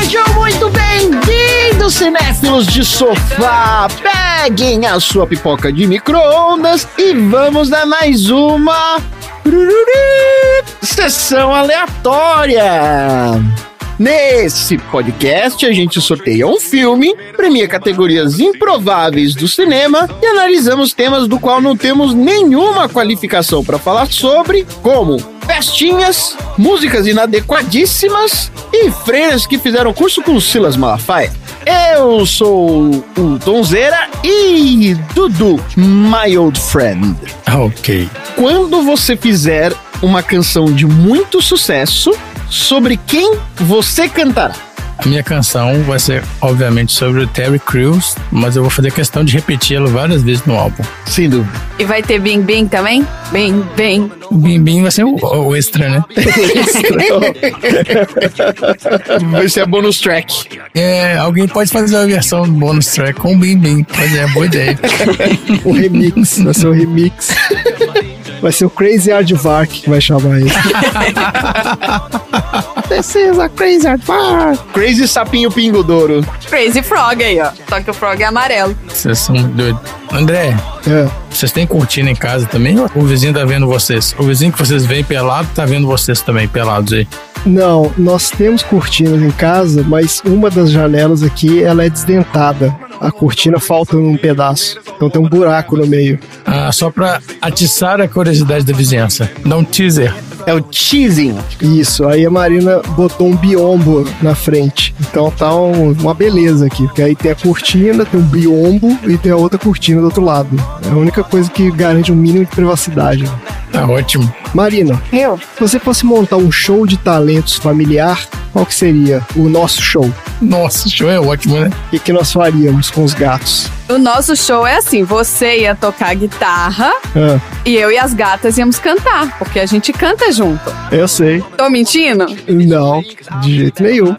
Sejam muito bem-vindos, cinéfilos de sofá! Peguem a sua pipoca de micro-ondas e vamos dar mais uma. Sessão aleatória! Nesse podcast, a gente sorteia um filme, premia categorias improváveis do cinema e analisamos temas do qual não temos nenhuma qualificação para falar sobre, como festinhas, músicas inadequadíssimas e freiras que fizeram curso com o Silas Malafaia. Eu sou o Tonzeira e Dudu, my old friend. Ok. Quando você fizer uma canção de muito sucesso, sobre quem você cantará? A minha canção vai ser, obviamente, sobre o Terry Crews, mas eu vou fazer questão de repeti-lo várias vezes no álbum. Sem dúvida. E vai ter Bim Bim também? Bim Bim. O Bim Bim vai ser o, o extra, né? Vai ser a bonus track. É, alguém pode fazer uma versão do bonus track com o Bim Bim. Pode é boa ideia. O remix, vai ser o remix. Vai ser o Crazy Aardvark que vai chamar ele. This is a Crazy Aardvark. Crazy Sapinho Pingo Douro. Crazy Frog aí, ó. Só que o Frog é amarelo. Vocês são doidos. André, É. vocês têm cortina em casa também? Ou O vizinho tá vendo vocês? O vizinho que vocês veem pelado tá vendo vocês também pelados aí. Não, nós temos cortinas em casa, mas uma das janelas aqui ela é desdentada. A cortina falta um pedaço. Então tem um buraco no meio. Ah, só pra atiçar a curiosidade da vizinhança. Dá um teaser. É o teasing. Isso, aí a Marina botou um biombo na frente. Então tá um- uma beleza aqui. Porque aí tem a cortina, tem um biombo e tem a outra cortina do outro lado. É a única coisa que garante um mínimo de privacidade. Tá ótimo. Marina, Eu? se você fosse montar um show de talentos familiar, qual que seria o nosso show? Nossa, o show é ótimo, né? O que, que nós faríamos com os gatos? O nosso show é assim: você ia tocar guitarra Ah, e eu e as gatas íamos cantar, porque a gente canta junto. eu sei. Tô mentindo? Não, de jeito nenhum.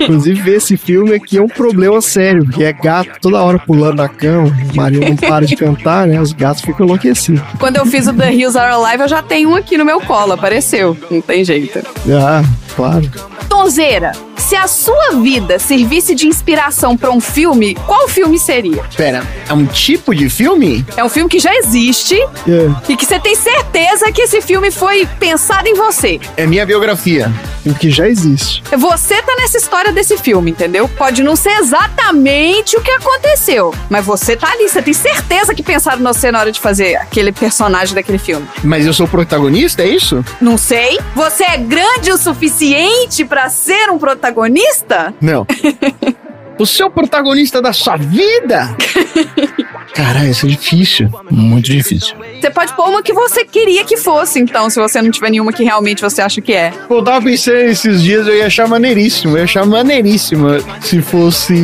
Inclusive, ver esse filme aqui é um problema sério, porque é gato toda hora pulando na cama, Marina não para de cantar, né? Os gatos ficam enlouquecidos. Quando eu fiz o The Hills Are Alive, eu já tenho um aqui no meu colo, apareceu. Não tem jeito. Ah, claro. Tonzeira, se a sua vida servisse de inspiração pra um filme, qual filme seria? Pera, é um tipo de filme? É um filme que já existe É, e que você tem certeza que esse filme foi pensado em você. É minha biografia. filme que já existe. Você tá nessa história desse filme, entendeu? Pode não ser exatamente o que aconteceu, mas você tá ali, você tem certeza que pensaram em você na hora de fazer aquele personagem daquele filme. Mas eu sou o protagonista, é isso? Não sei. Você é grande o suficiente pra ser um protagonista? Não. Você é o protagonista da sua vida? Caralho, isso é difícil. Muito difícil. Você pode pôr uma que você queria que fosse, então, se você não tiver nenhuma que realmente você acha que é. Eu tava pensando esses dias, eu ia achar maneiríssimo. Eu ia achar maneiríssimo se fosse.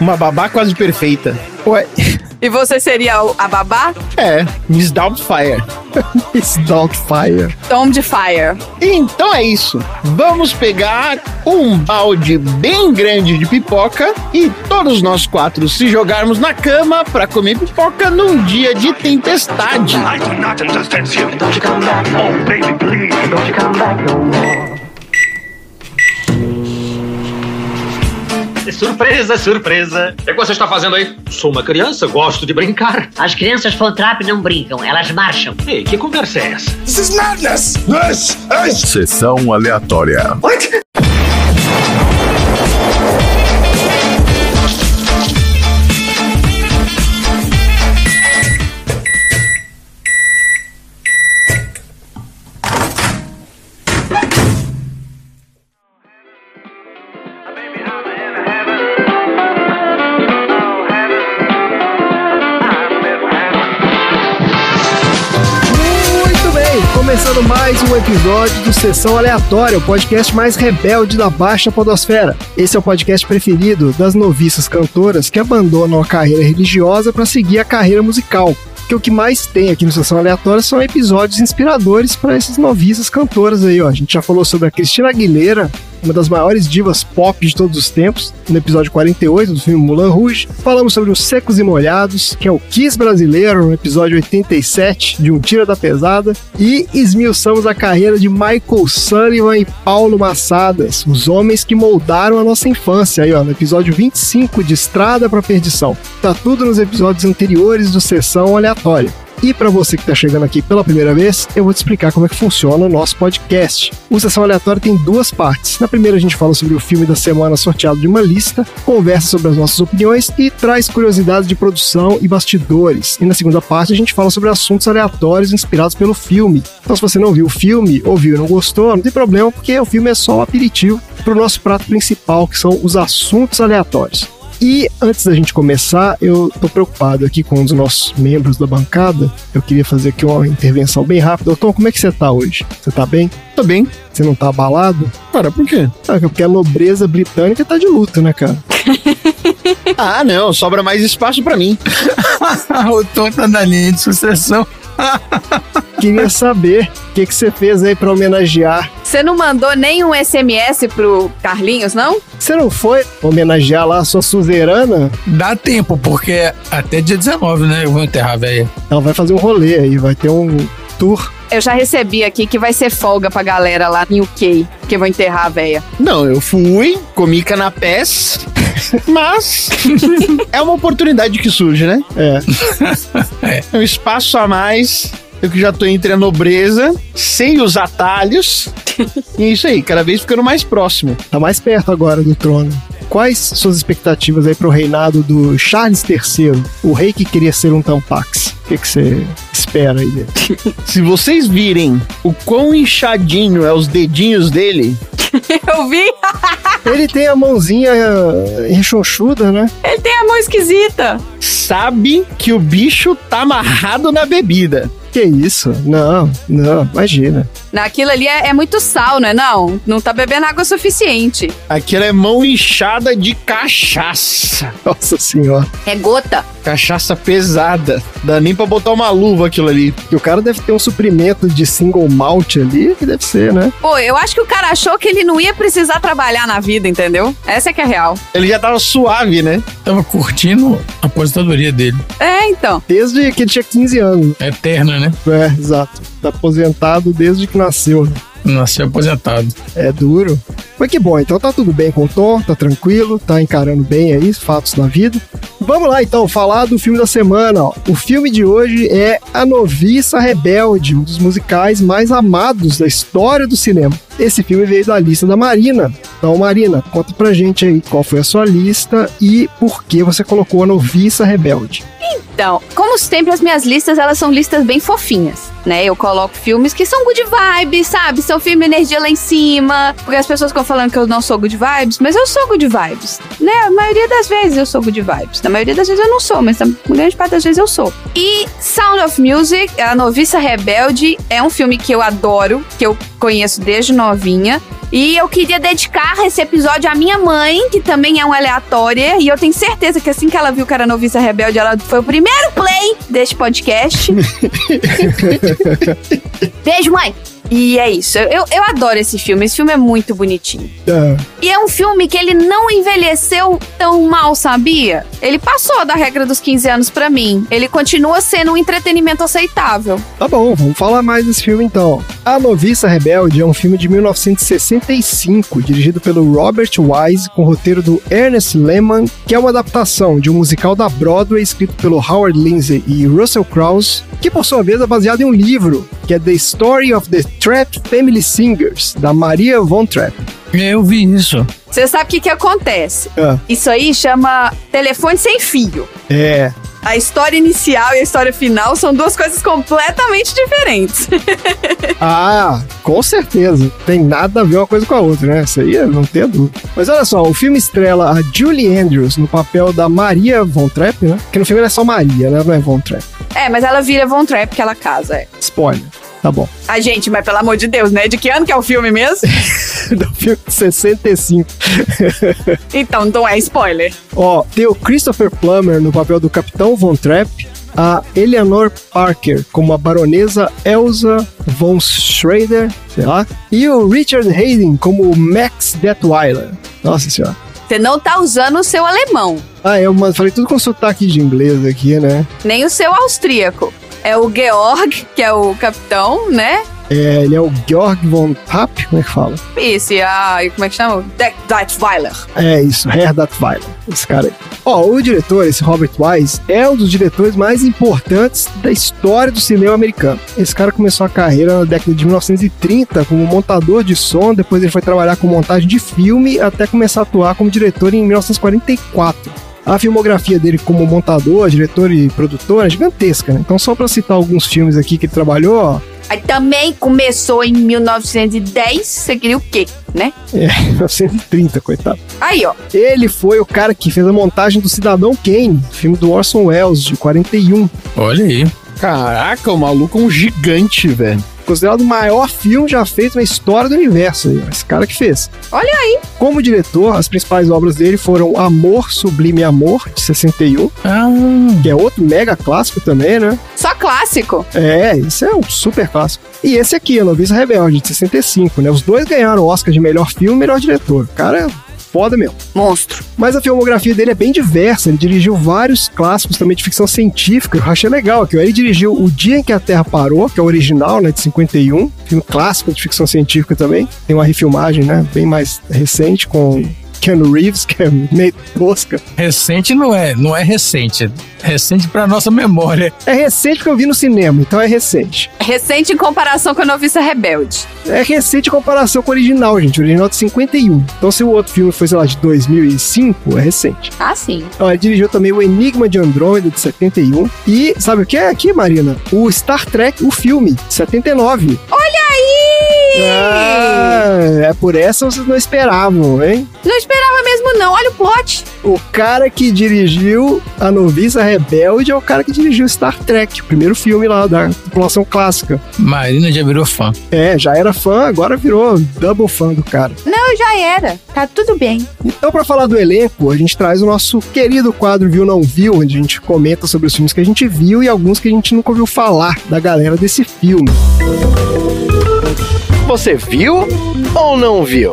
Uma babá quase perfeita. Ué, E você seria o- a babá? É, Miss Doubtfire. esse Dogfire. Tom de Fire. Então é isso. Vamos pegar um balde bem grande de pipoca e todos nós quatro se jogarmos na cama pra comer pipoca num dia de tempestade. I do not understand you. Don't you come back. Oh, baby, please. Don't you come back no more. Surpresa, surpresa. O que você está fazendo aí? Sou uma criança, gosto de brincar. As crianças Fontrap não brincam, elas marcham. Ei, que conversa é essa? Sessão aleatória. Muito mais um episódio do Sessão Aleatória, o podcast mais rebelde da Baixa Podosfera. Esse é o podcast preferido das noviças cantoras que abandonam a carreira religiosa para seguir a carreira musical. Porque o que mais tem aqui no Sessão Aleatória são episódios inspiradores para essas noviças cantoras aí, ó. A gente já falou sobre a Cristina Aguilera, uma das maiores divas pop de todos os tempos, no episódio 48 do filme Mulan Rouge. Falamos sobre os Secos e Molhados, que é o Kiss brasileiro, no episódio 87 de Um Tira da Pesada. E esmiuçamos a carreira de Michael Sullivan e Paulo Massadas, os homens que moldaram a nossa infância, aí ó, no episódio 25 de Estrada para Perdição. Tá tudo nos episódios anteriores do Sessão Aleatória. E para você que está chegando aqui pela primeira vez, eu vou te explicar como é que funciona o nosso podcast. O Sessão Aleatória tem duas partes. Na primeira, a gente fala sobre o filme da semana sorteado de uma lista, conversa sobre as nossas opiniões e traz curiosidades de produção e bastidores. E na segunda parte, a gente fala sobre assuntos aleatórios inspirados pelo filme. Então, se você não viu o filme, ouviu e não gostou, não tem problema, porque o filme é só um aperitivo para o nosso prato principal, que são os assuntos aleatórios. E antes da gente começar, eu tô preocupado aqui com um dos nossos membros da bancada. Eu queria fazer aqui uma intervenção bem rápida. Ô, Tom, como é que você tá hoje? Você tá bem? Tô bem. Você não tá abalado? Cara, por quê? Ah, porque a nobreza britânica tá de luta, né, cara? Ah, não, sobra mais espaço pra mim. o Tom tá na linha de sucessão. Queria saber o que, que você fez aí pra homenagear. Você não mandou nenhum SMS pro Carlinhos, não? Você não foi homenagear lá a sua suzerana? Dá tempo, porque até dia 19, né? Eu vou enterrar a véia. Ela vai fazer um rolê aí, vai ter um tour. Eu já recebi aqui que vai ser folga pra galera lá em UK, que vou enterrar a véia. Não, eu fui, comi canapés, mas é uma oportunidade que surge, né? É. É um espaço a mais. Eu que já tô entre a nobreza, sem os atalhos. E é isso aí, cada vez ficando mais próximo. Tá mais perto agora do trono. Quais suas expectativas aí pro reinado do Charles III, o rei que queria ser um Tampax? O que você espera aí dele? Se vocês virem o quão inchadinho é os dedinhos dele, Eu vi, Ele tem a mãozinha rechonchuda, né? ele tem a mão esquisita. sabe que o bicho tá amarrado na bebida. Que isso? Não, não, imagina. Naquilo ali é, é muito sal, não é não? Não tá bebendo água suficiente. Aquilo é mão inchada de cachaça. Nossa senhora. É gota. Cachaça pesada. Dá nem pra botar uma luva aquilo ali. E o cara deve ter um suprimento de single malt ali, que deve ser, né? Pô, eu acho que o cara achou que ele não ia precisar trabalhar na vida, entendeu? Essa é que é real. Ele já tava suave, né? Tava curtindo a aposentadoria dele. É, então. Desde que ele tinha 15 anos. Eterna, né? É, exato. Tá aposentado desde que nasceu. né? Nasceu aposentado. É duro. Mas que bom, então tá tudo bem com o Tom, tá tranquilo, tá encarando bem aí, fatos da vida. Vamos lá então, falar do filme da semana. Ó. O filme de hoje é A Noviça Rebelde, um dos musicais mais amados da história do cinema. Esse filme veio da lista da Marina. Então, Marina, conta pra gente aí qual foi a sua lista e por que você colocou A Noviça Rebelde. Então, como sempre, as minhas listas, elas são listas bem fofinhas, né? Eu coloco filmes que são good vibes, sabe? São filme energia lá em cima. Porque as pessoas ficam falando que eu não sou good vibes, mas eu sou good vibes, né? A maioria das vezes eu sou good vibes. Na maioria das vezes eu não sou, mas na grande parte das vezes eu sou. E Sound of Music, A Noviça Rebelde, é um filme que eu adoro, que eu conheço desde novinha. E eu queria dedicar esse episódio à minha mãe, que também é um aleatória. E eu tenho certeza que assim que ela viu que era Noviça Rebelde, ela foi o primeiro play deste podcast. Beijo, mãe! E é isso. Eu, eu adoro esse filme. Esse filme é muito bonitinho. Ah, E é um filme que ele não envelheceu tão mal, sabia? Ele passou da regra dos 15 anos pra mim. Ele continua sendo um entretenimento aceitável. Tá bom, vamos falar mais desse filme então. A Noviça Rebelde é um filme de 1965, dirigido pelo Robert Wise, com roteiro do Ernest Lehman, que é uma adaptação de um musical da Broadway escrito pelo Howard Lindsay e Russell Crowe, que por sua vez é baseado em um livro, que é The Story of the Trapp Family Singers, da Maria Von Trapp. Eu vi isso. Você sabe o que, que acontece? Ah. Isso aí chama telefone sem fio. É, A história inicial e a história final são duas coisas completamente diferentes. Ah, com certeza. Tem nada a ver uma coisa com a outra, né? Isso aí eu não tenho dúvida. Mas olha só, o filme estrela a Julie Andrews no papel da Maria Von Trapp, né? Que no filme ela é só Maria, né? Não é Von Trapp. é, mas ela vira Von Trapp que ela casa, é. Spoiler. Tá bom. Ai, gente, mas pelo amor de Deus, né? De que ano que é o filme mesmo? Do filme de 65. então, não é spoiler. Ó, tem o Christopher Plummer no papel do Capitão Von Trapp. a Eleanor Parker como a baronesa Elsa von Schrader, sei lá, e o Richard Hayden como o Max Detweiler. Nossa senhora. Você não tá usando o seu alemão, Ah, eu falei tudo com sotaque de inglês aqui, né? nem o seu austríaco. É o Georg, que é o capitão, né? É, ele é o Georg von Tapp, como é que fala? Isso, e a. Como é que chama? Deitweiler. É isso, Herr Datweiler, esse cara aí. Ó, o diretor, esse Robert Wise, é um dos diretores mais importantes da história do cinema americano. Esse cara começou a carreira na década de 1930 como montador de som, depois ele foi trabalhar com montagem de filme, até começar a atuar como diretor em 1944. A filmografia dele como montador, diretor e produtor é gigantesca, né? Então, só pra citar alguns filmes aqui que ele trabalhou, ó, Aí também começou em 1910. Você queria o quê, né? é, 1930, coitado. Aí, ó. Ele foi o cara que fez a montagem do Cidadão Kane, filme do Orson Welles, de 41. Olha aí. Caraca, o maluco é um gigante, velho. Considerado o maior filme já feito na história do universo. Esse cara que fez. Olha aí. Como diretor, as principais obras dele foram Amor, Sublime Amor, de 61, Ah, que é outro mega clássico também, né? Só clássico. É, esse é um super clássico. E esse aqui, A Noviça Rebelde, de 65, né? Os dois ganharam o Oscar de melhor filme e melhor diretor. O cara foda mesmo. Monstro. Mas a filmografia dele é bem diversa. Ele dirigiu vários clássicos também de ficção científica. Eu achei legal aqui. ó. Ele dirigiu O Dia em que a Terra Parou, que é o original, né, de 51. Filme clássico de ficção científica também. Tem uma refilmagem, né, bem mais recente com Keanu Reeves, que é meio tosca. recente não é, não é recente. Recente pra nossa memória. É recente porque eu vi no cinema, então é recente. Recente em comparação com a Noviça Rebelde. É recente em comparação com o original, gente. O original é de 51. Então se o outro filme foi, sei lá, de 2005, é recente. Ah, sim. Ó, ele dirigiu também o Enigma de Andrômeda, de 71. E sabe o que é aqui, Marina? O Star Trek, o filme, de 79. Olha aí! Ah, é por essa vocês não esperavam, hein? Não esperava mesmo, não. Olha o plot. O cara que dirigiu A Noviça Rebelde é o cara que dirigiu Star Trek, o primeiro filme lá da população clássica. Marina já virou fã. É, já era fã, agora virou double fã do cara. Não, já era. Tá tudo bem. Então, pra falar do elenco, a gente traz o nosso querido quadro Viu Não Viu, onde a gente comenta sobre os filmes que a gente viu e alguns que a gente nunca ouviu falar da galera desse filme. Você viu ou não viu?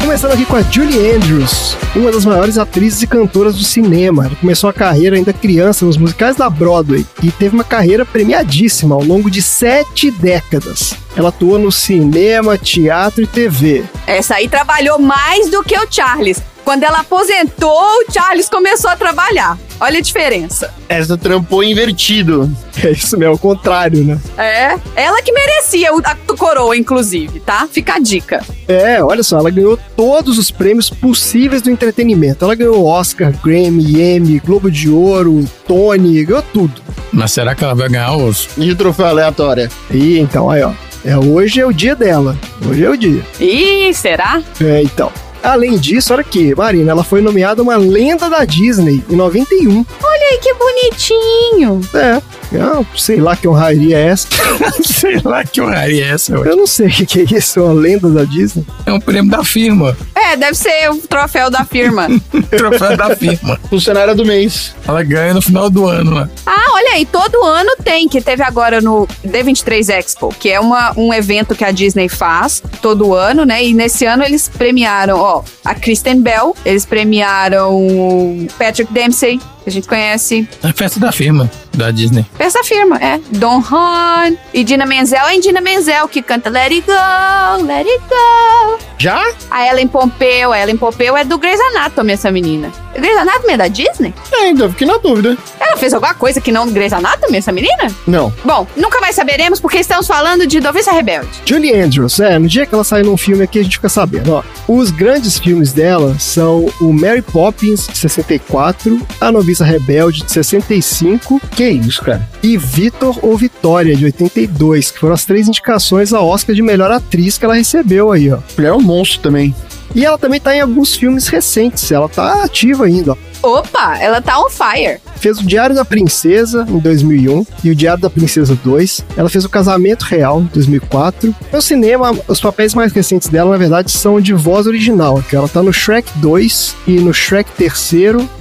Começando aqui com a Julie Andrews, uma das maiores atrizes e cantoras do cinema. Ela começou a carreira ainda criança nos musicais da Broadway e teve uma carreira premiadíssima ao longo de sete décadas. Ela atuou no cinema, teatro e TV. Essa aí trabalhou mais do que o Charles. Quando ela aposentou, o Charles começou a trabalhar. Olha a diferença. Essa trampou invertido. É isso mesmo, é o contrário, né? É, ela que merecia o- a coroa, inclusive, tá? Fica a dica. É, olha só, ela ganhou todos os prêmios possíveis do entretenimento. Ela ganhou Oscar, Grammy, Emmy, Globo de Ouro, Tony, ganhou tudo. Mas será que ela vai ganhar os? De troféu aleatória. E então, aí ó, é, hoje é o dia dela. Hoje é o dia. Ih, será? É, então. Além disso, olha aqui, Marina, ela foi nomeada uma lenda da Disney em 91. Ai, que bonitinho. É, eu sei lá que honraria é essa. Sei lá que honraria é essa. ué. Eu não sei o que que é isso, uma lenda da Disney. É um prêmio da firma. É, deve ser o troféu da firma. Troféu da firma. Funcionária do mês. Ela ganha no final do ano, né? ah, olha aí, todo ano tem, que teve agora no D23 Expo, que é uma, um evento que a Disney faz todo ano, né? E nesse ano eles premiaram, ó, a Kristen Bell, eles premiaram o Patrick Dempsey, que a gente conhece. É festa da firma, da Disney. Essa firma, é. Don Juan e Dina Menzel é Dina Menzel, que canta Let It Go, Let It Go. Já? A Ellen Pompeu, a Ellen Pompeu é do Grey's Anatomy, essa menina. Grey's Anatomy é da Disney? É, ainda fiquei na dúvida. Ela fez alguma coisa que não Grey's Anatomy, essa menina? Não. Bom, nunca mais saberemos porque estamos falando de Noviça Rebelde. Julie Andrews, é, no dia que ela saiu num filme aqui a gente fica sabendo, ó. Os grandes filmes dela são o Mary Poppins, de 64, A Noviça Rebelde, de 65 Que isso, cara? e Vitor ou Vitória, de 82, que foram as três indicações a Oscar de melhor atriz que ela recebeu aí, ó. Mulher é um monstro também. E ela também tá em alguns filmes recentes, ela tá ativa ainda. Opa, ela tá on fire. Fez o Diário da Princesa em 2001 e o Diário da Princesa 2. Ela fez o Casamento Real em 2004. No cinema, os papéis mais recentes dela, na verdade, são de voz original. Que ela tá no Shrek 2 e no Shrek 3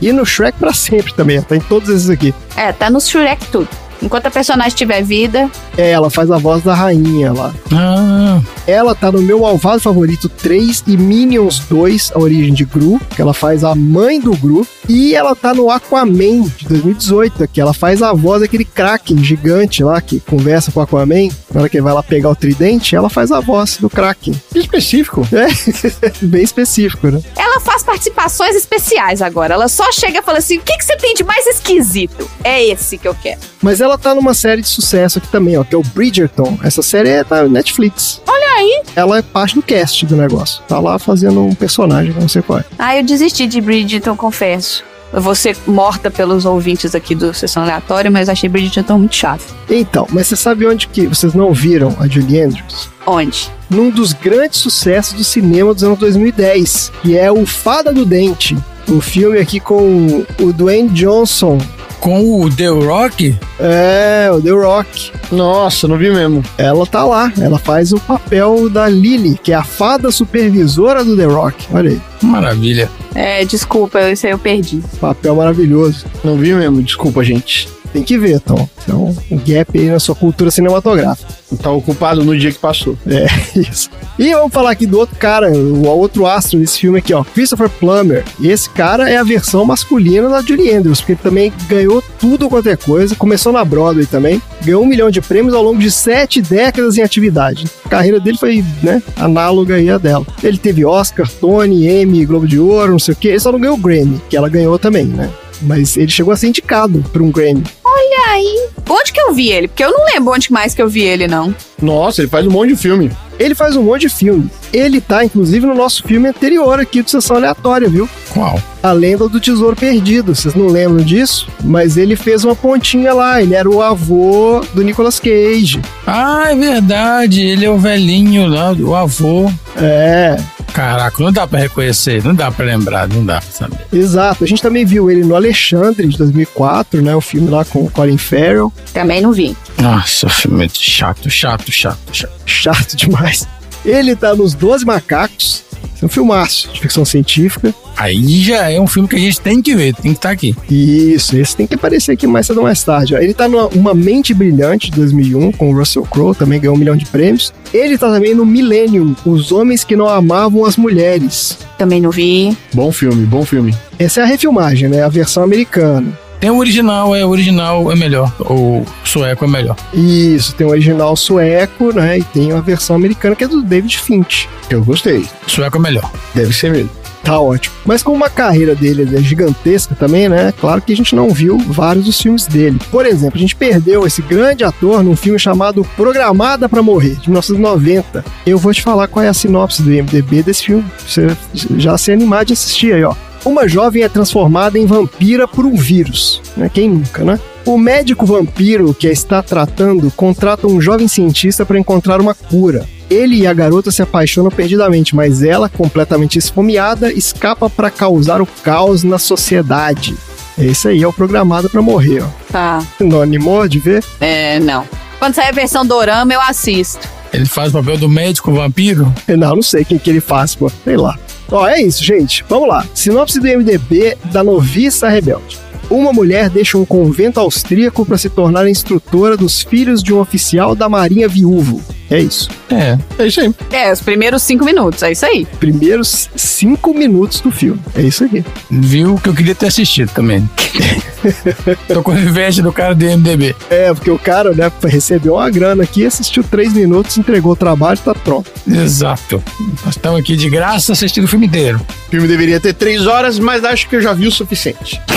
e no Shrek pra sempre também. Ela tá em todos esses aqui. É, tá no Shrek tudo. Enquanto a personagem tiver vida, É, ela faz a voz da rainha lá. Ah, Ela tá no meu Malvado Favorito 3 e Minions 2, A Origem de Gru, que ela faz a mãe do Gru. E ela tá no Aquaman de 2018, que ela faz a voz daquele Kraken gigante lá que conversa com o Aquaman. Na hora que ele vai lá pegar o tridente, ela faz a voz do Kraken. Que específico. É, bem específico, né? ela faz participações especiais agora. Ela só chega e fala assim: o que, que você tem de mais esquisito? É esse que eu quero. Mas ela tá numa série de sucesso aqui também, ó, que é o Bridgerton. Essa série é da Netflix. Olha aí. Ela é parte do cast do negócio. Tá lá fazendo um personagem, não sei qual é. Ah, eu desisti de Bridgerton, confesso. Eu vou ser morta pelos ouvintes aqui do Sessão Aleatória, mas achei Bridgerton muito chato. Então, mas você sabe onde que vocês não viram a Julie Andrews? Onde? num dos grandes sucessos do cinema dos anos 2010, que é o Fada do Dente. Um filme aqui com o Dwayne Johnson. Com o The Rock? É, o The Rock. Nossa, não vi mesmo. Ela tá lá. Ela faz o papel da Lily, que é a fada supervisora do The Rock. Olha aí. Maravilha. É, desculpa, isso aí eu perdi. Papel maravilhoso. Não vi mesmo, desculpa, gente. Tem que ver, Tom. Então, um gap aí na sua cultura cinematográfica. Tá ocupado no dia que passou. É, isso. E vamos falar aqui do outro cara, o outro astro desse filme aqui, ó, Christopher Plummer. E esse cara é a versão masculina da Julie Andrews, porque ele também ganhou tudo quanto é coisa, começou na Broadway também, ganhou um milhão de prêmios ao longo de sete décadas em atividade. A carreira dele foi, né, análoga aí a dela. Ele teve Oscar, Tony, Emmy, Globo de Ouro, não sei o quê. Ele só não ganhou o Grammy, que ela ganhou também, né? Mas ele chegou a ser indicado para um Grammy. Olha aí. Onde que eu vi ele? Porque eu não lembro onde mais que eu vi ele, não. Nossa, ele faz um monte de filme. Ele faz um monte de filme. Ele tá, inclusive, no nosso filme anterior aqui do Sessão Aleatória, viu? Qual? A Lenda do Tesouro Perdido. Vocês não lembram disso? Mas ele fez uma pontinha lá. Ele era o avô do Nicolas Cage. Ah, é verdade. Ele é o velhinho lá, o avô. É, Caraca, não dá pra reconhecer, não dá pra lembrar, não dá pra saber. exato. A gente também viu ele no Alexandre, de 2004, né? O filme lá com o Colin Farrell. Também não vi. Nossa, filme chato, chato, chato, chato. Chato demais. Ele tá nos Doze Macacos. É um filmaço de ficção científica. Aí já é um filme que a gente tem que ver, tem que estar aqui. Isso, esse tem que aparecer aqui mais cedo ou mais tarde. ó. Ele tá numa Uma Mente Brilhante de 2001 com o Russell Crowe, também ganhou um milhão de prêmios. Ele tá também no Millennium, Os Homens que Não Amavam as Mulheres. Também não vi. Bom filme, bom filme. Essa é a refilmagem, né? A versão americana. Tem o original, é o original é melhor. O sueco é melhor. Isso, tem o original sueco, né? E tem a versão americana que é do David Finch. Eu gostei. Sueco é melhor. Deve ser mesmo. Tá ótimo. Mas como a carreira dele é gigantesca também, né? Claro que a gente não viu vários dos filmes dele. Por exemplo, a gente perdeu esse grande ator num filme chamado Programada pra Morrer, de 1990. Eu vou te falar qual é a sinopse do IMDB desse filme. pra Você já se animar de assistir aí, ó. Uma jovem é transformada em vampira por um vírus. Né? Quem nunca, né? O médico vampiro que a está tratando contrata um jovem cientista para encontrar uma cura. Ele e a garota se apaixonam perdidamente, mas ela, completamente esfomeada, escapa para causar o caos na sociedade. Esse aí é o programado para morrer, ó. Tá. Não animou de ver? É, não. Quando sair a versão dorama, eu assisto. Ele faz o papel do médico vampiro. Não, não sei quem que ele faz, pô. Sei lá. Ó, é isso, gente. Vamos lá. Sinopse do MDB da Noviça Rebelde. Uma mulher deixa um convento austríaco para se tornar instrutora dos filhos de um oficial da Marinha viúvo. É isso. É. É isso aí. É, os primeiros cinco minutos, é isso aí. Primeiros cinco minutos do filme. É isso aqui. Viu que eu queria ter assistido também. Tô com inveja do cara do MDB. É, porque o cara, né, recebeu uma grana aqui, assistiu três minutos, entregou o trabalho tá pronto. Exato. Nós estamos aqui de graça assistindo o filme inteiro. O filme deveria ter três horas, mas acho que eu já vi o suficiente.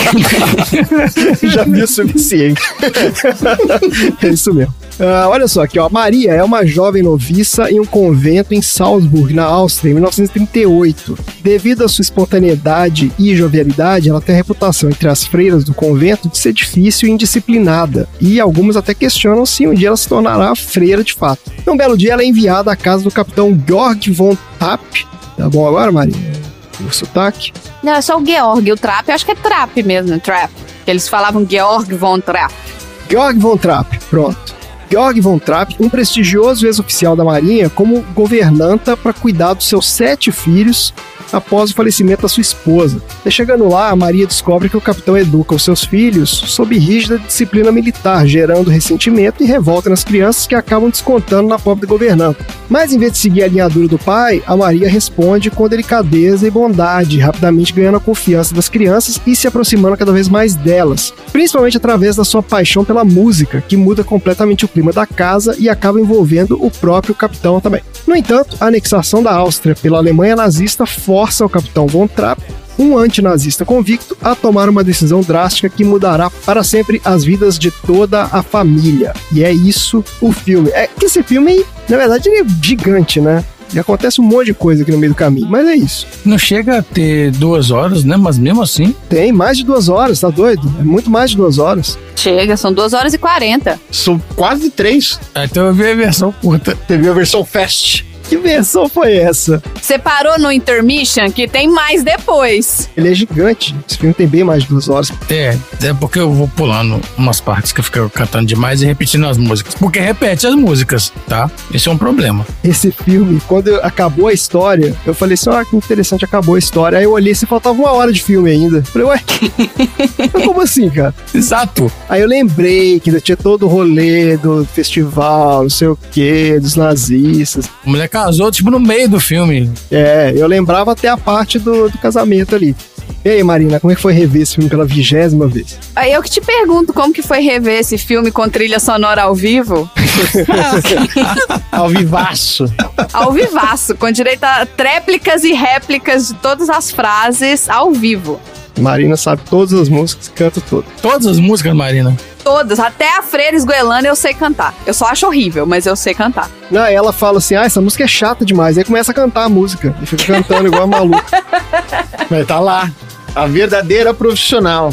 Já vi o suficiente. é isso mesmo. Ah, olha só aqui, ó. Maria é uma jovem noviça em um convento em Salzburg, na Áustria, em 1938. Devido à sua espontaneidade e jovialidade, ela tem a reputação entre as freiras do convento de ser difícil e indisciplinada. E algumas até questionam se um dia ela se tornará freira de fato. Um belo dia ela é enviada à casa do capitão Georg von Tapp. Tá bom agora, Maria? o sotaque. Não, é só o Georg. O Trap, eu acho que é Trap mesmo, Trap. Que eles falavam Georg von Trapp. Georg von Trapp, pronto. Georg von Trapp, um prestigioso ex-oficial da Marinha, como governanta para cuidar dos seus sete filhos após o falecimento da sua esposa. E chegando lá, a Maria descobre que o capitão educa os seus filhos sob rígida disciplina militar, gerando ressentimento e revolta nas crianças que acabam descontando na pobre governanta. Mas em vez de seguir a linha dura do pai, a Maria responde com delicadeza e bondade, rapidamente ganhando a confiança das crianças e se aproximando cada vez mais delas, principalmente através da sua paixão pela música, que muda completamente o clima da casa e acaba envolvendo o próprio capitão também. No entanto, a anexação da Áustria pela Alemanha nazista força o capitão von Trapp, um antinazista convicto, a tomar uma decisão drástica que mudará para sempre as vidas de toda a família. E é isso o filme. É que esse filme, na verdade, ele é gigante, né? E acontece um monte de coisa aqui no meio do caminho, mas é isso. Não chega a ter duas horas, né? Mas mesmo assim. Tem mais de duas horas, tá doido? É muito mais de duas horas. Chega, são 2 horas e 40. São quase três. Então eu vi a versão curta. Teve a versão Fast. Que versão foi essa? Você parou no intermission que tem mais depois. Ele é gigante. Esse filme tem bem mais de duas horas. É, é porque eu vou pulando umas partes que eu fico cantando demais e repetindo as músicas. Porque repete as músicas, tá? Esse é um problema. Esse filme, quando acabou a história, eu falei assim: ah, que interessante, acabou a história. Aí eu olhei se faltava uma hora de filme ainda. Falei, ué, como assim, cara? Exato. Aí eu lembrei que ainda tinha todo o rolê do festival, não sei o quê, dos nazistas. A mulher casou, tipo, no meio do filme. É, eu lembrava até a parte do, do casamento ali. E aí, Marina, como é que foi rever esse filme pela vigésima vez? Aí eu que te pergunto como que foi rever esse filme com trilha sonora ao vivo? Ao vivaço. Ao vivaço, com direito a tréplicas e réplicas de todas as frases ao vivo. Marina sabe todas as músicas, canta todas. Todas as músicas, Marina. Todas, até a Freira Esgoelana eu sei cantar. Eu só acho horrível, mas eu sei cantar. Não, ela fala assim: ah, essa música é chata demais. Aí começa a cantar a música. E fica cantando igual a maluca. Mas tá lá. A verdadeira profissional.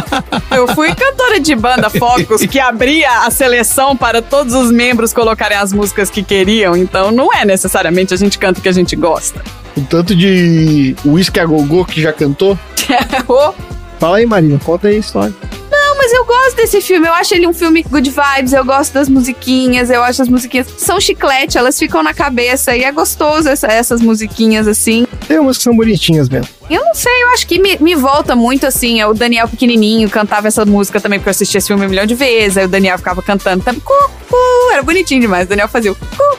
Eu fui cantora de banda Focus que abria a seleção para todos os membros colocarem as músicas que queriam, então não é necessariamente a gente canta o que a gente gosta. O tanto de whisky a gogô que já cantou. Oh, Fala aí, Marina, conta aí a história. Não, mas eu gosto desse filme. Eu acho ele um filme good vibes. Eu gosto das musiquinhas. Eu acho as musiquinhas são chiclete, elas ficam na cabeça e é gostoso essa- essas musiquinhas assim. Tem umas que são bonitinhas mesmo. Eu não sei, eu acho que me, me volta muito assim. é O Daniel pequenininho cantava essa música também, porque eu assisti esse filme um milhão de vezes. Aí o Daniel ficava cantando também. Cu, era bonitinho demais. O Daniel fazia o cu.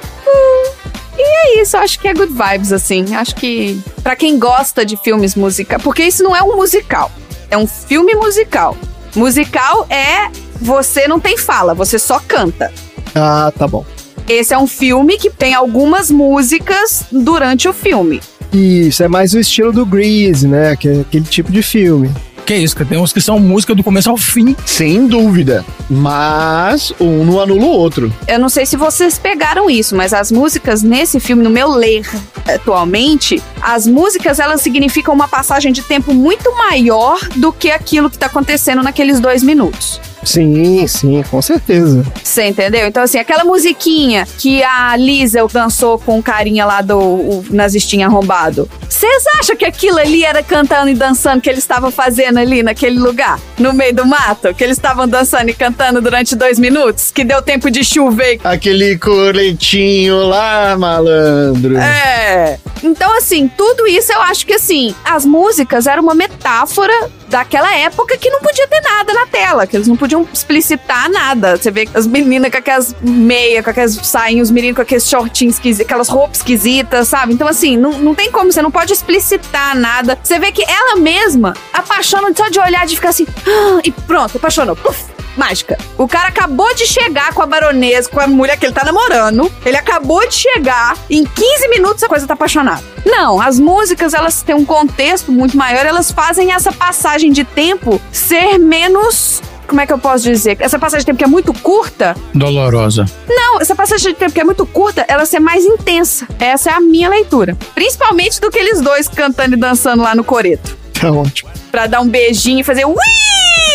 E é isso, eu acho que é good vibes, assim. Acho que pra quem gosta de filmes musicais. Porque isso não é um musical, é um filme musical. Musical é você não tem fala, você só canta. Ah, tá bom. Esse é um filme que tem algumas músicas durante o filme. Isso, é mais o estilo do Grease, né? Que é aquele tipo de filme. Que isso, tem uns que são música do começo ao fim. Sem dúvida. Mas um não anula o outro. Eu não sei se vocês pegaram isso, mas as músicas nesse filme, no meu ler atualmente, as músicas elas significam uma passagem de tempo muito maior do que aquilo que tá acontecendo naqueles dois minutos. Sim, sim, com certeza. Você entendeu? Então, assim, aquela musiquinha que a Lisa dançou com o carinha lá do o nazistinha arrombado. Vocês acham que aquilo ali era cantando e dançando que eles estavam fazendo ali naquele lugar? No meio do mato? Que eles estavam dançando e cantando durante dois minutos? Que deu tempo de chover Aquele coletinho lá, malandro. É. Então, assim, tudo isso eu acho que, assim, as músicas eram uma metáfora daquela época que não podia ter nada na tela, que eles não podiam explicitar nada. Você vê as meninas com aquelas meias, com aquelas sainhas, os meninos com aqueles shortinhos esquisitos, aquelas roupas esquisitas, sabe? Então, assim, não, não tem como, você não pode explicitar nada. Você vê que ela mesma apaixona só de olhar, de ficar assim, "Ah", e pronto, apaixonou. Puf, mágica. O cara acabou de chegar com a baronesa, com a mulher que ele tá namorando. Ele acabou de chegar, em 15 minutos a coisa tá apaixonada. Não, as músicas, elas têm um contexto muito maior, elas fazem essa passagem de tempo ser menos. Como é que eu posso dizer? Essa passagem de tempo que é muito curta. Dolorosa. Não, essa passagem de tempo que é muito curta, ela ser mais intensa. Essa é a minha leitura. Principalmente do que eles dois cantando e dançando lá no coreto. Tá ótimo. Pra dar um beijinho e fazer ui!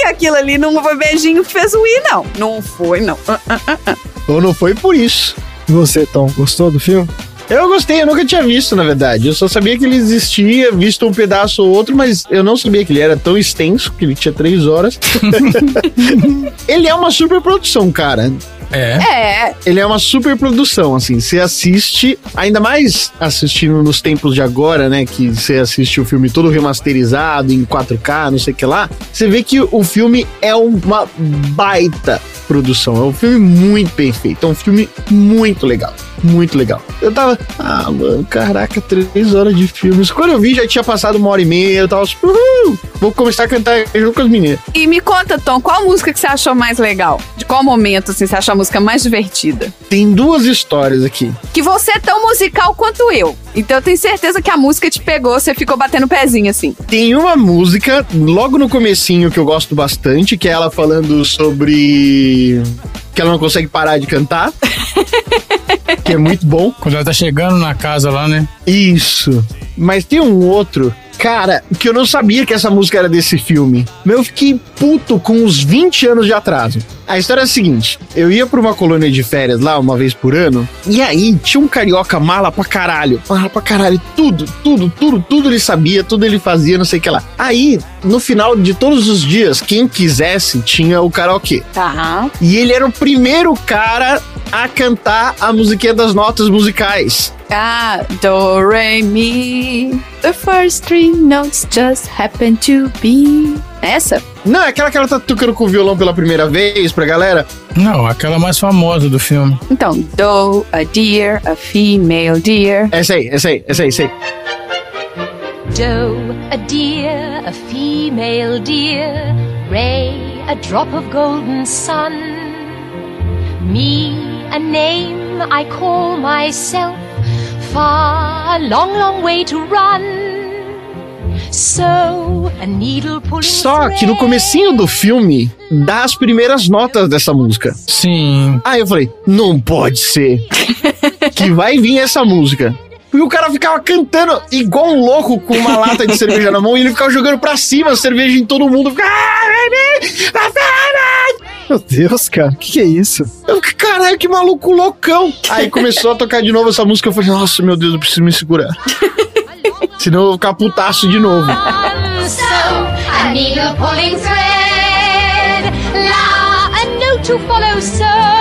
Aquilo ali não foi beijinho que fez ui, não. Não foi, não. Ah, ah, ah. Ou não foi por isso. E você, Tom, gostou do filme? Eu gostei, eu nunca tinha visto, na verdade. Eu só sabia que ele existia, visto um pedaço ou outro, mas eu não sabia que ele era tão extenso, que ele tinha três horas. ele é uma super produção, cara. É. É, Ele é uma super produção, assim. Você assiste, ainda mais assistindo nos tempos de agora, né? Que você assiste o filme todo remasterizado em 4K, não sei o que lá. Você vê que o filme é uma baita produção. É um filme muito bem feito. É um filme muito legal. Muito legal. Eu tava, ah, mano, caraca, três horas de filmes. Quando eu vi, já tinha passado uma hora e meia. Eu tava uhul, vou começar a cantar junto com as meninas. E me conta, Tom, qual música que você achou mais legal? De qual momento, assim, você achou a música mais divertida? Tem duas histórias aqui. Que você é tão musical quanto eu. Então eu tenho certeza que a música te pegou, você ficou batendo pezinho, assim. Tem uma música logo no comecinho que eu gosto bastante, que é ela falando sobre que ela não consegue parar de cantar. que é muito bom. Quando ela tá chegando na casa lá, né? Isso. Mas tem um outro, cara, que eu não sabia que essa música era desse filme. Mas eu fiquei puto com uns 20 anos de atraso. A história é a seguinte: eu ia pra uma colônia de férias lá uma vez por ano, e aí tinha um carioca mala pra caralho. Mala pra caralho. Tudo, tudo, tudo, tudo ele sabia, tudo ele fazia, não sei o que lá. Aí, no final de todos os dias, quem quisesse tinha o karaokê. Tá. E ele era o primeiro cara a cantar a musiquinha das notas musicais. Ah, do, re, mi. The first three notes just happen to be. Essa? Não, é aquela que ela tá tocando com o violão pela primeira vez pra galera. Não, aquela mais famosa do filme. Então, do, a deer, a female deer. Essa aí, essa aí, essa aí, essa aí. Doe, a deer, a female deer. Ray, a drop of golden sun. Me, a name I call myself. Far, a long, long way to run. So, a needle pulling Só que no comecinho do filme, dá as primeiras notas dessa música. Sim. Aí eu falei, não pode ser que vai vir essa música. E o cara ficava cantando igual um louco com uma lata de cerveja na mão e ele ficava jogando pra cima a cerveja em todo mundo. Ficava, "Ah, baby, vai ser Meu Deus, cara, o que, que é isso? Eu caralho, que maluco loucão. Aí começou a tocar de novo essa música. Eu falei, nossa, meu Deus, eu preciso me segurar. Senão eu vou ficar putaço de novo. So, a needle pulling thread. La, a note to follow. So,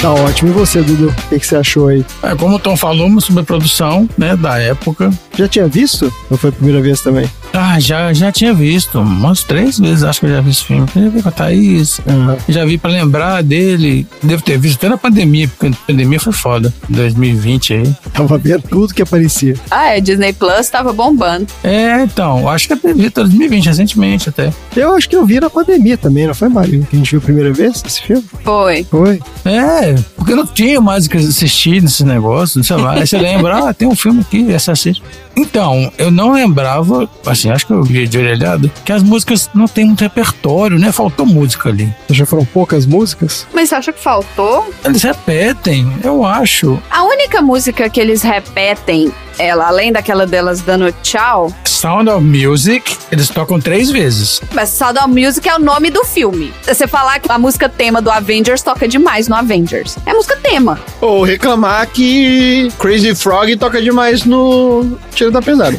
Tá ótimo. E você, Dudu? O que, que você achou aí? É, como o Tom falou, uma sobreprodução, né, da época. Já tinha visto? Ou foi a primeira vez também? Ah, já, já tinha visto. Umas três vezes acho que eu já vi esse filme. Eu já vi com a Thaís. Já vi pra lembrar dele. Devo ter visto até na pandemia, porque a pandemia foi foda. 2020 aí. Tava vendo tudo que aparecia. Ah, é, Disney Plus tava bombando. É, então, acho que eu vi 2020, recentemente até. Eu acho que eu vi na pandemia também, não foi, Mário? Que a gente viu a primeira vez esse filme? Foi. Foi. É, porque eu não tinha mais o que assistir nesses negócios, sei lá. Aí você lembra, ah, tem um filme aqui, essa assiste. Então, eu não lembrava, assim, acho que eu vi de orelhado, que as músicas não tem muito repertório, né? Faltou música ali. Já foram poucas músicas? Mas você acha que faltou? Eles repetem, eu acho. A única música que eles repetem, ela, além daquela delas dando tchau, Sound of Music, eles tocam três vezes. mas Sound of Music é o nome do filme. Você falar que a música tema do Avengers toca demais no Avengers. É música tema. Ou reclamar que Crazy Frog toca demais no Tiro da Pesada.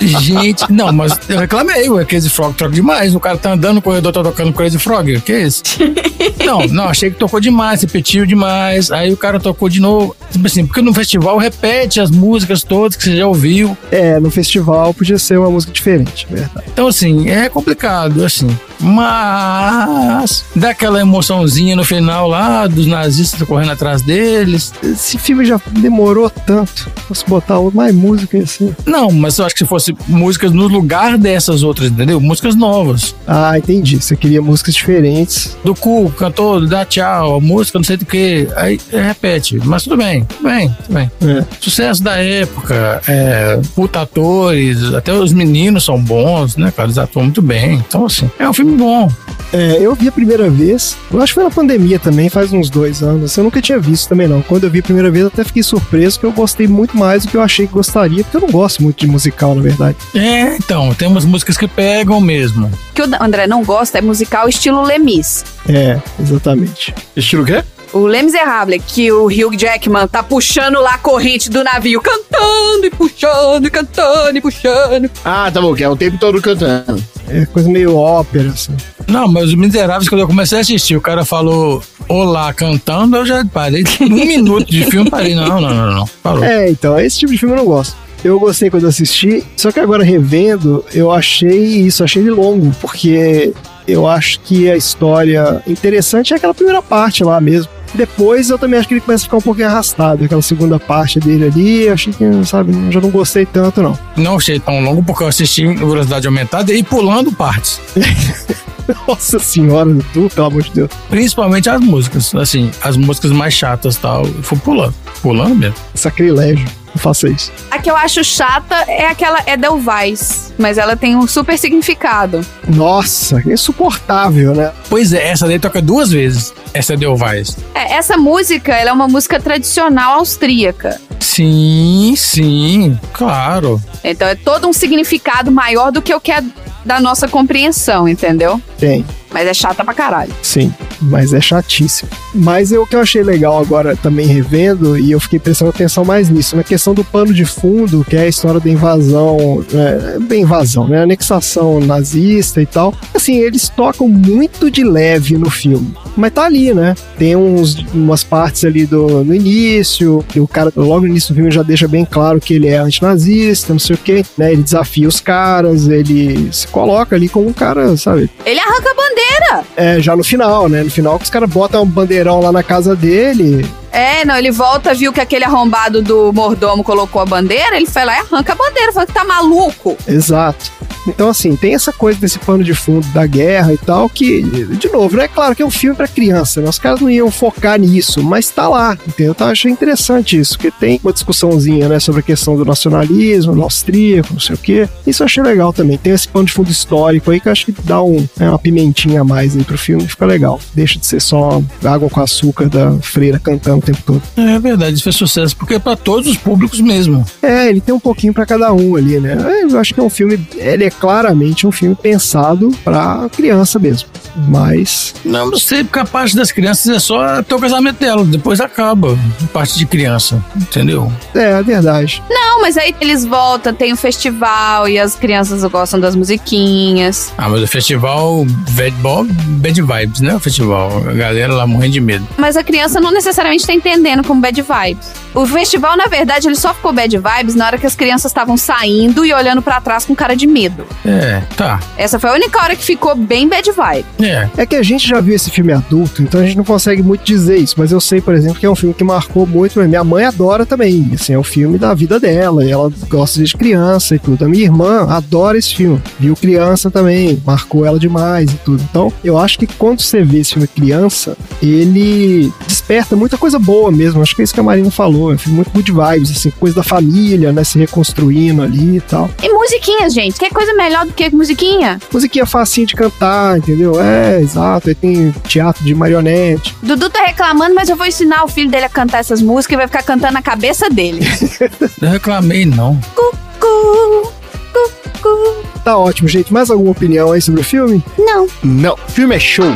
Gente, não, mas eu reclamei, o Crazy Frog toca demais. O cara tá andando no corredor, tá tocando Crazy Frog. O que é isso? Não, não, achei que tocou demais, repetiu demais. Aí o cara tocou de novo. Tipo assim, porque no festival repete as músicas todas que você já ouviu. É, no festival podia ser uma música diferente, verdade. Então, assim, é complicado, assim. Mas dá aquela emoçãozinha no final lá dos nazistas correndo atrás deles. Esse filme já demorou tanto. Posso botar mais música assim. Não, mas eu acho que se fosse músicas no lugar dessas outras, entendeu? Músicas novas. Ah, entendi. Você queria músicas diferentes. Do cu, cantor, dá tchau, a música, não sei do que. Aí é, repete. Mas tudo bem, tudo bem, tudo bem. É. Sucesso da época, é, puta atores, até os meninos são bons, né, cara? Eles atuam muito bem. Então, assim, é um filme bom. É, eu vi a primeira vez, eu acho que foi na pandemia também, faz uns dois anos. Eu nunca tinha visto também, não. Quando eu vi a primeira vez, eu até fiquei surpreso que eu gostei muito mais do que eu achei que gostaria, porque eu não gosto muito de musical, na verdade. É, então, tem umas músicas que pegam mesmo. O que o André não gosta é musical estilo Lemis. É, exatamente. Estilo o quê? O Les Miserables, que o Hugh Jackman tá puxando lá a corrente do navio, cantando e puxando, e cantando e puxando. Ah, tá bom, que é o tempo todo cantando. É coisa meio ópera, assim. Não, mas os Miseráveis, quando eu comecei a assistir, o cara falou olá cantando, eu já parei. Um minuto de filme, parei. Não, não, não, não. Parou. É, então, esse tipo de filme eu não gosto. Eu gostei quando eu assisti, só que agora revendo, eu achei isso, achei ele longo, porque eu acho que a história interessante é aquela primeira parte lá mesmo. Depois eu também acho que ele começa a ficar um pouquinho arrastado, aquela segunda parte dele ali, eu achei que, sabe, eu já não gostei tanto não. Não achei tão longo porque eu assisti em velocidade aumentada e pulando partes. Nossa senhora, tu, pelo amor de Deus. Principalmente as músicas, assim, as músicas mais chatas e tal. Eu fui pulando, pulando mesmo. Sacrilégio, não faça isso. A que eu acho chata é aquela Edelweiss, mas ela tem um super significado. Nossa, que insuportável, né? Pois é, essa daí toca duas vezes. Essa é Delvais. É, essa música, ela é uma música tradicional austríaca. Sim, sim, claro. Então é todo um significado maior do que o que é da nossa compreensão, entendeu? Tem. Mas é chata pra caralho. Sim, mas é chatíssimo. Mas eu, o que eu achei legal agora também revendo, e eu fiquei prestando atenção mais nisso, na questão do pano de fundo, que é a história da invasão, é, bem invasão, né? Anexação nazista e tal. Assim, eles tocam muito de leve no filme. Mas tá ali, né? Tem uns, umas partes ali do, no início, que o cara, logo no início do filme, já deixa bem claro que ele é antinazista, não sei o quê, né? Ele desafia os caras, ele se coloca ali como um cara, sabe? Ele arranca a bandeira! É, já no final, né? No final que os caras botam um bandeirão lá na casa dele. É, não, ele volta, viu que aquele arrombado do mordomo colocou a bandeira, ele foi lá e arranca a bandeira, falou que tá maluco. Exato. Então, assim, tem essa coisa desse pano de fundo da guerra e tal, que, de novo, né? Claro que é um filme pra criança, né? Os caras não iam focar nisso, mas tá lá, entendeu? Então, eu achei interessante isso, porque tem uma discussãozinha, né, sobre a questão do nacionalismo, do austríaco, não sei o quê. Isso eu achei legal também. Tem esse pano de fundo histórico aí que eu acho que dá um, né, uma pimentinha a mais aí pro filme, fica legal. Deixa de ser só água com açúcar da freira cantando tempo todo. É verdade, isso fez sucesso, porque é pra todos os públicos mesmo. É, ele tem um pouquinho pra cada um ali, né? Eu acho que é um filme, ele é claramente um filme pensado pra criança mesmo. Mas Não, não sei, porque a parte das crianças é só até o casamento dela, depois acaba a parte de criança, entendeu? é, é verdade. Não, mas aí eles voltam, tem o festival e as crianças gostam das musiquinhas. Ah, mas o festival Bad, Bob, bad Vibes, né? O festival. A galera lá morrendo de medo. Mas a criança não necessariamente tá entendendo como bad vibes. O festival, na verdade, ele só ficou bad vibes na hora que as crianças estavam saindo e olhando pra trás com cara de medo. É, tá. Essa foi a única hora que ficou bem bad vibe. É. É que a gente já viu esse filme adulto, então a gente não consegue muito dizer isso, mas eu sei, por exemplo, que é um filme que marcou muito. Minha mãe adora também, assim, é o filme da vida dela, e ela gosta desde criança e tudo. A minha irmã adora esse filme, viu criança também, marcou ela demais e tudo. Então, eu acho que quando você vê esse filme criança, ele desperta muita coisa boa mesmo. Acho que é isso que a Marina falou, é um filme muito good vibes, assim, coisa da família, né, se reconstruindo ali e tal. E musiquinhas, gente. Que coisa melhor do que musiquinha? Musiquinha facinho de cantar, entendeu? É, exato. Aí tem teatro de marionete. Dudu tá reclamando, mas eu vou ensinar o filho dele a cantar essas músicas e vai ficar cantando na cabeça dele. Não reclamei, não. Cucu, cucu. Tá ótimo, gente. Mais alguma opinião aí sobre o filme? Não. Não, o filme é show.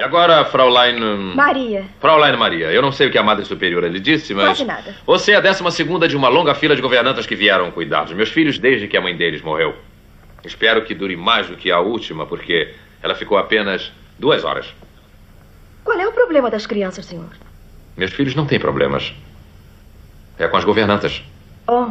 E agora, Fraulein. Maria. Fraulein Maria, eu não sei o que a Madre Superiora lhe disse, mas. Quase nada. Você é a décima segunda de uma longa fila de governantas que vieram cuidar dos meus filhos desde que a mãe deles morreu. Espero que dure mais do que a última, porque ela ficou apenas duas horas. Qual é o problema das crianças, senhor? Meus filhos não têm problemas. É com as governantas. Oh.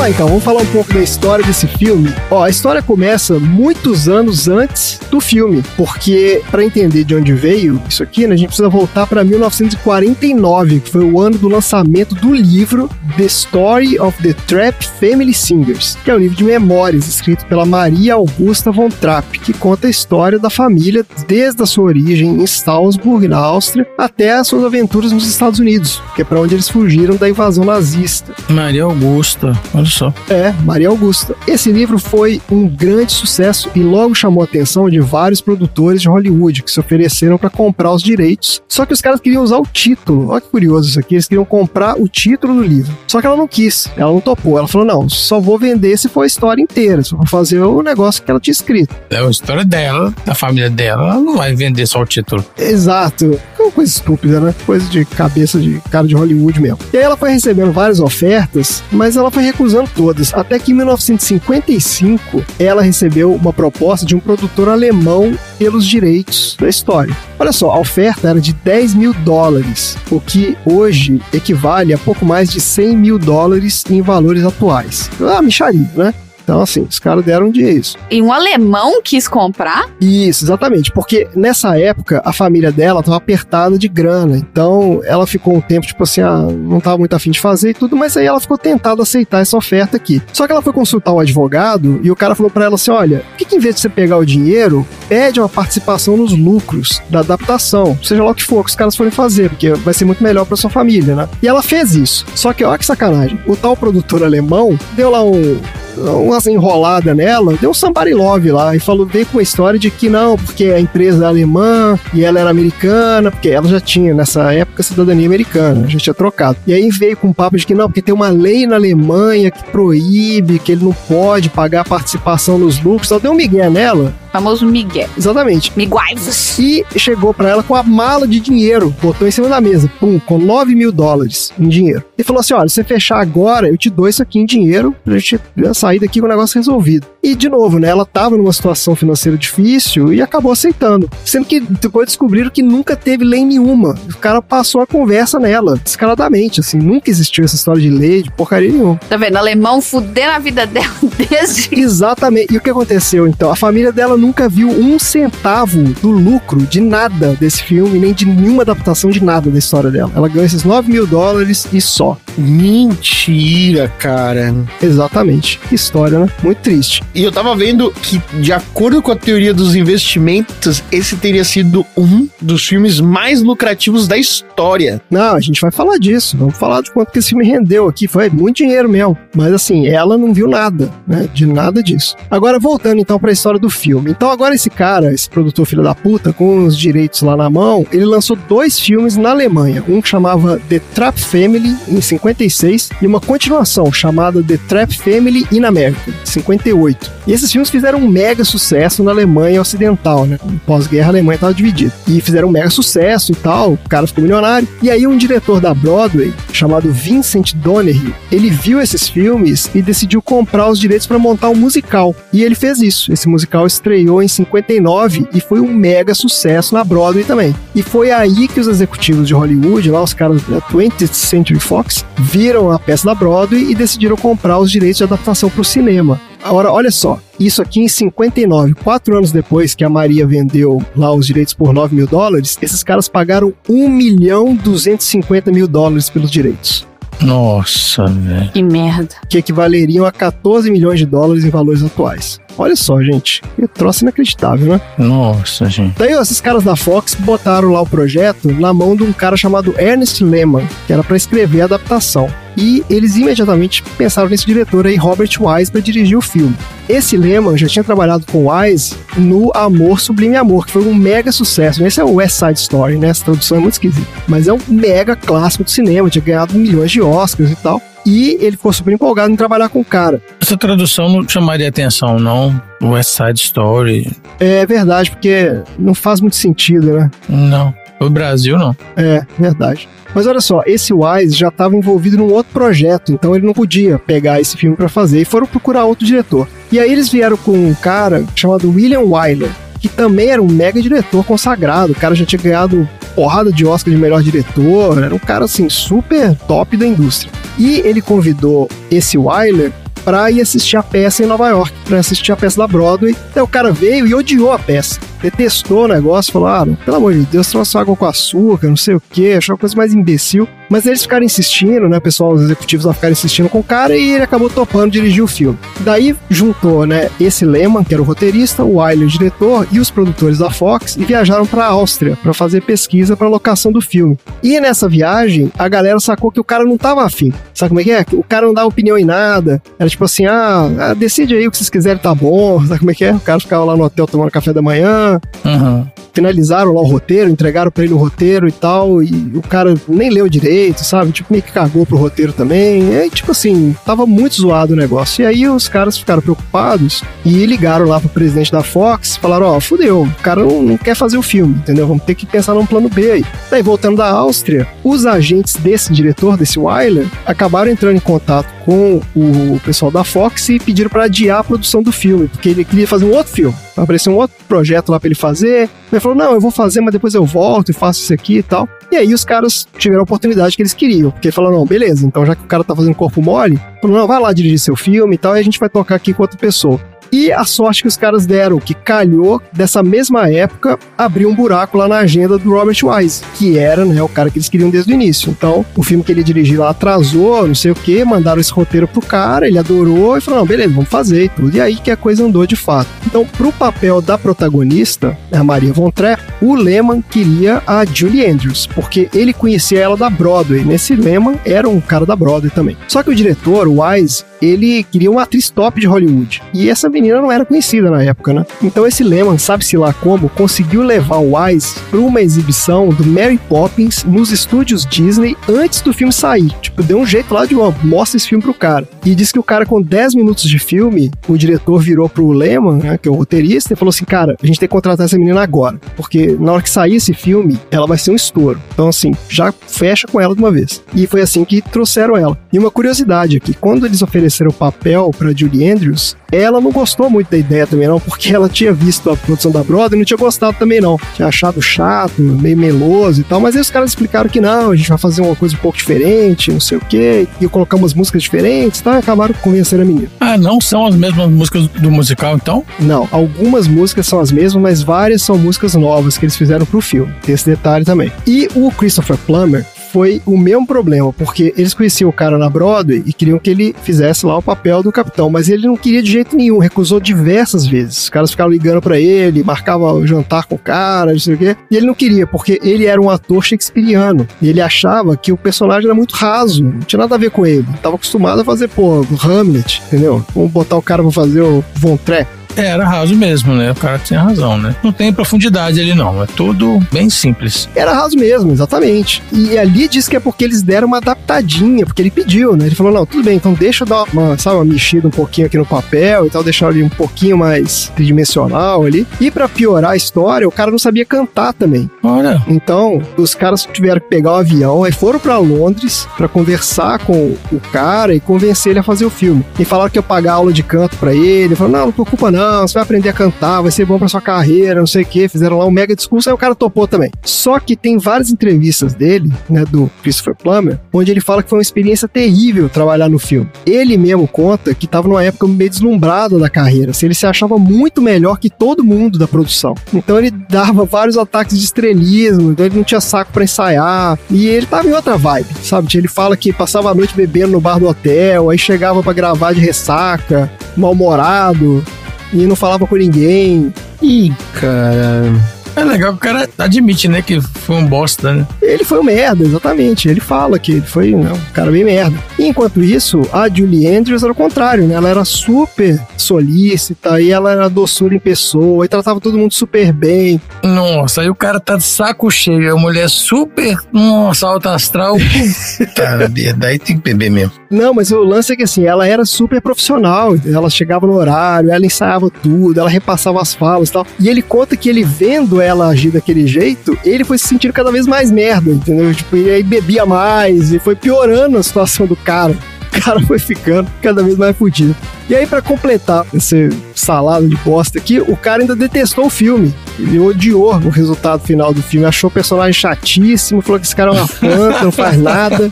Lá então, vamos falar um pouco da história desse filme. Ó, a história começa muitos anos antes do filme, porque para entender de onde veio isso aqui, né, a gente precisa voltar para 1949, que foi o ano do lançamento do livro The Story of the Trapp Family Singers, que é um livro de memórias escrito pela Maria Augusta von Trapp, que conta a história da família desde a sua origem em Salzburg, na Áustria, até as suas aventuras nos Estados Unidos, que é para onde eles fugiram da invasão nazista. Maria Augusta, olha só. É, Maria Augusta. Esse livro foi um grande sucesso e logo chamou a atenção de vários produtores de Hollywood que se ofereceram para comprar os direitos. Só que os caras queriam usar o título. Olha que curioso isso aqui. Eles queriam comprar o título do livro. Só que ela não quis. Ela não topou. Ela falou: não, só vou vender se for a história inteira. Se for fazer o negócio que ela tinha escrito. É a história dela, da família dela. Ela não vai vender só o título. Exato. Uma coisa estúpida, né? Coisa de cabeça de cara de Hollywood mesmo. E aí ela foi recebendo várias ofertas, mas ela foi recusando todas. Até que em 1955 ela recebeu uma proposta de um produtor alemão pelos direitos da história. Olha só, a oferta era de 10 mil dólares, o que hoje equivale a pouco mais de 100 mil dólares em valores atuais. Ah, micharia, né? Então, assim, os caras deram um dia isso. E um alemão quis comprar? Isso, exatamente. Porque nessa época a família dela tava apertada de grana. Então ela ficou um tempo, tipo assim, ah, não tava muito afim de fazer e tudo, mas aí ela ficou tentada a aceitar essa oferta aqui. Só que ela foi consultar um advogado e o cara falou para ela assim: olha, por que, que em vez de você pegar o dinheiro, pede uma participação nos lucros da adaptação, seja lá o que for que os caras forem fazer, porque vai ser muito melhor para sua família, né? E ela fez isso. Só que olha que sacanagem. O tal produtor alemão deu lá um umas enroladas nela, deu um somebody love lá e falou, veio com a história de que não, porque a empresa é alemã e ela era americana, porque ela já tinha nessa época cidadania americana, já tinha trocado. E aí veio com um papo de que não, porque tem uma lei na Alemanha que proíbe, que ele não pode pagar participação nos lucros, só deu um migué nela. Famoso Miguel. Exatamente. Miguaivos. E chegou pra ela com a mala de dinheiro, botou em cima da mesa, pum, com 9 mil dólares em dinheiro. E falou assim: olha, se você fechar agora, eu te dou isso aqui em dinheiro pra gente sair daqui com o negócio resolvido. E, de novo, né, ela tava numa situação financeira difícil e acabou aceitando. Sendo que depois descobriram que nunca teve lei nenhuma. O cara passou a conversa nela, descaradamente, assim, nunca existiu essa história de lei, de porcaria nenhuma. Tá vendo? Alemão fudendo a vida dela desde. Exatamente. E o que aconteceu então? A família dela nunca viu um centavo do lucro de nada desse filme, nem de nenhuma adaptação de nada da história dela. Ela ganhou esses 9 mil dólares e só. Mentira, cara. Exatamente. Que história, né? Muito triste. E eu tava vendo que, de acordo com a teoria dos investimentos, esse teria sido um dos filmes mais lucrativos da história. Não, a gente vai falar disso. Vamos falar de quanto que esse filme rendeu aqui. Foi muito dinheiro mesmo. Mas assim, ela não viu nada, né? De nada disso. Agora, voltando então pra história do filme. Então, agora esse cara, esse produtor filho da puta, com os direitos lá na mão, ele lançou dois filmes na Alemanha. Um que chamava The Trap Family, em 56, e uma continuação chamada The Trap Family in America, 58. E esses filmes fizeram um mega sucesso na Alemanha Ocidental, né? Pós-guerra, a Alemanha estava dividida. E fizeram um mega sucesso e tal, o cara ficou milionário. E aí um diretor da Broadway, chamado Vincent Donnery, ele viu esses filmes e decidiu comprar os direitos para montar um musical. E ele fez isso. Esse musical estreou em 59 e foi um mega sucesso na Broadway também. E foi aí que os executivos de Hollywood, lá os caras da 20th Century Fox, viram a peça da Broadway e decidiram comprar os direitos de adaptação para o cinema. Agora, olha só, isso aqui em 59, quatro anos depois que a Maria vendeu lá os direitos por 9 mil dólares, esses caras pagaram 1 milhão 250 mil dólares pelos direitos. Nossa, velho. Que merda. Que equivaleriam a 14 milhões de dólares em valores atuais. Olha só, gente. Que troço inacreditável, né? Nossa, gente. Daí, ó, esses caras da Fox botaram lá o projeto na mão de um cara chamado Ernest Lehman, que era para escrever a adaptação. E eles imediatamente pensaram nesse diretor aí, Robert Wise, para dirigir o filme. Esse Lehman já tinha trabalhado com Wise no Amor Sublime Amor, que foi um mega sucesso. Esse é o West Side Story, né? Essa tradução é muito esquisita. Mas é um mega clássico do cinema, tinha ganhado milhões de Oscars e tal. E ele ficou super empolgado em trabalhar com o cara. Essa tradução não chamaria atenção, não? West Side Story. É verdade, porque não faz muito sentido, né? Não. O Brasil, não. É, verdade. Mas olha só, esse Wise já estava envolvido num outro projeto, então ele não podia pegar esse filme para fazer e foram procurar outro diretor. E aí eles vieram com um cara chamado William Wyler, que também era um mega diretor consagrado. O cara já tinha ganhado porrada de Oscar de melhor diretor, era um cara assim super top da indústria. E ele convidou esse Wyler pra ir assistir a peça em Nova York, pra assistir a peça da Broadway. Aí o cara veio e odiou a peça. Detestou o negócio, falou: ah, pelo amor de Deus, trouxe água com açúcar, não sei o que, achou a coisa mais imbecil. Mas eles ficaram insistindo, né? O pessoal, os executivos lá ficaram insistindo com o cara e ele acabou topando dirigir o filme. Daí juntou, né, esse Lehman, que era o roteirista, o Wyler, o diretor, e os produtores da Fox e viajaram pra Áustria para fazer pesquisa pra locação do filme. E nessa viagem, a galera sacou que o cara não tava afim. Sabe como é que é? O cara não dava opinião em nada. Era tipo assim: ah, ah, decide aí o que vocês quiserem, tá bom. Sabe como é que é? O cara ficava lá no hotel tomando café da manhã. Uhum. Finalizaram lá o roteiro, entregaram pra ele o roteiro e tal. E o cara nem leu direito, sabe? Tipo, meio que cagou pro roteiro também. E tipo assim, tava muito zoado o negócio. E aí os caras ficaram preocupados e ligaram lá pro presidente da Fox. Falaram: ó, fudeu, o cara não, não quer fazer o filme, entendeu? Vamos ter que pensar num plano B aí. Daí, voltando da Áustria, os agentes desse diretor, desse Wyler, acabaram entrando em contato com o pessoal da Fox e pediram para adiar a produção do filme, porque ele queria fazer um outro filme. Apareceu um outro projeto lá para ele fazer. Ele falou: Não, eu vou fazer, mas depois eu volto e faço isso aqui e tal. E aí os caras tiveram a oportunidade que eles queriam, porque falaram: Não, beleza, então já que o cara tá fazendo corpo mole, falou: Não, vai lá dirigir seu filme e tal, e a gente vai tocar aqui com outra pessoa. E a sorte que os caras deram, que calhou dessa mesma época, abriu um buraco lá na agenda do Robert Wise, que era né, o cara que eles queriam desde o início. Então, o filme que ele dirigiu lá atrasou, não sei o que, mandaram esse roteiro pro cara, ele adorou e falou: não, beleza, vamos fazer e tudo. E aí que a coisa andou de fato. Então, pro papel da protagonista, a Maria Von Trapp, o Lehman queria a Julie Andrews, porque ele conhecia ela da Broadway. Nesse Lehman era um cara da Broadway também. Só que o diretor, o Wise, ele queria uma atriz top de Hollywood. E essa não era conhecida na época, né? Então esse Lehman, sabe-se lá como, conseguiu levar o Wise para uma exibição do Mary Poppins nos estúdios Disney antes do filme sair. Tipo, deu um jeito lá de, ó, mostra esse filme pro cara. E disse que o cara, com 10 minutos de filme, o diretor virou pro Lehman, né, que é o roteirista, e falou assim, cara, a gente tem que contratar essa menina agora. Porque na hora que sair esse filme, ela vai ser um estouro. Então, assim, já fecha com ela de uma vez. E foi assim que trouxeram ela. E uma curiosidade aqui, quando eles ofereceram o papel pra Julie Andrews, ela não gostou muito da ideia também, não, porque ela tinha visto a produção da Broadway e não tinha gostado também, não. Tinha achado chato, meio meloso e tal, mas aí os caras explicaram que não, a gente vai fazer uma coisa um pouco diferente, não sei o quê, e colocar umas músicas diferentes, tá? E acabaram convencendo a menina. Ah, não são as mesmas músicas do musical, então? Não, algumas músicas são as mesmas, mas várias são músicas novas que eles fizeram pro filme. Tem esse detalhe também. E o Christopher Plummer foi o mesmo problema, porque eles conheciam o cara na Broadway e queriam que ele fizesse lá o papel do capitão, mas ele não queria de jeito nenhum, recusou diversas vezes. Os caras ficaram ligando para ele, marcava o jantar com o cara, não sei o quê, e ele não queria, porque ele era um ator shakespeariano, e ele achava que o personagem era muito raso, não tinha nada a ver com ele. Tava acostumado a fazer, pô, Hamlet, entendeu? Vamos botar o cara pra fazer o Von Trapp. Era raso mesmo, né? O cara tinha razão, né? Não tem profundidade ali, não. É tudo bem simples. Era raso mesmo, exatamente. E ali diz que é porque eles deram uma adaptadinha, porque ele pediu, né? Ele falou: não, tudo bem, então deixa eu dar uma, sabe, uma mexida um pouquinho aqui no papel e tal, deixar ali um pouquinho mais tridimensional ali. E para piorar a história, o cara não sabia cantar também. Olha. Então, os caras tiveram que pegar o avião, aí foram para Londres para conversar com o cara e convencer ele a fazer o filme. E falaram que ia pagar aula de canto para ele. Ele falou: não, não preocupa não não, você vai aprender a cantar, vai ser bom pra sua carreira, não sei o que. Fizeram lá um mega discurso, aí o cara topou também. Só que tem várias entrevistas dele, né, do Christopher Plummer, onde ele fala que foi uma experiência terrível trabalhar no filme. Ele mesmo conta que tava numa época meio deslumbrada da carreira, assim, ele se achava muito melhor que todo mundo da produção. Então ele dava vários ataques de estrelismo, então ele não tinha saco para ensaiar, e ele tava em outra vibe, sabe? Ele fala que passava a noite bebendo no bar do hotel, aí chegava para gravar de ressaca, mal-humorado, e não falava com ninguém. Ih, cara. É legal que o cara admite, né, que foi um bosta, né? Ele foi um merda, exatamente. Ele fala que ele foi um cara bem merda. E enquanto isso, a Julie Andrews era o contrário, né? Ela era super solícita e ela era doçura em pessoa e tratava todo mundo super bem. Nossa, aí o cara tá de saco cheio, a mulher super, nossa, alta astral. Merda, daí tem que beber mesmo. Não, mas o lance é que assim, ela era super profissional. Ela chegava no horário, ela ensaiava tudo, ela repassava as falas e tal. E ele conta que ele vendo ela agir daquele jeito, ele foi se sentindo cada vez mais merda, entendeu? Tipo, e aí bebia mais e foi piorando a situação do cara. cara foi ficando cada vez mais fudido. E aí, pra completar esse salado de bosta aqui, o cara ainda detestou o filme. Ele odiou o resultado final do filme, achou o personagem chatíssimo, falou que esse cara é uma planta, não faz nada.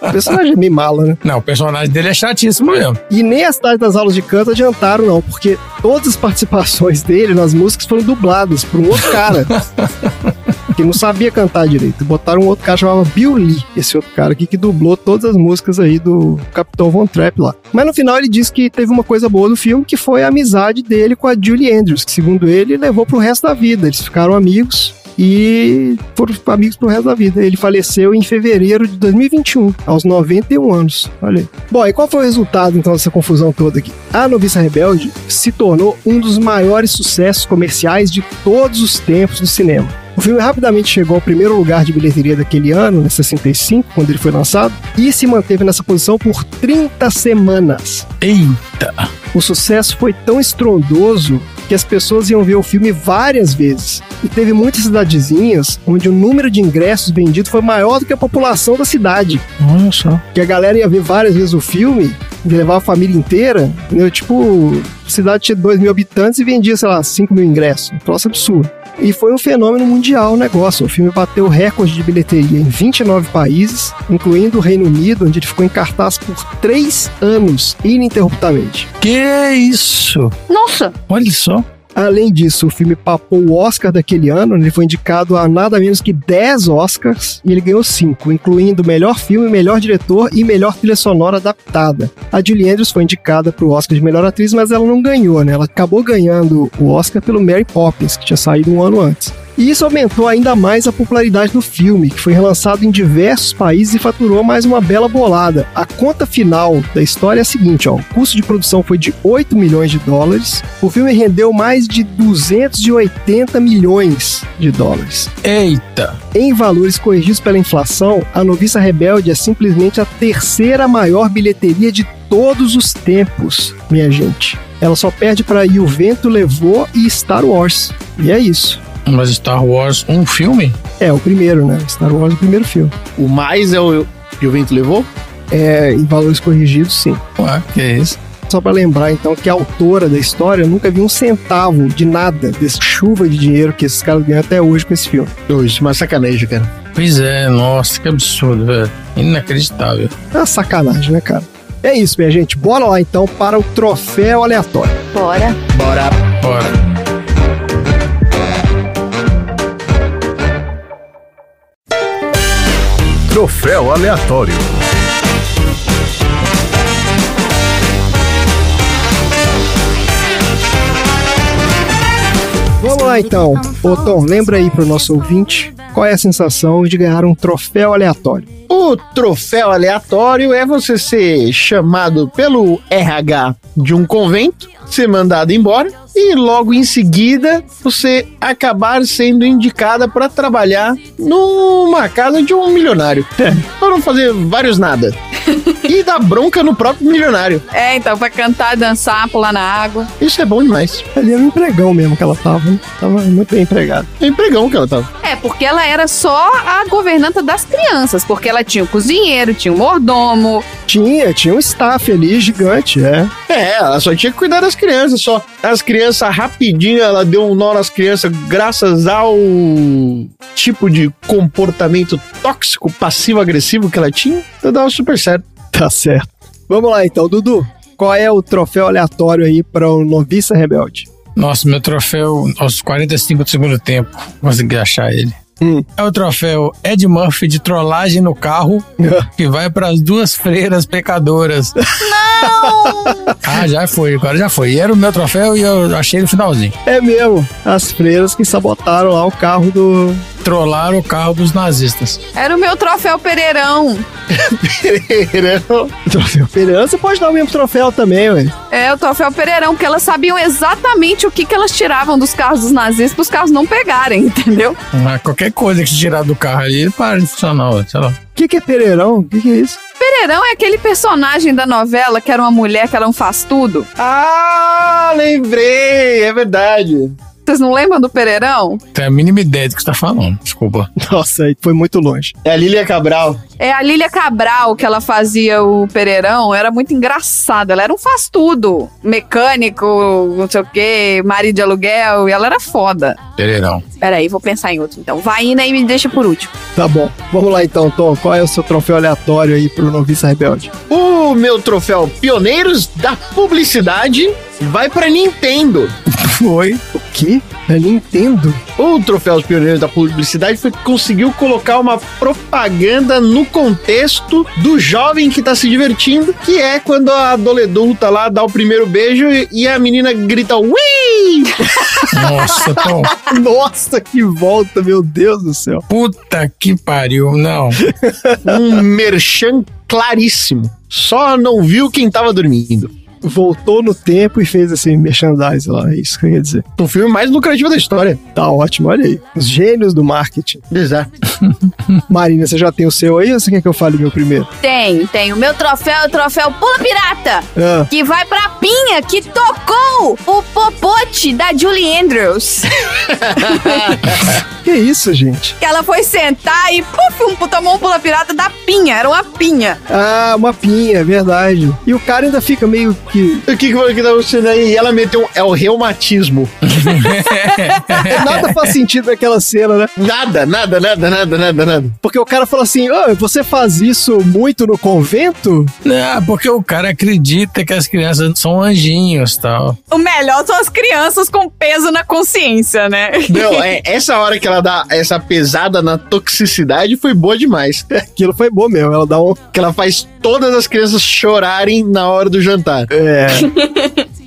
O personagem é meio mala, né? Não, o personagem dele é chatíssimo mesmo. E nem as tardes das aulas de canto adiantaram, não, porque todas as participações dele nas músicas foram dubladas por um outro cara. que não sabia cantar direito. Botaram um outro cara chamado Bill Lee, esse outro cara aqui que dublou todas as músicas aí do Capitão Von Trapp lá. Mas no final ele disse que teve uma coisa boa do filme, que foi a amizade dele com a Julie Andrews, que segundo ele levou pro resto da vida. Eles ficaram amigos e foram amigos pro resto da vida. Ele faleceu em fevereiro de 2021, aos 91 anos. Olha aí. Bom, e qual foi o resultado então dessa confusão toda aqui? A Noviça Rebelde se tornou um dos maiores sucessos comerciais de todos os tempos do cinema. O filme rapidamente chegou ao primeiro lugar de bilheteria daquele ano, em 65, quando ele foi lançado, e se manteve nessa posição por 30 semanas. Eita! O sucesso foi tão estrondoso que as pessoas iam ver o filme várias vezes. E teve muitas cidadezinhas onde o número de ingressos vendidos foi maior do que a população da cidade. Olha só. Que a galera ia ver várias vezes o filme, levar a família inteira, entendeu? Tipo, a cidade tinha 2 mil habitantes e vendia, sei lá, 5 mil ingressos. Um troço absurdo. E foi um fenômeno mundial o negócio. O filme bateu recorde de bilheteria em 29 países, incluindo o Reino Unido, onde ele ficou em cartaz por 3 anos, ininterruptamente. Que isso? Nossa! Olha só. Além disso, o filme papou o Oscar daquele ano, ele foi indicado a nada menos que 10 Oscars e ele ganhou 5, incluindo melhor filme, melhor diretor e melhor trilha sonora adaptada. A Julie Andrews foi indicada para o Oscar de melhor atriz, mas ela não ganhou, né? Ela acabou ganhando o Oscar pelo Mary Poppins, que tinha saído um ano antes. E isso aumentou ainda mais a popularidade do filme, que foi relançado em diversos países e faturou mais uma bela bolada. A conta final da história é a seguinte, ó, o custo de produção foi de 8 milhões de dólares, o filme rendeu mais de 280 milhões de dólares. Eita! Em valores corrigidos pela inflação, A Noviça Rebelde é simplesmente a terceira maior bilheteria de todos os tempos, minha gente. Ela só perde para E o Vento Levou e Star Wars. E é isso. Mas Star Wars, um filme? É, o primeiro, né? Star Wars, o primeiro filme. O mais é o que o vento levou? É, em valores corrigidos, sim. Ué, que é isso? Só pra lembrar, então, que a autora da história nunca viu um centavo de nada desse chuva de dinheiro que esses caras ganham até hoje com esse filme. Hoje, uma sacanagem, cara. Pois é, nossa, que absurdo, velho. Inacreditável. É uma sacanagem, né, cara? É isso, minha gente. Bora lá, então, para o troféu aleatório. Bora. Bora. Bora. Troféu aleatório. Vamos lá, então. Ô, Tom, lembra aí pro nosso ouvinte qual é a sensação de ganhar um troféu aleatório. O troféu aleatório é você ser chamado pelo RH de um convento, ser mandado embora e logo em seguida você acabar sendo indicada para trabalhar numa casa de um milionário. para não fazer vários nada. E dar bronca no próprio milionário. É, então, pra cantar, dançar, pular na água. Isso é bom demais. Ali era um empregão mesmo que ela tava. né? Tava muito bem empregada. É empregão que ela tava. É, porque ela era só a governanta das crianças, porque ela tinha o cozinheiro, tinha o mordomo. Tinha, tinha um staff ali gigante, é. É, ela só tinha que cuidar das crianças, só. As crianças, rapidinho, ela deu um nó nas crianças graças ao tipo de comportamento tóxico, passivo-agressivo que ela tinha. Então dava super certo. Tá certo. Vamos lá então, Dudu. Qual é o troféu aleatório aí para o Noviça Rebelde? Nossa, meu troféu aos 45 do segundo tempo. Consegui achar ele. Hum. É o troféu Ed Murphy de trollagem no carro, que vai para as duas freiras pecadoras. Não! Ah, já foi, agora já foi. E era o meu troféu e eu achei no finalzinho. É mesmo, as freiras que sabotaram lá o carro do. Trollaram o carro dos nazistas. Era o meu troféu Pereirão. Pereirão. Troféu Pereira. Você pode dar o mesmo troféu também, ué. É, o troféu Pereirão, porque elas sabiam exatamente o que, que elas tiravam dos carros dos nazistas para os carros não pegarem, entendeu? Ah, qualquer coisa que se tirar do carro ali, para de funcionar, ué, sei lá. O que, que é Pereirão? O que, que é isso? Pereirão é aquele personagem da novela que era uma mulher que ela não faz tudo. Ah, lembrei, é verdade. Vocês não lembram do Pereirão? Tem a mínima ideia do que você tá falando. Desculpa. Nossa, aí foi muito longe. É a Lília Cabral. É a Lília Cabral que ela fazia o Pereirão, era muito engraçada. Ela era um faz-tudo. Mecânico, não sei o quê, marido de aluguel, e ela era foda. Pereirão. Peraí, vou pensar em outro então. Vai indo aí e me deixa por último. Tá bom. Vamos lá então, Tom. Qual é o seu troféu aleatório aí pro Noviça Rebelde? O meu troféu Pioneiros da Publicidade vai pra Nintendo. Foi. O quê? É Nintendo? O troféu dos Pioneiros da Publicidade foi que conseguiu colocar uma propaganda no contexto do jovem que tá se divertindo, que é quando a adolescente lá dá o primeiro beijo e- e a menina grita Ui! Nossa, Tom. Nossa, que volta, meu Deus do céu. Puta que pariu. Não. Um merchan claríssimo. Só não viu quem tava dormindo. Voltou no tempo e fez esse merchandise lá, é isso que eu ia dizer. O filme mais lucrativo da história. Tá ótimo, olha aí. Os gênios do marketing. Exato. Marina, você já tem o seu aí ou você quer que eu fale meu primeiro? Tem, tem. O meu troféu é o troféu Pula Pirata. Ah. Que vai pra Pinha, que tocou o popote da Julie Andrews. Que isso, gente? que ela foi sentar e puf, um, tomou um Pula Pirata da Pinha. Era uma pinha. Ah, uma pinha, é verdade. E o cara ainda fica meio que. O que que que tava acontecendo aí? E ela meteu um, é o reumatismo. Nada faz sentido naquela cena, né? Nada, nada, nada, nada, nada, nada. Porque o cara fala assim: "Ô, você faz isso muito no convento? Não, porque o cara acredita que as crianças são anjinhos e tal. O melhor são as crianças com peso na consciência, né? Não, é, essa hora que ela dá essa pesada na toxicidade foi boa demais. Aquilo foi bom mesmo. Ela dá um. Que ela faz todas as crianças chorarem na hora do jantar. É.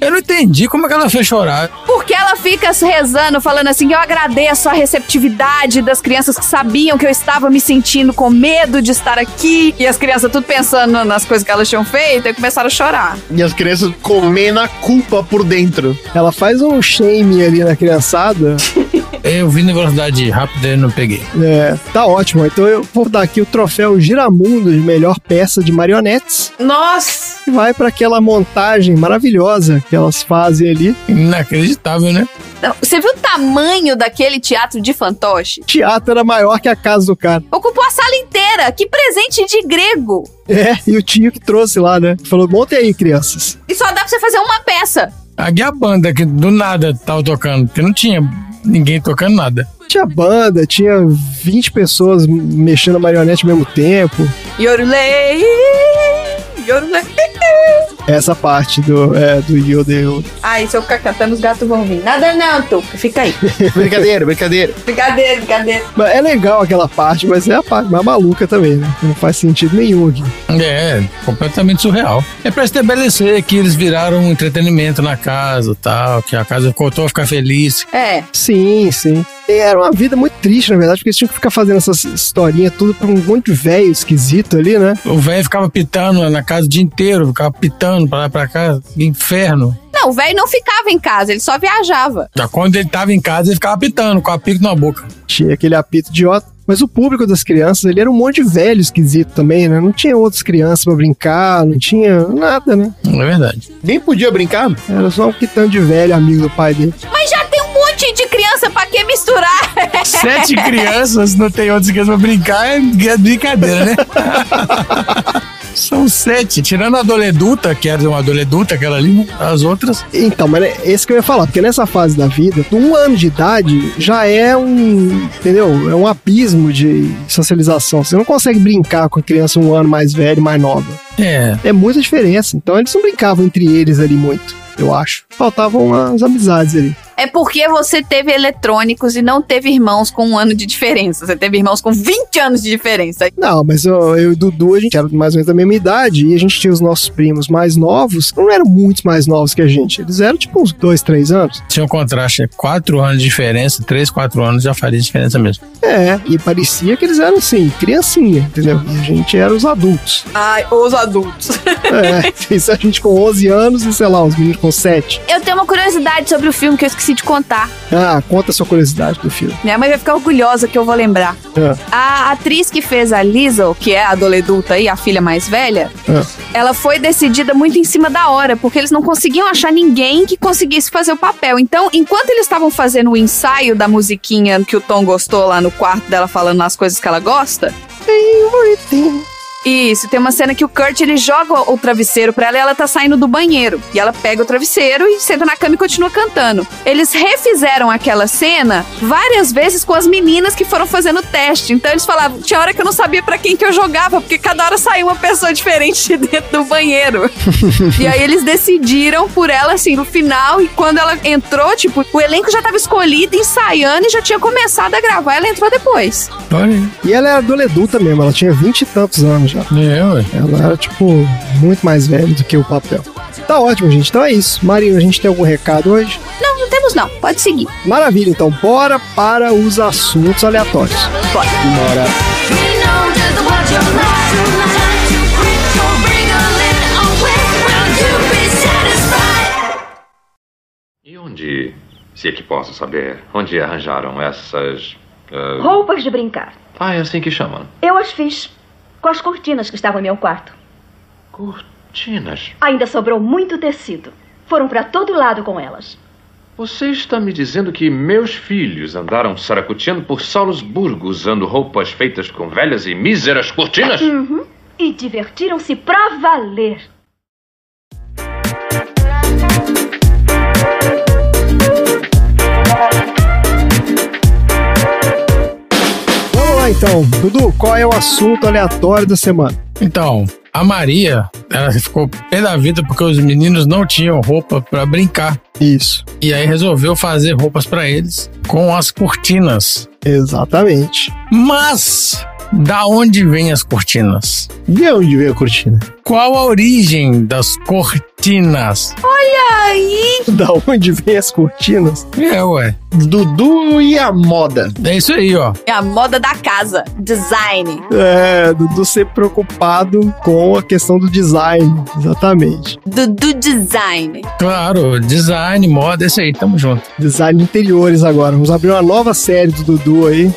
Eu não entendi como é que ela fez chorar. Porque ela fica rezando, falando assim: eu agradeço a receptividade das crianças que sabiam que eu estava me sentindo com medo de estar aqui. E as crianças tudo pensando nas coisas que elas tinham feito e começaram a chorar. E as crianças comendo a culpa por dentro. Ela faz um shame ali na criançada. Eu vi na velocidade rápida e não peguei. É, tá ótimo. Então eu vou dar aqui o troféu Giramundo de melhor peça de marionetes. Nossa! Que vai para aquela montagem maravilhosa que elas fazem ali. Inacreditável, né? Não, você viu o tamanho daquele teatro de fantoche? O teatro era maior que a casa do cara. Ocupou a sala inteira. Que presente de grego! É, e o tio que trouxe lá, né? Falou: montem aí, crianças. E só dá pra você fazer uma peça. A guia banda que do nada tava tocando, porque não tinha ninguém tocando nada. Tinha banda, tinha 20 pessoas mexendo a marionete ao mesmo tempo. Yorulei! Yorulei! Essa parte do, é, do Yoda Yoda. Ai, se eu ficar cantando, os gatos vão vir. Nada não, Tuca. Fica aí. brincadeira, brincadeira. Brincadeira, brincadeira. Mas É legal aquela parte, mas é a parte mais maluca também, né? Não faz sentido nenhum aqui. É, completamente surreal. É pra estabelecer que eles viraram um entretenimento na casa tal, que a casa voltou a ficar feliz. É. Sim, sim. E Era uma vida muito triste, na verdade, porque eles tinham que ficar fazendo essas historinhas tudo pra um monte de velho esquisito ali, né? O velho ficava pitando na casa o dia inteiro, ficava pitando pra lá e pra cá, inferno. Não, o velho não ficava em casa, ele só viajava. Já quando ele tava em casa, ele ficava pitando, com a pico na boca. Tinha aquele apito idiota. Mas o público das crianças, ele era um monte de velho esquisito também, né? Não tinha outras crianças pra brincar, não tinha nada, né? É verdade. Nem podia brincar. Era só um quitão de velho amigo do pai dele. Mas já tem um monte de criança pra que misturar? Sete crianças, não tem outras crianças pra brincar, é brincadeira, né? São sete, tirando a adoleduta, que era uma adoleduta, aquela ali, né? as outras. Então, mas é esse que eu ia falar, porque nessa fase da vida, um ano de idade já é um, entendeu? É um abismo de socialização. Você não consegue brincar com a criança um ano mais velha e mais nova. É. É muita diferença. Então eles não brincavam entre eles ali muito, eu acho. Faltavam as amizades ali. É porque você teve eletrônicos e não teve irmãos com um ano de diferença. Você teve irmãos com 20 anos de diferença. Não, mas eu, eu e o Dudu, a gente era mais ou menos da mesma idade e a gente tinha os nossos primos mais novos, que não eram muito mais novos que a gente. Eles eram tipo uns dois, três anos. Tinha um contraste, quatro anos de diferença, três, quatro anos já faria diferença mesmo. É, e parecia que eles eram assim, criancinha, entendeu? E a gente era os adultos. Ai, os adultos. É, isso a gente com 11 anos e sei lá, os meninos com 7. Eu tenho uma curiosidade sobre o filme que eu esqueci esqueci de contar. Ah, conta a sua curiosidade do filme. Minha mãe vai ficar orgulhosa que eu vou lembrar. Ah, A atriz que fez a Liesel, que é a adolescente aí, a filha mais velha, ah. ela foi decidida muito em cima da hora, porque eles não conseguiam achar ninguém que conseguisse fazer o papel. Então, enquanto eles estavam fazendo o ensaio da musiquinha que o Tom gostou lá no quarto dela falando as coisas que ela gosta. Isso, tem uma cena que o Kurt ele joga o travesseiro pra ela e ela tá saindo do banheiro. E ela pega o travesseiro e senta na cama e continua cantando. Eles refizeram aquela cena várias vezes com as meninas que foram fazendo o teste. Então eles falavam, tinha hora que eu não sabia pra quem que eu jogava, porque cada hora saía uma pessoa diferente de dentro do banheiro. e aí eles decidiram por ela, assim, no final, e quando ela entrou, tipo, o elenco já tava escolhido, ensaiando e já tinha começado a gravar. Ela entrou depois. Olha. E ela era adolescente mesmo, ela tinha vinte e tantos anos já. É, ué. Ela era, tipo, muito mais velha do que o papel. Tá ótimo, gente. Então é isso. Marina, a gente tem algum recado hoje? Não, não temos não. Pode seguir. Maravilha, então bora para os assuntos aleatórios. Bora. Bora. E onde, se é que posso saber, onde arranjaram essas. ah, Roupas de brincar. Ah, é assim que chamam. Eu as fiz com as cortinas que estavam em meu quarto. Cortinas. Ainda sobrou muito tecido. Foram para todo lado com elas. Você está me dizendo que meus filhos andaram saracoteando por Salzburgo usando roupas feitas com velhas e míseras cortinas? Uhum. E divertiram-se pra valer. Então. Dudu, qual é o assunto aleatório da semana? Então, a Maria, ela ficou pé da vida porque os meninos não tinham roupa pra brincar. Isso. E aí resolveu fazer roupas pra eles com as cortinas. Exatamente. Mas da onde vêm as cortinas? De onde veio a cortina? Qual a origem das cortinas? Olha aí! Da onde vem as cortinas? É, ué. Dudu e a moda. É isso aí, ó. É a moda da casa. Design. É, Dudu ser preocupado com a questão do design. Exatamente. Dudu Design. Claro, design, moda, é isso aí, tamo junto. Design de interiores agora. Vamos abrir uma nova série do Dudu aí.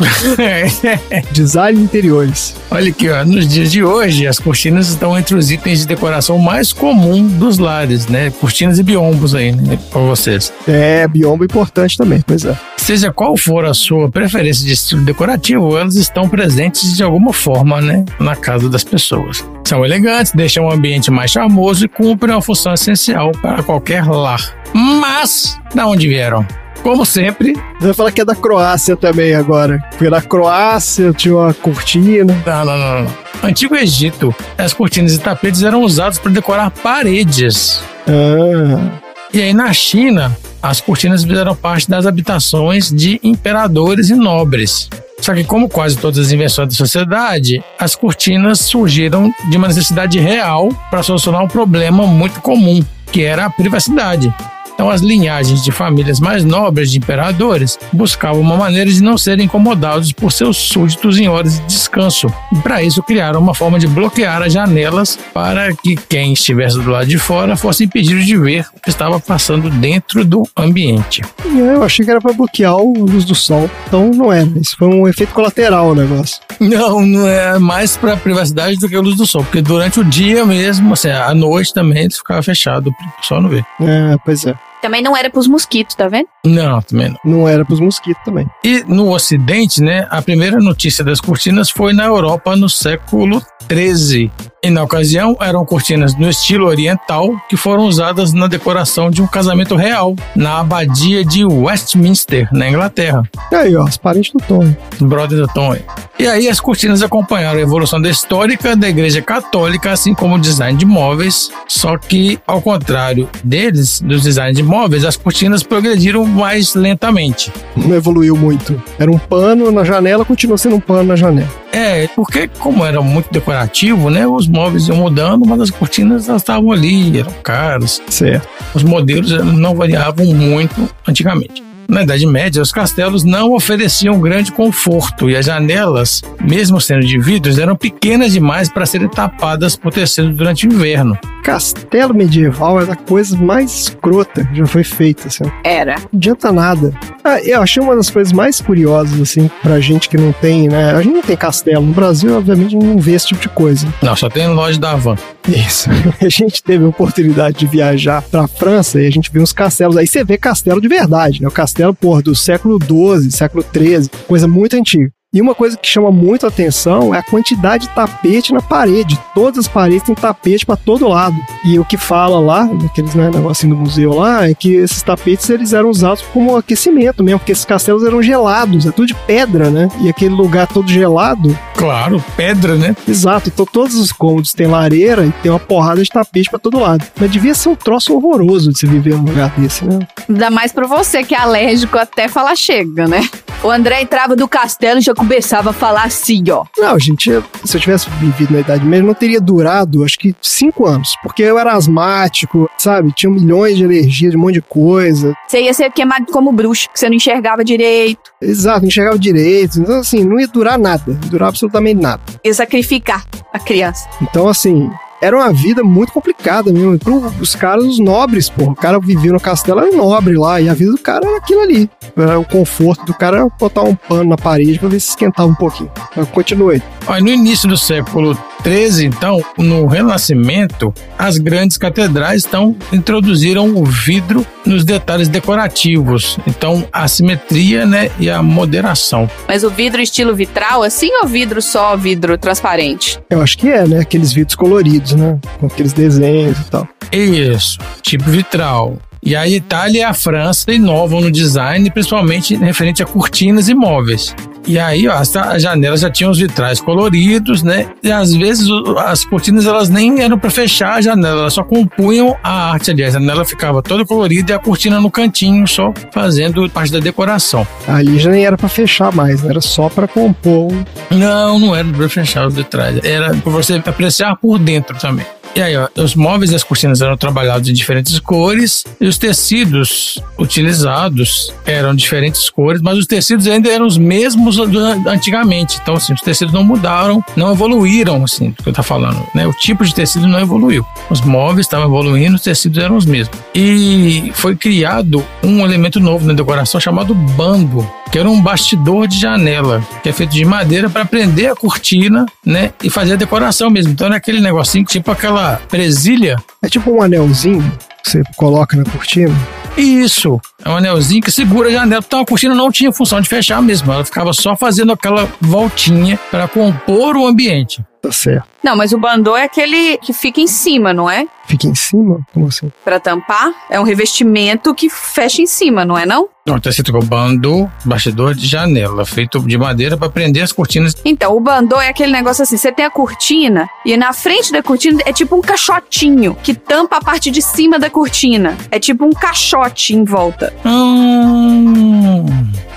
Design de interiores. Olha aqui, ó, nos dias de hoje, as cortinas estão entre os itens de decoração mais comum dos lares, né? Cortinas e biombos aí, né? Pra vocês. É, biombo importante também, pois é. Seja qual for a sua preferência de estilo decorativo, elas estão presentes de alguma forma, né? Na casa das pessoas. São elegantes, deixam o ambiente mais charmoso e cumprem uma função essencial para qualquer lar. Mas, da onde vieram? Como sempre, Você vai falar que é da Croácia também agora. Porque na Croácia tinha uma cortina. Não, não, não, não. Antigo Egito, as cortinas e tapetes eram usados para decorar paredes. Ah, E aí na China, as cortinas fizeram parte das habitações de imperadores e nobres. Só que como quase todas as invenções da sociedade, as cortinas surgiram de uma necessidade real para solucionar um problema muito comum, que era a privacidade. Então, as linhagens de famílias mais nobres de imperadores buscavam uma maneira de não serem incomodados por seus súditos em horas de descanso. E para isso, criaram uma forma de bloquear as janelas para que quem estivesse do lado de fora fosse impedido de ver o que estava passando dentro do ambiente. eu achei que era pra bloquear a luz do sol. Então não era. Isso foi um efeito colateral o negócio. Não, não é mais para privacidade do que a luz do sol, porque durante o dia mesmo, assim, à noite também, ficava fechado, o sol não vê. É, pois é. Também não era pros mosquitos, tá vendo? Não, também não. Não era pros mosquitos também. E no Ocidente, né, a primeira notícia das cortinas foi na Europa no século XIII. E na ocasião eram cortinas no estilo oriental que foram usadas na decoração de um casamento real na abadia de Westminster, na Inglaterra. E aí, ó, os parentes do Tom. Brother do Tom. aí. E aí as cortinas acompanharam a evolução da histórica da Igreja Católica, assim como o design de móveis. Só que, ao contrário deles, dos designs de móveis, as cortinas progrediram mais lentamente. Não evoluiu muito. Era um pano na janela, continua sendo um pano na janela. É, porque como era muito decorativo, né, os móveis iam mudando, mas as cortinas elas estavam ali, eram caras. Certo. Os modelos eles não variavam muito antigamente. Na Idade Média, os castelos não ofereciam grande conforto e as janelas, mesmo sendo de vidros, eram pequenas demais para serem tapadas por tecido durante o inverno. Castelo medieval é a coisa mais escrota que já foi feita, assim. Era. Não adianta nada. Ah, eu achei uma das coisas mais curiosas, assim, pra gente que não tem, né? A gente não tem castelo. No Brasil, obviamente, não vê esse tipo de coisa. Não, só tem loja da Havan. Isso. A gente teve a oportunidade de viajar pra França e a gente viu uns castelos. Aí você vê castelo de verdade, né? O castelo, porra, do século XII, século XIII, coisa muito antiga. E uma coisa que chama muito a atenção é a quantidade de tapete na parede. Todas as paredes têm tapete para todo lado. E o que fala lá, naqueles né, negocinho do museu lá, é que esses tapetes eles eram usados como aquecimento mesmo, porque esses castelos eram gelados, é tudo de pedra, né? E aquele lugar todo gelado. Claro, pedra, né? Exato, então todos os cômodos têm lareira e tem uma porrada de tapete para todo lado. Mas devia ser um troço horroroso de se viver num lugar desse, né? Ainda mais pra você que é alérgico até falar chega, né? O André entrava do castelo e já começava a falar assim, ó. Não, gente, se eu tivesse vivido na Idade Média, não teria durado, acho que cinco anos. Porque eu era asmático, sabe? Tinha milhões de alergias, de um monte de coisa. Você ia ser queimado como bruxo, que você não enxergava direito. Exato, não chegava direito. Então, assim, não ia durar nada. Ia durar absolutamente nada. Ia sacrificar a criança. Então, assim, era uma vida muito complicada mesmo. E os caras, os nobres, pô. O cara vivia no castelo, era nobre lá. E a vida do cara era aquilo ali. Era o conforto do cara era botar um pano na parede pra ver se esquentava um pouquinho. Mas continue. Olha, no início do século XIII, então, no Renascimento, as grandes catedrais então introduziram o vidro nos detalhes decorativos. Então, a simetria, né, e a moderação. Mas o vidro estilo vitral, assim, ou vidro só vidro transparente? Eu acho que é, né? Aqueles vídeos coloridos, né? Com aqueles desenhos e tal. Isso, tipo vitral. E a Itália e a França inovam no design, principalmente referente a cortinas e móveis. E aí, ó, as, as janelas já tinham os vitrais coloridos, né? E às vezes as cortinas elas nem eram para fechar a janela, elas só compunham a arte ali. A janela ficava toda colorida e a cortina no cantinho, só fazendo parte da decoração. Ali já nem era pra fechar mais, né? Era só pra compor. Não, não era para fechar os vitrais, era para você apreciar por dentro também. E aí, ó, os móveis e as cortinas eram trabalhados em diferentes cores e os tecidos utilizados eram diferentes cores, mas os tecidos ainda eram os mesmos antigamente. Então, assim, os tecidos não mudaram, não evoluíram, assim, do que eu tô falando, né? O tipo de tecido não evoluiu. Os móveis estavam evoluindo, os tecidos eram os mesmos. E foi criado um elemento novo na decoração chamado bambo, que era um bastidor de janela, que é feito de madeira para prender a cortina, né? E fazer a decoração mesmo. Então era aquele negocinho, tipo aquela presilha. É tipo um anelzinho que você coloca na cortina. Isso, é um anelzinho que segura a janela. Então a cortina não tinha função de fechar mesmo, ela ficava só fazendo aquela voltinha para compor o ambiente. Tá certo. Não, mas o bandô é aquele que fica em cima, não é? Fica em cima? Como assim? Pra tampar. É um revestimento que fecha em cima, não é não? Não, tá escrito que é o bando, bastidor de janela, feito de madeira para prender as cortinas. Então, o bandô é aquele negócio assim, você tem a cortina e na frente da cortina é tipo um caixotinho que tampa a parte de cima da cortina. É tipo um caixote em volta. Hum.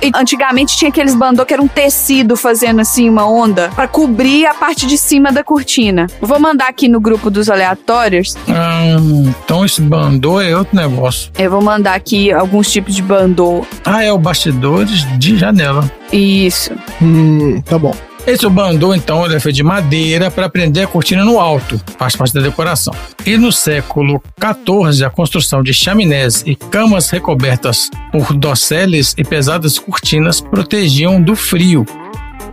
E antigamente tinha aqueles bandô que era um tecido fazendo assim uma onda pra cobrir a parte de cima da cortina. Vou mandar aqui no grupo dos aleatórios. Hum, então esse bandô é outro negócio. Eu vou mandar aqui alguns tipos de bandô. Ah, é o bastidores de janela. Isso. Hum, tá bom. Esse bandô, então, ele é feito de madeira para prender a cortina no alto, faz parte da decoração. E no século XIV, a construção de chaminés e camas recobertas por dosseles e pesadas cortinas protegiam do frio.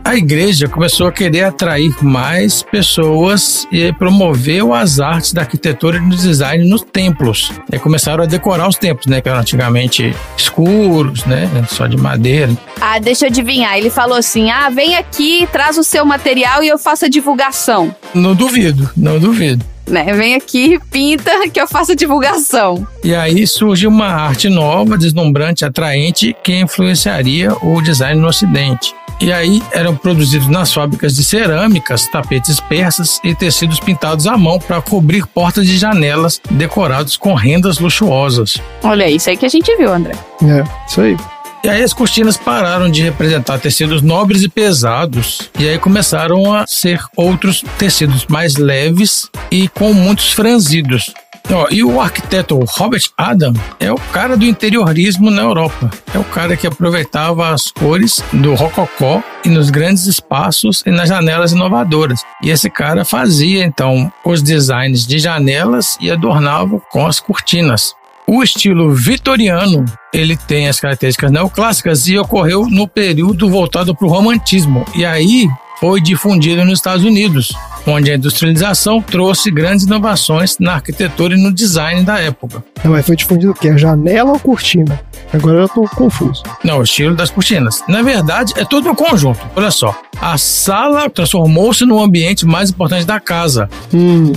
A igreja começou a querer atrair mais pessoas e promoveu as artes da arquitetura e do design nos templos. E começaram a decorar os templos, né, que eram antigamente escuros, né, só de madeira. Ah, deixa eu adivinhar. Ele falou assim: ah, vem aqui, traz o seu material e eu faço a divulgação. Não duvido, não duvido. Né? Vem aqui, pinta, que eu faço a divulgação. E aí surge uma arte nova, deslumbrante, atraente, que influenciaria o design no Ocidente. E aí eram produzidos nas fábricas de cerâmicas, tapetes persas e tecidos pintados à mão para cobrir portas de janelas decorados com rendas luxuosas. Olha isso aí que a gente viu, André. É, isso aí. E aí as cortinas pararam de representar tecidos nobres e pesados, e aí começaram a ser outros tecidos mais leves e com muitos franzidos. Ó, e o arquiteto Robert Adam é o cara do interiorismo na Europa. É o cara que aproveitava as cores do rococó e nos grandes espaços e nas janelas inovadoras. E esse cara fazia então os designs de janelas e adornava com as cortinas. O estilo vitoriano, ele tem as características neoclássicas e ocorreu no período voltado para o romantismo. E aí foi difundido nos Estados Unidos, onde a industrialização trouxe grandes inovações na arquitetura e no design da época. Não, mas foi difundido o quê? A janela ou cortina? Agora eu tô confuso. Não, o estilo das cortinas. Na verdade, é todo um conjunto. Olha só. A sala transformou-se no ambiente mais importante da casa. Hum,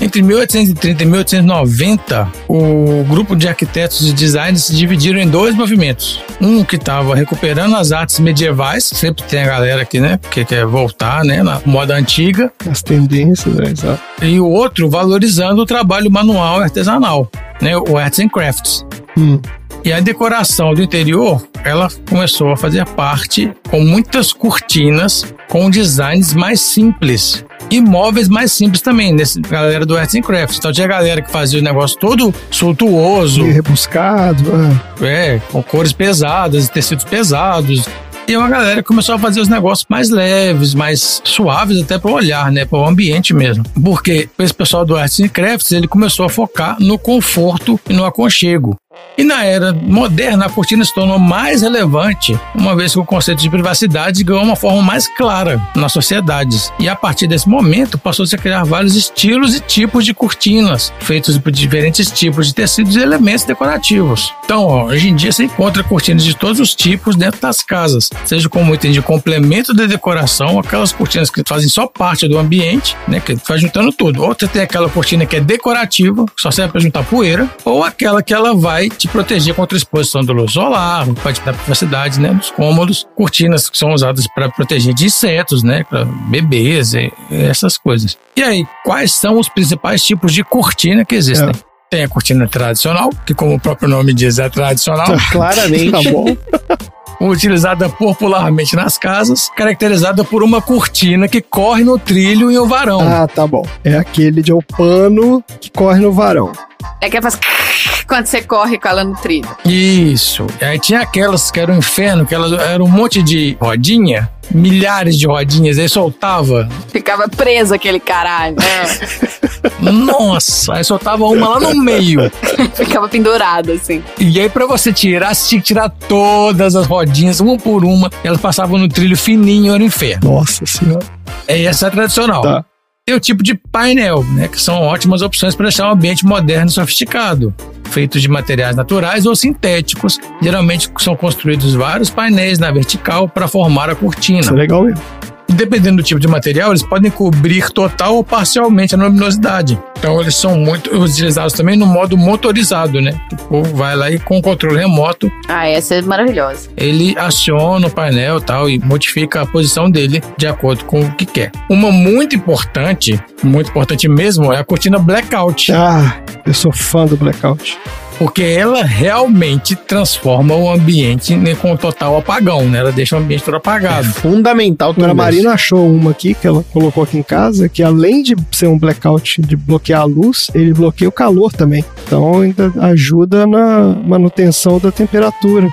Entre 1830 e 1890, o grupo de arquitetos e designers se dividiram em dois movimentos. Um que estava recuperando as artes medievais, sempre tem a galera aqui, né, que quer voltar, né, na moda antiga, as tendências, né? Exato. e o outro valorizando o trabalho manual e artesanal, né, o Arts and Crafts. Hum. E a decoração do interior, ela começou a fazer parte com muitas cortinas, com designs mais simples. E móveis mais simples também, nesse galera do Arts and Crafts. Então tinha a galera que fazia o negócio todo suntuoso, Meio rebuscado. ah. é, com cores pesadas, tecidos pesados. E uma galera que começou a fazer os negócios mais leves, mais suaves até para o olhar, né, para o ambiente mesmo. Porque esse pessoal do Arts and Crafts, ele começou a focar no conforto e no aconchego. E na era moderna, a cortina se tornou mais relevante, uma vez que o conceito de privacidade ganhou uma forma mais clara nas sociedades. E a partir desse momento, passou-se a criar vários estilos e tipos de cortinas, feitos por diferentes tipos de tecidos e elementos decorativos. Então, ó, hoje em dia, você encontra cortinas de todos os tipos dentro das casas, seja como item de complemento da decoração, aquelas cortinas que fazem só parte do ambiente, né, que vai juntando tudo. Ou você tem aquela cortina que é decorativa, que só serve para juntar poeira, ou aquela que ela vai te proteger contra a exposição da luz solar, vai te dar privacidade, né, dos cômodos, cortinas que são usadas para proteger de insetos, né, para bebês essas coisas. E aí, quais são os principais tipos de cortina que existem? Tem a cortina tradicional, que como o próprio nome diz, é tradicional. Claramente. Tá bom. utilizada popularmente nas casas, caracterizada por uma cortina que corre no trilho e o varão. Ah, tá bom. É aquele de o pano que corre no varão. É que faz quando você corre com ela no trilho. Isso. Aí tinha aquelas que era um inferno, que elas eram um monte de rodinha, milhares de rodinhas, aí soltava. Ficava preso aquele caralho. Nossa, aí soltava uma lá no meio. Ficava pendurado, assim. E aí, pra você tirar, você tinha que tirar todas as rodinhas, uma por uma. Elas passavam no trilho fininho, era um inferno. Nossa senhora. É essa é a tradicional. Tá. Tem o tipo de painel, né, que são ótimas opções para deixar um ambiente moderno e sofisticado, feitos de materiais naturais ou sintéticos. Geralmente são construídos vários painéis na vertical para formar a cortina. Isso é legal mesmo. E dependendo do tipo de material, eles podem cobrir total ou parcialmente a luminosidade. Então eles são muito utilizados também no modo motorizado, né? O povo vai lá e com o controle remoto Ah, essa é maravilhosa. ele aciona o painel e tal e modifica a posição dele de acordo com o que quer. Uma muito importante, muito importante mesmo, é a cortina blackout, Ah, eu sou fã do blackout. Porque ela realmente transforma o ambiente né, com total apagão, né? Ela deixa o ambiente todo apagado. Fundamental tudo a. Marina achou uma aqui que ela colocou aqui em casa, que além de ser um blackout de bloquear a luz, ele bloqueia o calor também. Então ainda ajuda na manutenção da temperatura.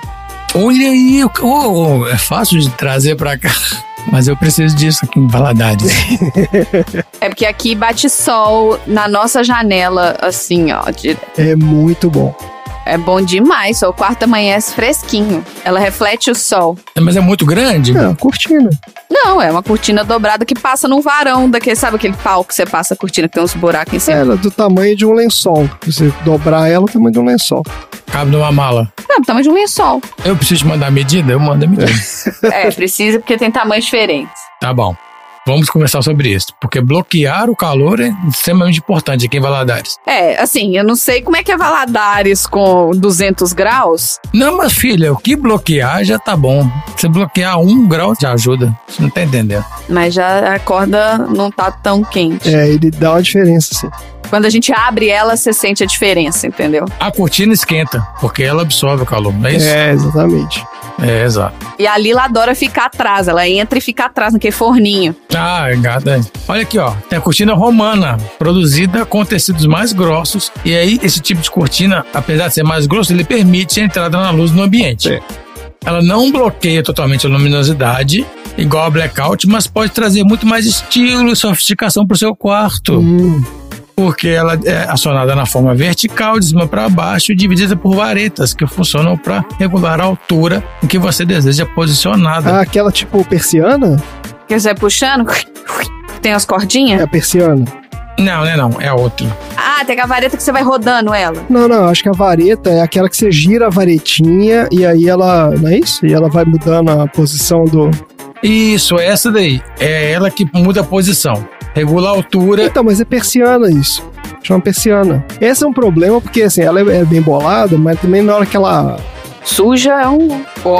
Olha aí, oh, oh, é fácil de trazer pra cá. Mas eu preciso disso aqui em Valadares. É porque aqui bate sol na nossa janela, assim, ó. de- É muito bom. É bom demais. O quarto amanhece fresquinho. Ela reflete o sol. Mas é muito grande? É, uma cortina. Não, é uma cortina dobrada que passa num varão daquele, sabe aquele pau que você passa a cortina que tem uns buracos em cima? Ela é do tamanho de um lençol. Se você dobrar ela, é o tamanho de um lençol. Cabe numa mala. Não, do tamanho de um lençol. Eu preciso te mandar a medida? Eu mando a medida. É, precisa porque tem tamanhos diferentes. Tá bom. Vamos conversar sobre isso. Porque bloquear o calor é extremamente importante aqui em Valadares. É, assim, eu não sei como é que é Valadares com 200 graus. Não, mas filha, o que bloquear já tá bom. Se bloquear um grau já ajuda. Você não tá entendendo. Mas já a corda não tá tão quente. É, ele dá uma diferença, assim. Quando a gente abre ela, você sente a diferença, entendeu? A cortina esquenta, porque ela absorve o calor, não é isso? É, exatamente. É, exato. E a Lila adora ficar atrás. Ela entra e fica atrás naquele forninho. Ah, é gato, é. Olha aqui, ó. Tem a cortina romana, produzida com tecidos mais grossos. E aí, esse tipo de cortina, apesar de ser mais grosso, ele permite a entrada na luz no ambiente. Ela não bloqueia totalmente a luminosidade, igual a blackout, mas pode trazer muito mais estilo e sofisticação pro seu quarto. Porque ela é acionada na forma vertical, de cima para baixo, e dividida por varetas que funcionam para regular a altura em que você deseja posicionada. Ah, aquela tipo persiana? Que você vai puxando, tem as cordinhas. É a persiana. Não, né? Não, é a outra. Ah, tem a vareta que você vai rodando ela. Não, não, acho que a vareta é aquela que você gira a varetinha e aí ela. Não é isso? E ela vai mudando a posição do. Isso, é essa daí. É ela que muda a posição. Regula a altura. Então, mas é persiana isso. Chama persiana. Esse é um problema porque, assim, ela é é bem bolada, mas também na hora que ela. Suja é um.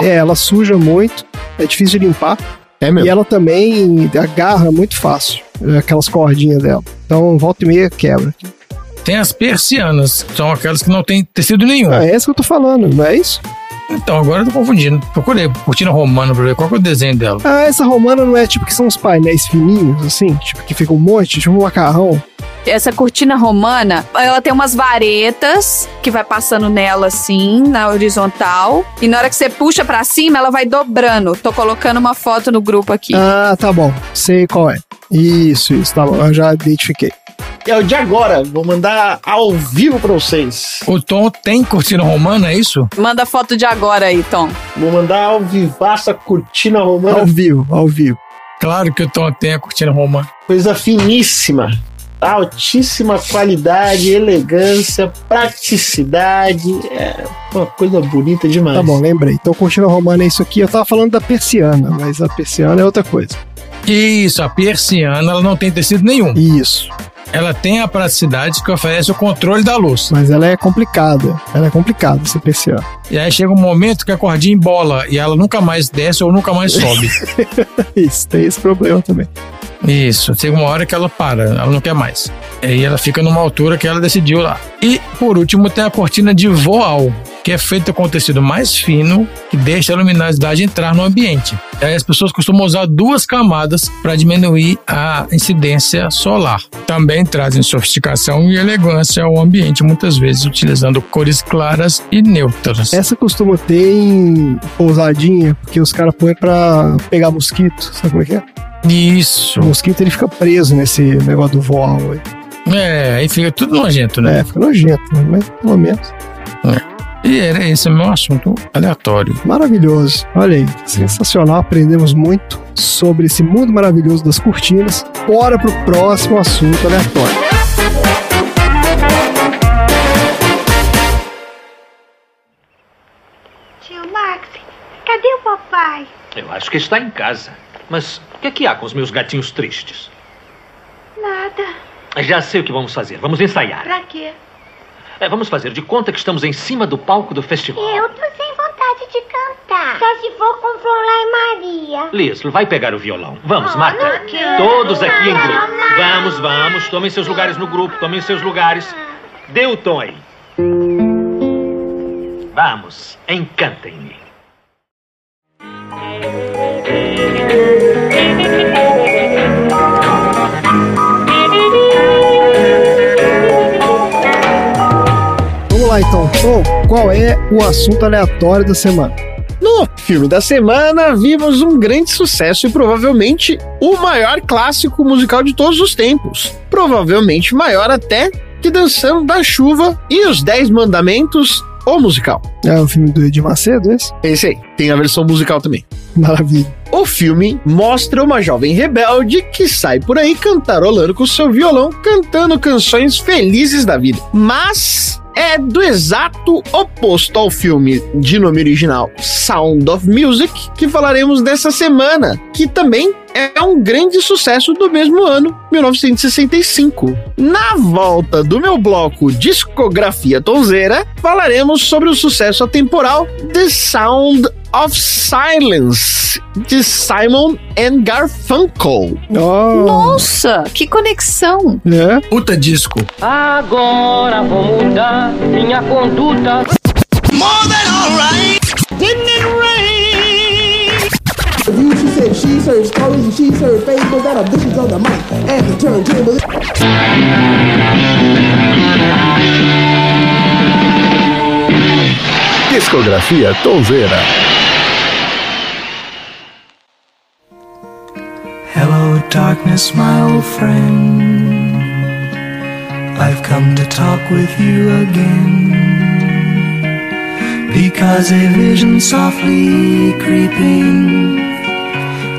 É, ela suja muito. É difícil de limpar. É mesmo. E ela também agarra muito fácil. é, Aquelas cordinhas dela. Então, volta e meia quebra. Tem as persianas, são aquelas que não tem tecido nenhum. Ah, é essa que eu tô falando, não é isso? Então, agora eu tô confundindo. Procurei cortina romana pra ver qual que é o desenho dela. Ah, essa romana não é tipo que são os painéis fininhos, assim? Tipo, que fica um monte, tipo um macarrão. Essa cortina romana, ela tem umas varetas que vai passando nela assim, na horizontal. E na hora que você puxa pra cima, ela vai dobrando. Tô colocando uma foto no grupo aqui. Ah, tá bom. Sei qual é. Isso, isso, tá bom. Eu já identifiquei. É o de agora. Vou mandar ao vivo pra vocês. O Tom tem cortina romana, é isso? Manda foto de agora aí, Tom. Vou mandar ao vivaço a cortina romana. Ao vivo, ao vivo. Claro que o Tom tem a cortina romana. Coisa finíssima. Altíssima qualidade, elegância, praticidade. É uma coisa bonita demais. Tá bom, lembrei. Então, cortina romana é isso aqui. Eu tava falando da persiana, mas a persiana é outra coisa. Isso, a persiana, ela não tem tecido nenhum. Isso. Ela tem a praticidade que oferece o controle da luz. Mas ela é complicada. Ela é complicada, essa persiana. E aí chega um momento que a cordinha embola e ela nunca mais desce ou nunca mais sobe. Isso, tem esse problema também. Isso, chega uma hora que ela para, ela não quer mais. E ela fica numa altura que ela decidiu lá. E por último tem a cortina de voal, que é feita com tecido mais fino, que deixa a luminosidade entrar no ambiente. Aí as pessoas costumam usar duas camadas para diminuir a incidência solar. Também trazem sofisticação e elegância ao ambiente, muitas vezes utilizando cores claras e neutras. Essa costuma ter em pousadinha, porque os caras põem pra pegar mosquito. Sabe como é que é? Isso. O mosquito ele fica preso nesse negócio do voal aí. É, aí fica tudo nojento, né? É, fica nojento, né? mas pelo menos. E era esse é o meu assunto aleatório. Maravilhoso. Olha aí, sensacional. Aprendemos muito sobre esse mundo maravilhoso das cortinas. Bora pro próximo assunto aleatório. Tio Max, cadê o papai? Eu acho que está em casa. Mas o que é que há com os meus gatinhos tristes? Nada. Já sei o que vamos fazer. Vamos ensaiar. Pra quê? É, vamos fazer de conta que estamos em cima do palco do festival. Eu tô sem vontade de cantar. Só se for com Florlá e Maria. Lislo, vai pegar o violão. Vamos, Ah, Marta. não. Todos aqui em grupo. não. Vamos, vamos. Tomem seus lugares no grupo. Tomem seus lugares. Dê o tom aí. Vamos, encantem-me. Lá então. Tom, qual é o assunto aleatório da semana? No filme da semana, vimos um grande sucesso e provavelmente o maior clássico musical de todos os tempos. Provavelmente maior até que Dançando da Chuva e os Dez Mandamentos, o musical. É o filme do Edir Macedo, esse? Esse aí, tem a versão musical também. Maravilha. O filme mostra uma jovem rebelde que sai por aí cantarolando com seu violão, cantando canções felizes da vida. Mas é do exato oposto ao filme de nome original Sound of Music que falaremos dessa semana, que também é um grande sucesso do mesmo ano, 1965. Na volta do meu bloco Discografia Tonzeira, falaremos sobre o sucesso atemporal The Sound of Silence, de Simon and Garfunkel. Nossa, que conexão! É? Puta disco. Agora vou mudar minha conduta. More than alright. Didn't it rain serves porridge and she serves faithful that are dishes on the mic and the turntable. Discografia Tonzeira. Hello, darkness, my old friend. I've come to talk with you again. Because a vision softly creeping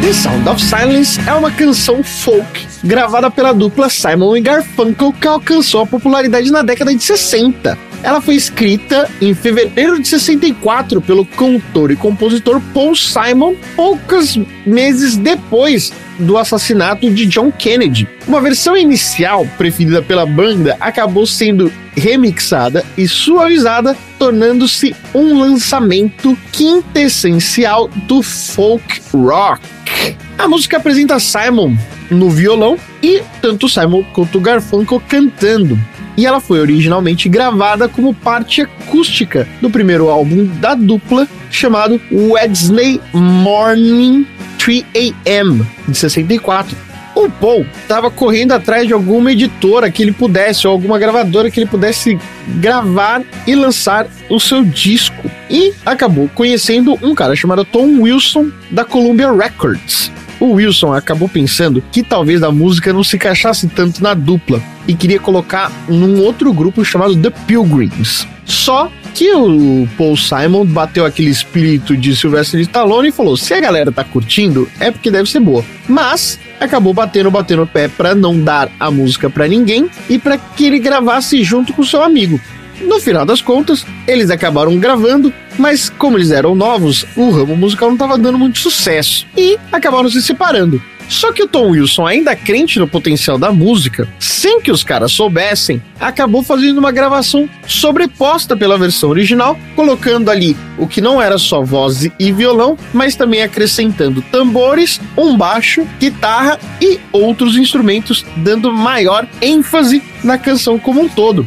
The Sound of Silence é uma canção folk gravada pela dupla Simon e Garfunkel que alcançou a popularidade na década de 60. Ela foi escrita em fevereiro de 64 pelo cantor e compositor Paul Simon, poucos meses depois do assassinato de John Kennedy. Uma versão inicial preferida pela banda acabou sendo remixada e suavizada, tornando-se um lançamento quintessencial do folk rock. A música apresenta Simon no violão e tanto Simon quanto Garfunkel cantando. E ela foi originalmente gravada como parte acústica do primeiro álbum da dupla, chamado Wednesday Morning 3 AM, de 64. O Paul estava correndo atrás de alguma editora que ele pudesse, ou alguma gravadora que ele pudesse gravar e lançar o seu disco. E acabou conhecendo um cara chamado Tom Wilson, da Columbia Records. O Wilson acabou pensando que talvez a música não se encaixasse tanto na dupla e queria colocar num outro grupo chamado The Pilgrims. Só que o Paul Simon bateu aquele espírito de Sylvester Stallone e falou: se a galera tá curtindo, é porque deve ser boa. Mas acabou batendo, batendo o pé para não dar a música para ninguém e para que ele gravasse junto com seu amigo. No final das contas, eles acabaram gravando, mas como eles eram novos, o ramo musical não estava dando muito sucesso e acabaram se separando. Só que o Tom Wilson, ainda crente no potencial da música, sem que os caras soubessem, acabou fazendo uma gravação sobreposta pela versão original, colocando ali o que não era só voz e violão, mas também acrescentando tambores, um baixo, guitarra e outros instrumentos, dando maior ênfase na canção como um todo.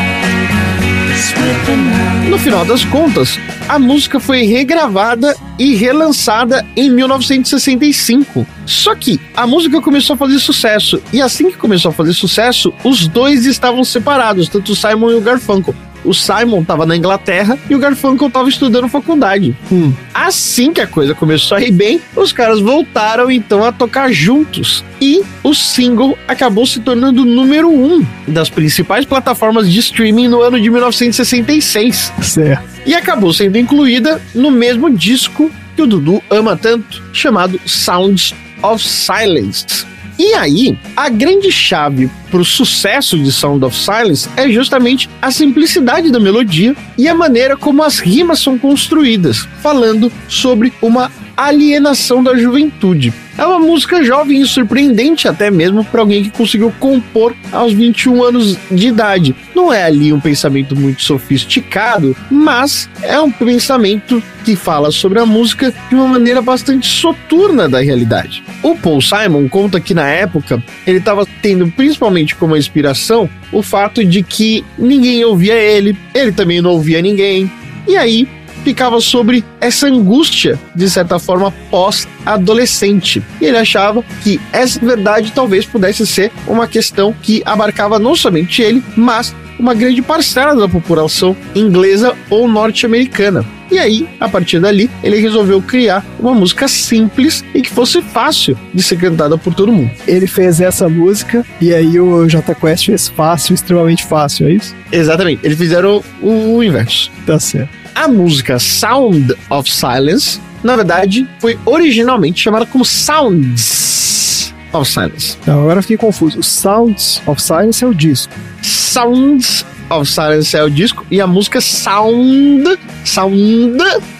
No final das contas, a música foi regravada e relançada em 1965. Só que a música começou a fazer sucesso, e assim que começou a fazer sucesso, os dois estavam separados, tanto o Simon e o Garfunkel. O Simon estava na Inglaterra e o Garfunkel estava estudando faculdade. Hum. Assim que a coisa começou a ir bem, os caras voltaram então a tocar juntos. E o single acabou se tornando o número um das principais plataformas de streaming no ano de 1966. Certo. E acabou sendo incluída no mesmo disco que o Dudu ama tanto, chamado Sounds of Silence. E aí, a grande chave para o sucesso de Sound of Silence é justamente a simplicidade da melodia e a maneira como as rimas são construídas, falando sobre uma alienação da juventude. É uma música jovem e surpreendente até mesmo para alguém que conseguiu compor aos 21 anos de idade. Não é ali um pensamento muito sofisticado, mas é um pensamento que fala sobre a música de uma maneira bastante soturna da realidade. O Paul Simon conta que na época ele estava tendo principalmente como inspiração o fato de que ninguém ouvia ele, ele também não ouvia ninguém. E aí ficava sobre essa angústia, de certa forma, pós-adolescente. E ele achava que essa verdade talvez pudesse ser uma questão que abarcava não somente ele, mas uma grande parcela da população inglesa ou norte-americana. E aí, a partir dali, ele resolveu criar uma música simples e que fosse fácil de ser cantada por todo mundo. Ele fez essa música e aí o J Quest fez fácil, extremamente fácil, é isso? Exatamente, eles fizeram o, o inverso. Tá certo. A música Sound of Silence na verdade, foi originalmente chamada como Sounds of Silence. Não, agora eu fiquei confuso. O Sounds of Silence é o disco. Sounds of Silence é o disco e a música Sound, Sound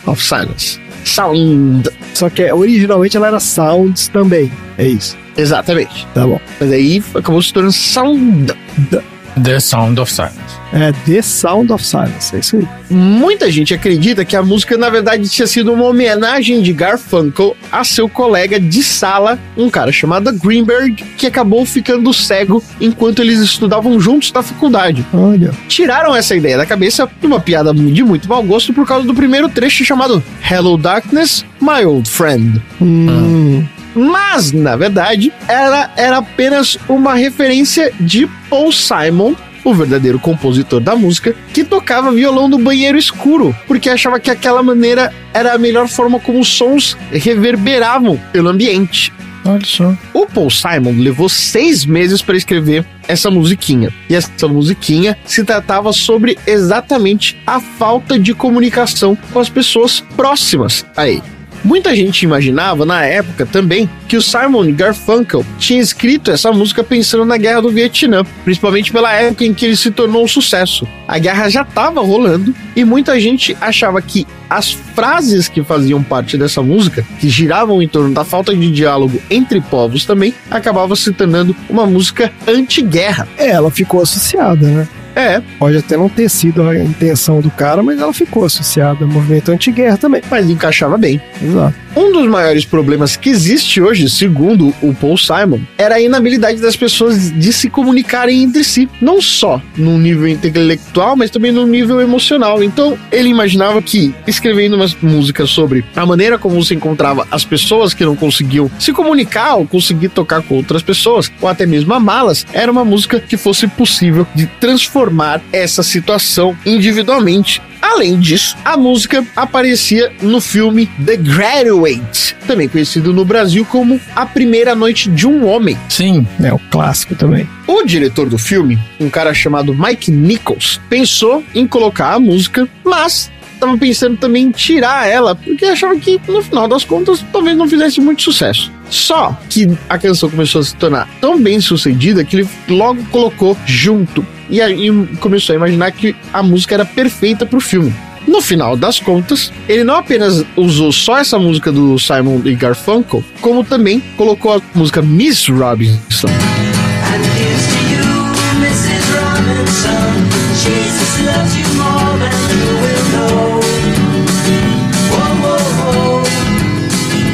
of Silence. Sound. Só que é, originalmente ela era Sounds também. É isso. Exatamente. Tá bom. Mas aí acabou se tornando Sound. The Sound of Silence. É The Sound of Silence. É isso aí. Muita gente acredita que a música, na verdade, tinha sido uma homenagem de Garfunkel a seu colega de sala, um cara chamado Greenberg, que acabou ficando cego enquanto eles estudavam juntos na faculdade. Olha. Tiraram essa ideia da cabeça de uma piada de muito mau gosto por causa do primeiro trecho chamado Hello Darkness, My Old Friend. Hum. Mas, na verdade, ela era apenas uma referência de Paul Simon, o verdadeiro compositor da música, que tocava violão no banheiro escuro, porque achava que aquela maneira era a melhor forma como os sons reverberavam pelo ambiente. Olha só. O Paul Simon levou seis meses para escrever essa musiquinha. E essa musiquinha se tratava sobre exatamente a falta de comunicação com as pessoas próximas a ele. Muita gente imaginava na época também que o Simon Garfunkel tinha escrito essa música pensando na guerra do Vietnã, principalmente pela época em que ele se tornou um sucesso. A guerra já estava rolando e muita gente achava que as frases que faziam parte dessa música, que giravam em torno da falta de diálogo entre povos também, acabava se tornando uma música anti-guerra. É, ela ficou associada, né? É, Pode até não ter sido a intenção do cara, mas ela ficou associada ao movimento anti-guerra também. mas encaixava bem. Exato. Um dos maiores problemas que existe hoje, segundo o Paul Simon, era a inabilidade das pessoas de se comunicarem entre si, não só no nível intelectual, mas também no nível emocional. Então, ele imaginava que escrevendo umas músicas sobre a maneira como se encontrava as pessoas que não conseguiam se comunicar ou conseguir tocar com outras pessoas, ou até mesmo amá-las, era uma música que fosse possível de transformar essa situação individualmente. Além disso, a música aparecia no filme The Graduate, também conhecido no Brasil como A Primeira Noite de um Homem. Sim. É o clássico também. O diretor do filme, um cara chamado Mike Nichols, pensou em colocar a música, mas estava pensando também em tirar ela, porque achava que no final das contas talvez não fizesse muito sucesso. Só que a canção começou a se tornar tão bem sucedida que ele logo colocou junto. E aí começou a imaginar que a música era perfeita pro filme. No final das contas, ele não apenas usou só essa música do Simon e Garfunkel, como também colocou a música Miss Robinson. And here's to you, Mrs. Robinson. Jesus loves you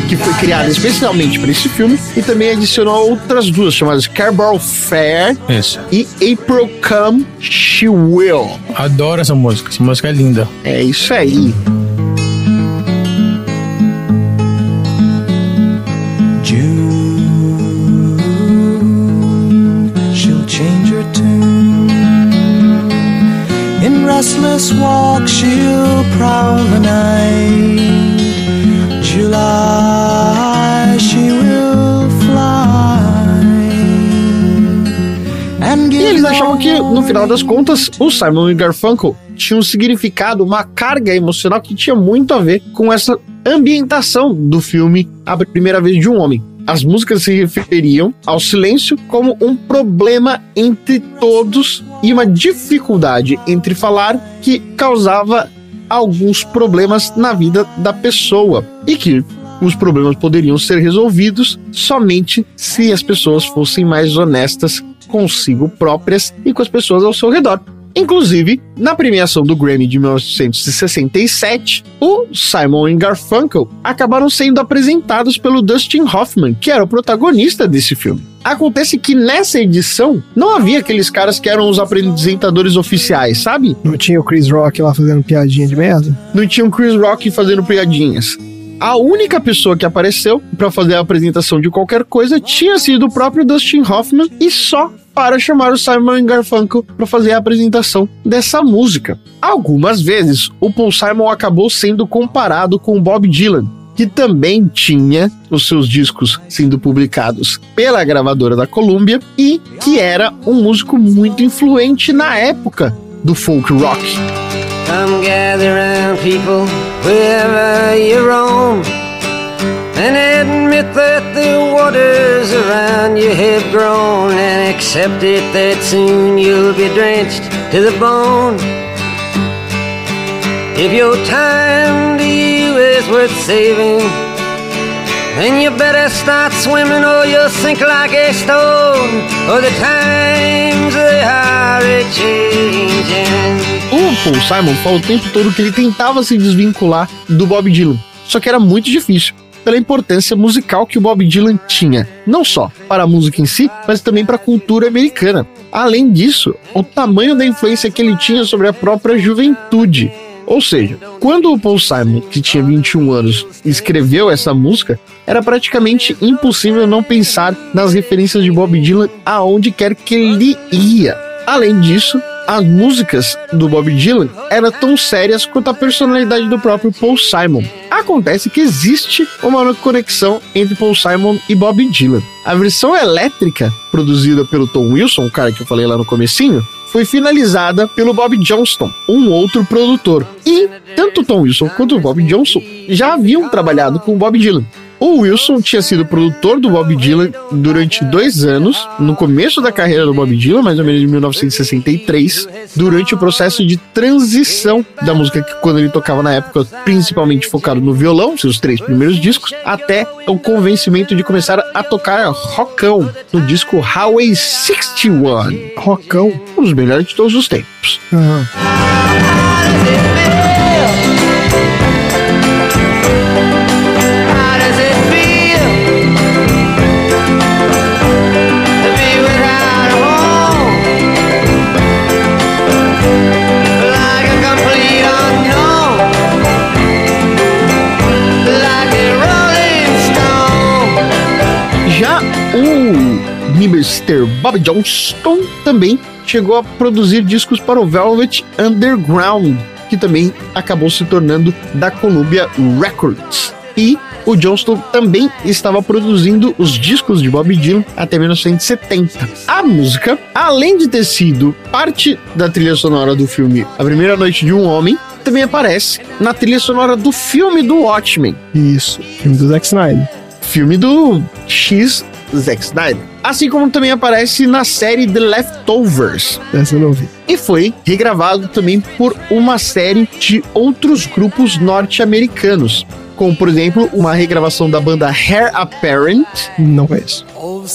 que foi criada especialmente para esse filme e também adicionou outras duas chamadas Carbarrel Fair Isso. e April Come She Will. Adoro essa música. Essa música é linda. É isso aí. June, she'll change her tune. In restless walk, she'll prowl the night. July, she will fly. And E eles achavam que, no final das contas, o Simon e Garfunkel tinham um significado, uma carga emocional que tinha muito a ver com essa ambientação do filme A Primeira Vez de um Homem. As músicas se referiam ao silêncio como um problema entre todos e uma dificuldade entre falar que causava alguns problemas na vida da pessoa e que os problemas poderiam ser resolvidos somente se as pessoas fossem mais honestas consigo próprias e com as pessoas ao seu redor. Inclusive, na premiação do Grammy de 1967, o Simon e Garfunkel acabaram sendo apresentados pelo Dustin Hoffman, que era o protagonista desse filme. Acontece que nessa edição não havia aqueles caras que eram os apresentadores oficiais, sabe? Não tinha o Chris Rock lá fazendo piadinha de merda? Não tinha o Chris Rock fazendo piadinhas. A única pessoa que apareceu para fazer a apresentação de qualquer coisa tinha sido o próprio Dustin Hoffman e só para chamar o Simon Garfunkel para fazer a apresentação dessa música. Algumas vezes, o Paul Simon acabou sendo comparado com Bob Dylan, que também tinha os seus discos sendo publicados pela gravadora da Columbia e que era um músico muito influente na época do folk rock. Come gather people. wherever you roam. And admit that the waters around you have grown, and accept it that soon you'll be drenched to the bone. If your time to you is worth saving, then you better start swimming or you'll sink like a stone. Or the times they are changing. O Paul Simon falou o tempo todo que ele tentava se desvincular do Bob Dylan, só que era muito difícil. Pela importância musical que o Bob Dylan tinha, não só para a música em si, mas também para a cultura americana. Além disso, o tamanho da influência que ele tinha sobre a própria juventude. Ou seja, quando o Paul Simon, que tinha 21 anos, escreveu essa música, era praticamente impossível não pensar nas referências de Bob Dylan aonde quer que ele ia. Além disso, as músicas do Bob Dylan eram tão sérias quanto a personalidade do próprio Paul Simon. Acontece que existe uma conexão entre Paul Simon e Bob Dylan. A versão elétrica, produzida pelo Tom Wilson, o cara que eu falei lá no comecinho, foi finalizada pelo Bob Johnston, um outro produtor. E tanto Tom Wilson quanto Bob Johnston já haviam trabalhado com Bob Dylan. O Wilson tinha sido produtor do Bob Dylan durante dois anos, no começo da carreira do Bob Dylan, mais ou menos em 1963, durante o processo de transição da música que quando ele tocava na época, principalmente focado no violão, seus três primeiros discos, até o convencimento de começar a tocar rockão no disco Highway 61. Rockão? Um dos melhores de todos os tempos. How Mr. Bob Johnston também chegou a produzir discos para o Velvet Underground, que também acabou se tornando da Columbia Records. E o Johnston também estava produzindo os discos de Bob Dylan até 1970. A música, além de ter sido parte da trilha sonora do filme A Primeira Noite de um Homem, também aparece na trilha sonora do filme do Watchmen. Isso, filme do Zack Snyder. Filme do X Zack Snyder. Assim como também aparece na série The Leftovers. Essa eu não vi. E foi regravado também por uma série de outros grupos norte-americanos. Como, por exemplo, uma regravação da banda Hair Apparent. Não conheço. Oh,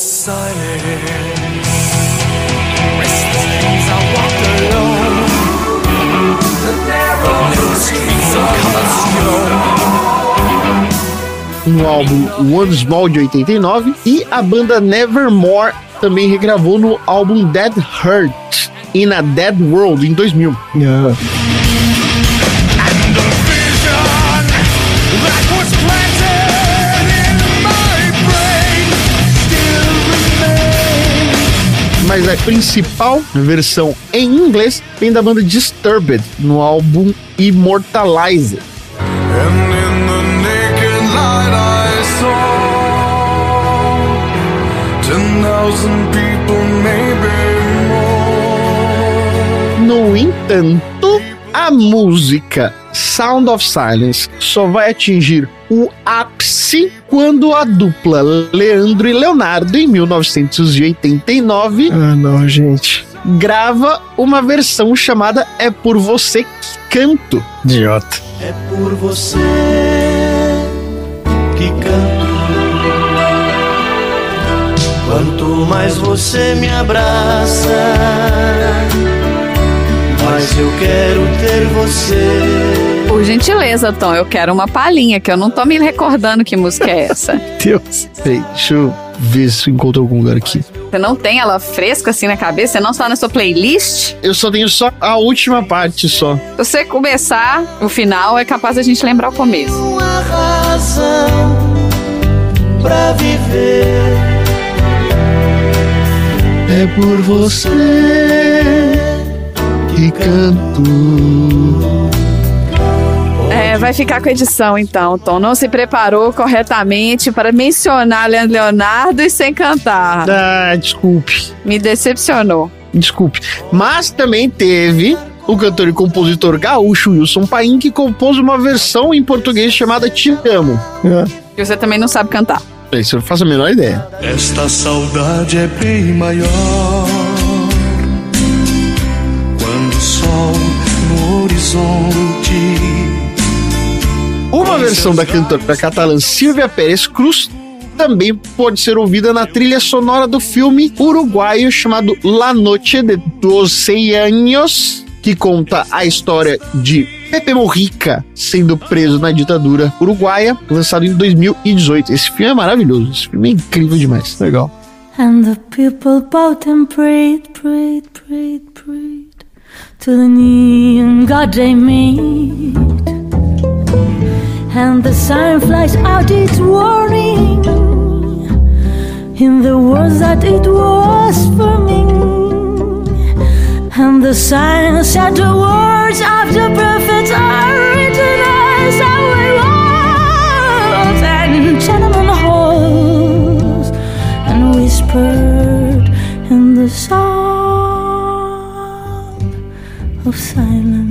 no álbum One Small de 89 e a banda Nevermore também regravou no álbum Dead Hurt e na Dead World em 2000. Yeah. Mas a principal versão em inglês vem da banda Disturbed no álbum Immortalizer. No entanto, a música Sound of Silence só vai atingir o ápice quando a dupla Leandro e Leonardo, em 1989, Ah, não, gente. grava uma versão chamada É Por Você Que Canto. Idiota. É por você Mais você me abraça, mais eu quero ter você. Por gentileza, Tom, eu quero uma palhinha, que eu não tô me recordando que música é essa. Deus. Deixa eu ver se eu encontro algum lugar aqui. Você não tem ela fresca assim na cabeça? Você não está na sua playlist? Eu só tenho só a última parte só. Se você começar o final, é capaz da gente lembrar o começo. Uma razão pra viver. É por você que canto. É, vai ficar com a edição então, Tom. Não se preparou corretamente para mencionar Leandro Leonardo e sem cantar. Ah, desculpe. Me decepcionou. Desculpe. Mas também teve o cantor e compositor gaúcho Wilson Paim, que compôs uma versão em português chamada Te Amo. E você também não sabe cantar. Isso eu não faço a menor ideia. Esta saudade é bem maior quando o sol no horizonte. Uma versão da cantora catalã Silvia Pérez Cruz também pode ser ouvida na trilha sonora do filme uruguaio chamado La Noche de Doce Años, que conta a história de Pepe Morrica sendo preso na ditadura uruguaia, lançado em 2018. Esse filme é maravilhoso, esse filme é incrível demais. Legal. And the people bowed and prayed, prayed, prayed, prayed to the neon god they made. And the siren flies out its warning in the words that it was forming. And the sign said the words of the in the sound of silence.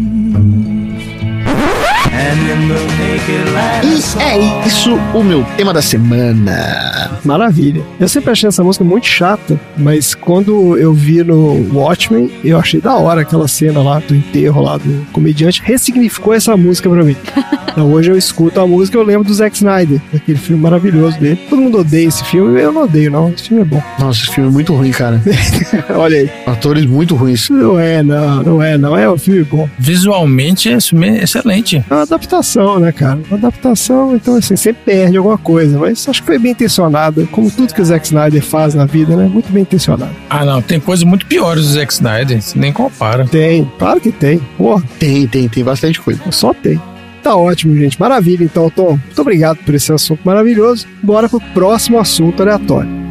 E é isso o meu tema da semana. Maravilha. Eu sempre achei essa música muito chata, mas quando eu vi no Watchmen, eu achei da hora aquela cena lá do enterro lá do comediante, ressignificou essa música pra mim. Então hoje eu escuto a música e eu lembro do Zack Snyder, daquele filme maravilhoso dele. Todo mundo odeia esse filme, eu não odeio não, esse filme é bom. Nossa, esse filme é muito ruim, cara. Olha aí. Atores muito ruins. Não é, não, não é, não. É um filme bom. Visualmente, esse filme é excelente. É uma adaptação, né, cara? Uma adaptação, então assim, sempre perde alguma coisa, mas acho que foi bem intencionada, como tudo que o Zack Snyder faz na vida, né? Muito bem intencionado. Ah, não, tem coisas muito piores do Zack Snyder, você nem compara. Tem, claro que tem. Porra, Tem, tem, tem bastante coisa. só tem. Tá ótimo, gente. Maravilha, então, Tom. Muito obrigado por esse assunto maravilhoso. Bora pro próximo assunto aleatório.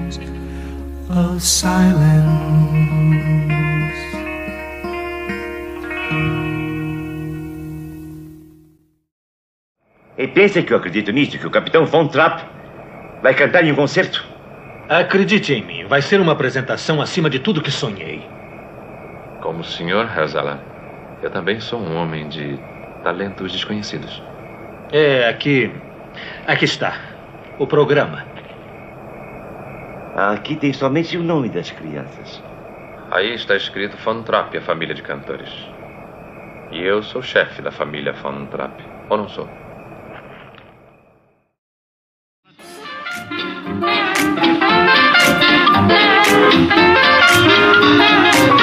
of silence. E pensa que eu acredito nisso, que o Capitão Von Trapp vai cantar em um concerto? Acredite em mim, vai ser uma apresentação acima de tudo que sonhei. Como o senhor, Hazala, eu também sou um homem de talentos desconhecidos. É, aqui. Aqui está. O programa. Aqui tem somente o nome das crianças. Aí está escrito Von Trapp, a família de cantores. E eu sou chefe da família Von Trapp. Ou não sou? Vamos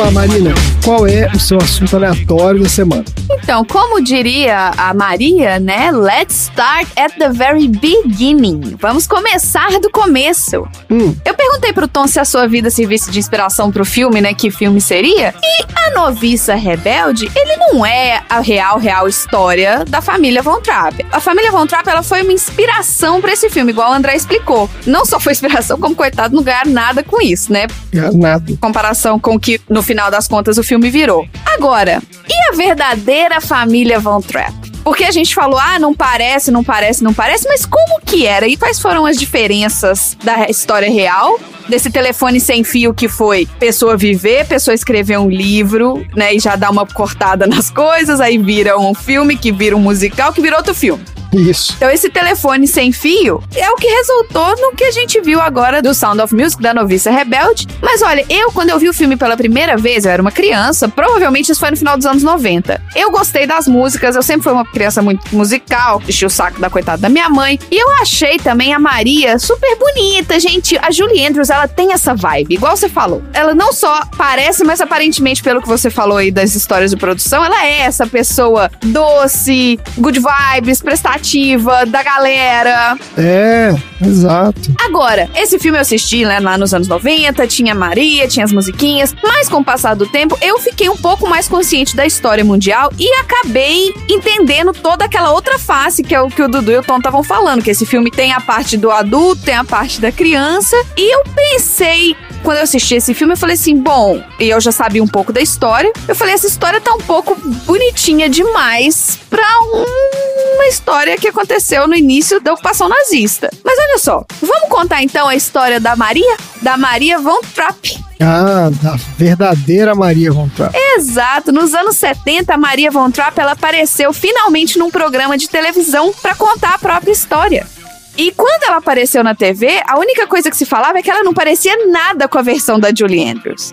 lá, Marina. Qual é o seu assunto aleatório da semana? Então, como diria a Maria, né? Let's start at the very beginning. Vamos começar do começo. Hum. Eu perguntei pro Tom se a sua vida servisse de inspiração pro filme, né? Que filme seria? E a noviça rebelde, ele não é a real, real história da família Von Trapp. A família Von Trapp, ela foi uma inspiração pra esse filme, igual o André explicou. Não só foi inspiração, como coitado, não ganharam nada com isso, né? Nada. Em comparação com o que, no final das contas, o filme virou. Agora, e a verdadeira família Von Trapp? Porque a gente falou, ah, não parece, não parece, não parece, mas como que era? E quais foram as diferenças da história real? Desse telefone sem fio que foi pessoa viver, pessoa escrever um livro, né? E já dá uma cortada nas coisas, aí vira um filme, que vira um musical, que vira outro filme. Isso. Então, esse telefone sem fio é o que resultou no que a gente viu agora do Sound of Music, da Noviça Rebelde. Mas olha, eu, quando eu vi o filme pela primeira vez, eu era uma criança, provavelmente isso foi no final dos anos 90. Eu gostei das músicas, eu sempre fui uma criança muito musical, enchi o saco da coitada da minha mãe. E eu achei também a Maria super bonita, gente. A Julie Andrews, ela tem essa vibe, igual você falou. Ela não só parece, mas aparentemente, pelo que você falou aí das histórias de produção, ela é essa pessoa doce, good vibes, prestativa, da galera. É, exato. Agora, esse filme eu assisti né, lá nos anos 90, tinha Maria, tinha as musiquinhas, mas com o passar do tempo eu fiquei um pouco mais consciente da história mundial e acabei entendendo toda aquela outra face que é o que o Dudu e o Tom estavam falando, que esse filme tem a parte do adulto, tem a parte da criança, e eu pensei quando eu assisti esse filme, eu falei assim: bom, e eu já sabia um pouco da história. Eu falei: essa história tá um pouco bonitinha demais pra um- uma história que aconteceu no início da ocupação nazista. Mas olha só, vamos contar então a história da Maria? Da Maria Von Trapp. Ah, da verdadeira Maria Von Trapp. Exato, nos anos 70, a Maria Von Trapp ela apareceu finalmente num programa de televisão para contar a própria história. E quando ela apareceu na TV, a única coisa que se falava é que ela não parecia nada com a versão da Julie Andrews.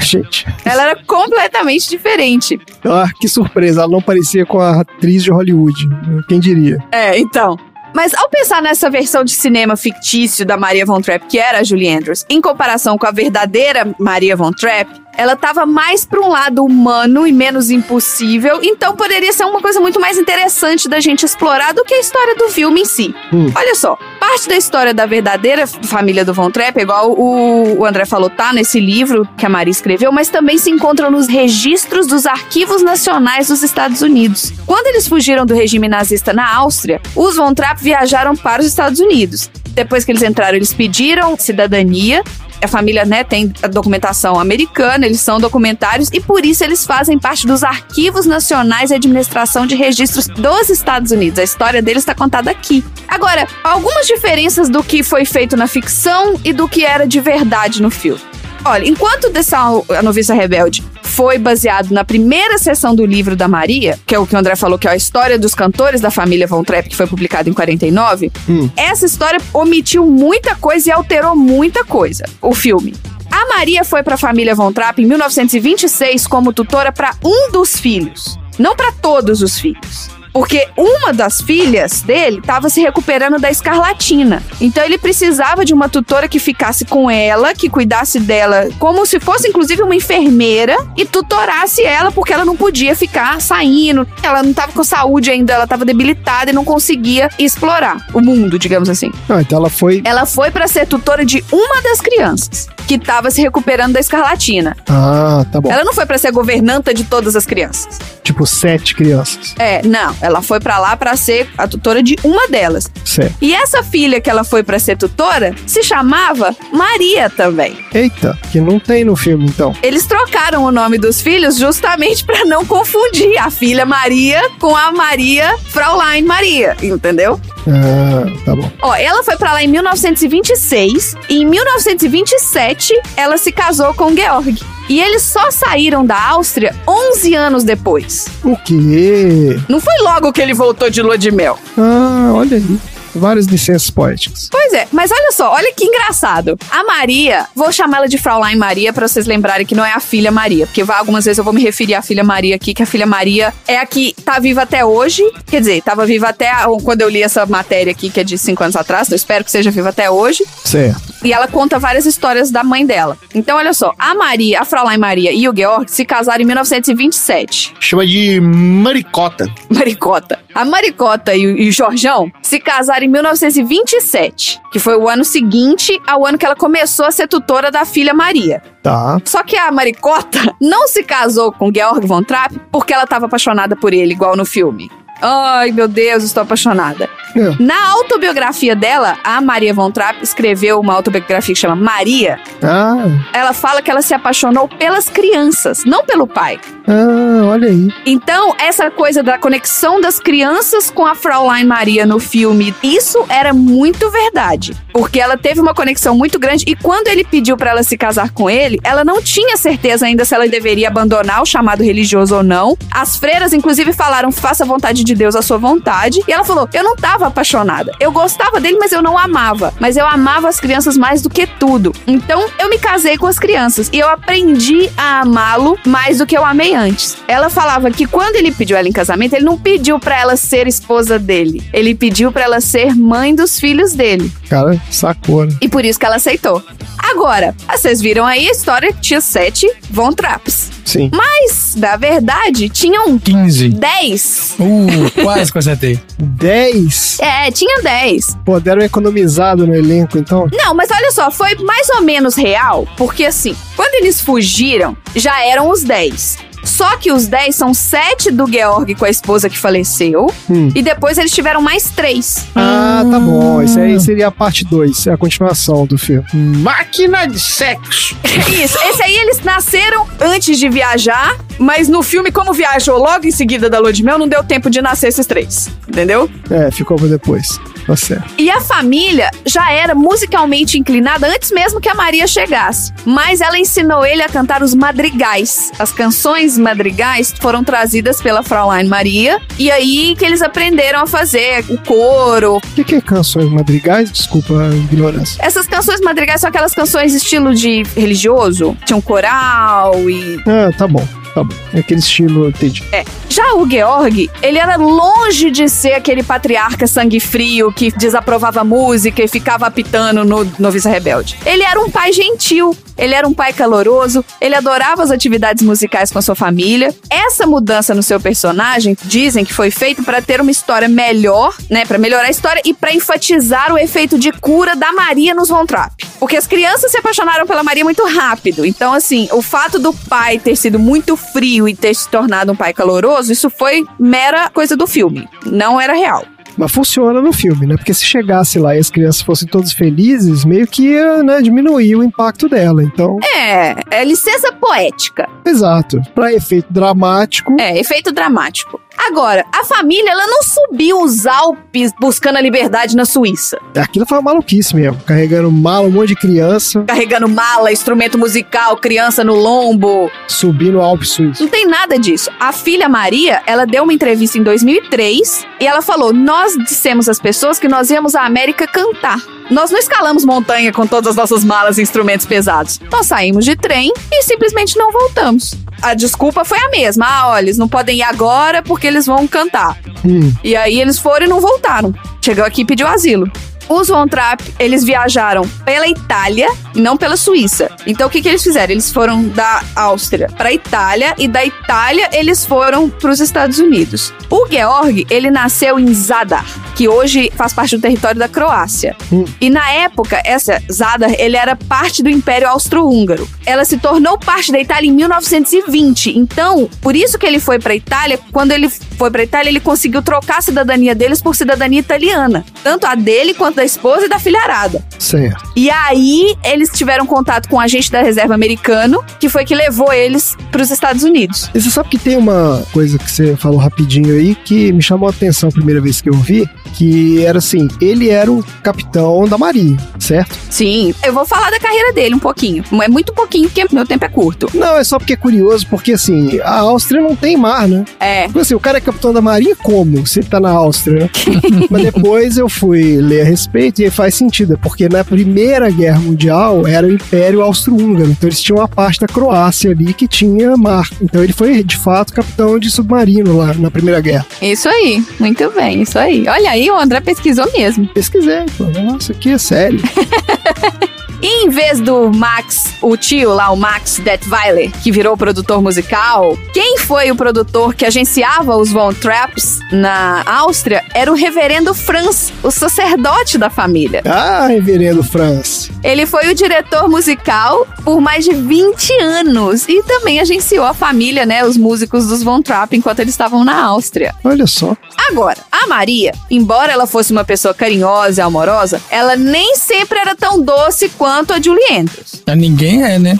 Gente. Ela era completamente diferente. Ah, que surpresa. Ela não parecia com a atriz de Hollywood. Quem diria? É, então. Mas ao pensar nessa versão de cinema fictício da Maria Von Trapp, que era a Julie Andrews, em comparação com a verdadeira Maria Von Trapp, ela tava mais para um lado humano e menos impossível, então poderia ser uma coisa muito mais interessante da gente explorar do que a história do filme em si. Hum. Olha só, parte da história da verdadeira família do Von Trapp, igual o, o André falou, tá nesse livro que a Maria escreveu, mas também se encontra nos registros dos arquivos nacionais dos Estados Unidos. Quando eles fugiram do regime nazista na Áustria, os Von Trapp viajaram para os Estados Unidos. Depois que eles entraram, eles pediram cidadania a família né, tem a documentação americana, eles são documentários e por isso eles fazem parte dos arquivos nacionais de administração de registros dos Estados Unidos. A história deles está contada aqui. Agora, algumas diferenças do que foi feito na ficção e do que era de verdade no filme. Olha, enquanto dessa a noviça rebelde foi baseado na primeira sessão do livro da Maria, que é o que o André falou, que é a história dos cantores da família Von Trapp, que foi publicado em 49, Hum. essa história omitiu muita coisa e alterou muita coisa. O filme. A Maria foi para a família Von Trapp em 1926 como tutora para um dos filhos, não para todos os filhos. Porque uma das filhas dele estava se recuperando da escarlatina. Então ele precisava de uma tutora que ficasse com ela, que cuidasse dela como se fosse inclusive uma enfermeira e tutorasse ela porque ela não podia ficar saindo. Ela não estava com saúde ainda, ela estava debilitada e não conseguia explorar o mundo, digamos assim. Ah, então ela foi. Ela foi para ser tutora de uma das crianças que estava se recuperando da escarlatina. Ah, tá bom. Ela não foi para ser governanta de todas as crianças. Tipo, sete crianças. É, não. Ela foi pra lá pra ser a tutora de uma delas. Certo. E essa filha que ela foi pra ser tutora se chamava Maria também. Eita, que não tem no filme, então. Eles trocaram o nome dos filhos justamente pra não confundir a filha Maria com a Maria Fraulein Maria, entendeu? Ah, tá bom. Ó, ela foi pra lá em 1926 e em 1927 ela se casou com Georg. E eles só saíram da Áustria 11 anos depois. O quê? Não foi logo que ele voltou de lua de mel. Ah, olha aí. Várias licenças poéticas. Pois é, mas olha só, olha que engraçado. A Maria, vou chamar ela de Fraulein Maria pra vocês lembrarem que não é a filha Maria, porque algumas vezes eu vou me referir à filha Maria aqui, que a filha Maria é a que tá viva até hoje. Quer dizer, tava viva até a- quando eu li essa matéria aqui, que é de 5 anos atrás, eu espero que seja viva até hoje. Certo. E ela conta várias histórias da mãe dela. Então, olha só, a Maria, a Fraulein Maria e o Georg se casaram em 1927. Chama de maricota. Maricota. A Maricota e o, e o Jorjão se casaram em 1927, que foi o ano seguinte ao ano que ela começou a ser tutora da filha Maria. Tá. Só que a Maricota não se casou com Georg von Trapp porque ela estava apaixonada por ele, igual no filme. Ai, meu Deus, estou apaixonada. É. Na autobiografia dela, a Maria von Trapp escreveu uma autobiografia que chama Maria. Ah, Ela fala que ela se apaixonou pelas crianças, não pelo pai. Ah, olha aí. Então, essa coisa da conexão das crianças com a Fraulein Maria no filme, isso era muito verdade. Porque ela teve uma conexão muito grande e quando ele pediu pra ela se casar com ele, ela não tinha certeza ainda se ela deveria abandonar o chamado religioso ou não. As freiras, inclusive, falaram: faça a vontade de Deus a sua vontade. E ela falou: eu não tava apaixonada. Eu gostava dele, mas eu não amava. Mas eu amava as crianças mais do que tudo. Então, eu me casei com as crianças e eu aprendi a amá-lo mais do que eu amei antes. Ela falava que quando ele pediu ela em casamento, ele não pediu pra ela ser esposa dele. Ele pediu pra ela ser mãe dos filhos dele. Cara, sacou, né? E por isso que ela aceitou. Agora, vocês viram aí a história tinha sete Von Trapps. Sim. Mas, na verdade, tinham 15. 10. Uh, quase que eu acertei. 10. É, tinha 10. Pô, deram economizado no elenco, então. Não, mas olha só, foi mais ou menos real, porque assim, quando eles fugiram, já eram os 10. Só que os 10 são 7 do Georg com a esposa que faleceu, Hum. e depois eles tiveram mais 3. Ah, tá bom. Isso aí seria a parte 2, é a continuação do filme. Máquina de sexo. Isso, esse aí eles nasceram antes de viajar, Mas no filme, como viajou logo em seguida da lua de mel, não deu tempo de nascer esses três. Entendeu? É, ficou pra depois. Tá certo. E a família já era musicalmente inclinada antes mesmo que a Maria chegasse. Mas ela ensinou ele a cantar os madrigais. As canções madrigais foram trazidas pela Fraulein Maria. E aí que eles aprenderam a fazer o coro. O que, que é canções madrigais? Desculpa a ignorância. Essas canções madrigais são aquelas canções estilo de religioso. Tinha um coral e Ah, tá bom. Tá bom. É aquele estilo, entendi. É. Já o Georg, ele era longe de ser aquele patriarca sangue frio que desaprovava música e ficava apitando no Noviça Rebelde. Ele era um pai gentil, ele era um pai caloroso, ele adorava as atividades musicais com a sua família. Essa mudança no seu personagem, dizem que foi feito para ter uma história melhor, né, para melhorar a história e para enfatizar o efeito de cura da Maria nos Von Trapp. Porque as crianças se apaixonaram pela Maria muito rápido. Então, assim, o fato do pai ter sido muito frio e ter se tornado um pai caloroso, isso foi mera coisa do filme. Não era real. Mas funciona no filme, né? Porque se chegasse lá e as crianças fossem todas felizes, meio que ia né, diminuir o impacto dela. Então. É, é licença poética. Exato. Pra efeito dramático. É, efeito dramático. Agora, a família, ela não subiu os Alpes buscando a liberdade na Suíça. Aquilo foi uma maluquice mesmo. Carregando mala, um monte de criança. Carregando mala, instrumento musical, criança no lombo. Subindo o Alpe Suíço. Não tem nada disso. A filha Maria, ela deu uma entrevista em 2003 e ela falou: Nós dissemos às pessoas que nós íamos à América cantar. Nós não escalamos montanha com todas as nossas malas e instrumentos pesados. Nós saímos de trem e simplesmente não voltamos. A desculpa foi a mesma. Ah, olha, eles não podem ir agora porque eles vão cantar. Hum. E aí eles foram e não voltaram. Chegou aqui e pediu asilo. Os Von Trapp, eles viajaram pela Itália e não pela Suíça. Então o que, que eles fizeram? Eles foram da Áustria para Itália e da Itália eles foram para os Estados Unidos. O Georg, ele nasceu em Zadar, que hoje faz parte do território da Croácia. Hum. E na época, essa Zadar, ele era parte do Império Austro-Húngaro. Ela se tornou parte da Itália em 1920. Então, por isso que ele foi para Itália, quando ele foi para Itália, ele conseguiu trocar a cidadania deles por cidadania italiana, tanto a dele quanto da esposa e da filharada. Certo. E aí eles tiveram contato com um agente da reserva americano, que foi que levou eles para os Estados Unidos. E você sabe que tem uma coisa que você falou rapidinho aí que me chamou a atenção a primeira vez que eu vi, que era assim, ele era o capitão da marinha, certo? Sim, eu vou falar da carreira dele um pouquinho. É muito pouquinho, porque meu tempo é curto. Não, é só porque é curioso, porque assim, a Áustria não tem mar, né? É. Tipo assim, o cara é capitão da marinha como? Se ele tá na Áustria, né? Mas depois eu fui ler a respeito e faz sentido, porque na Primeira Guerra Mundial era o Império Austro-Húngaro, então eles tinham uma parte da Croácia ali que tinha mar. Então ele foi, de fato, capitão de submarino lá na Primeira Guerra. Isso aí, muito bem, isso aí. Olha aí, o André pesquisou mesmo. Pesquisei, pô, nossa, aqui é sério. E em vez do Max, o tio lá, o Max Detweiler, que virou produtor musical, quem foi o produtor que agenciava os Von Trapps na Áustria era o reverendo Franz, o sacerdote da família. Ah, reverendo Franz. Ele foi o diretor musical por mais de 20 anos e também agenciou a família, né, os músicos dos Von Trapp enquanto eles estavam na Áustria. Olha só. Agora, a Maria, embora ela fosse uma pessoa carinhosa e amorosa, ela nem sempre era tão doce quanto a Julie Andrews. Ninguém é, né?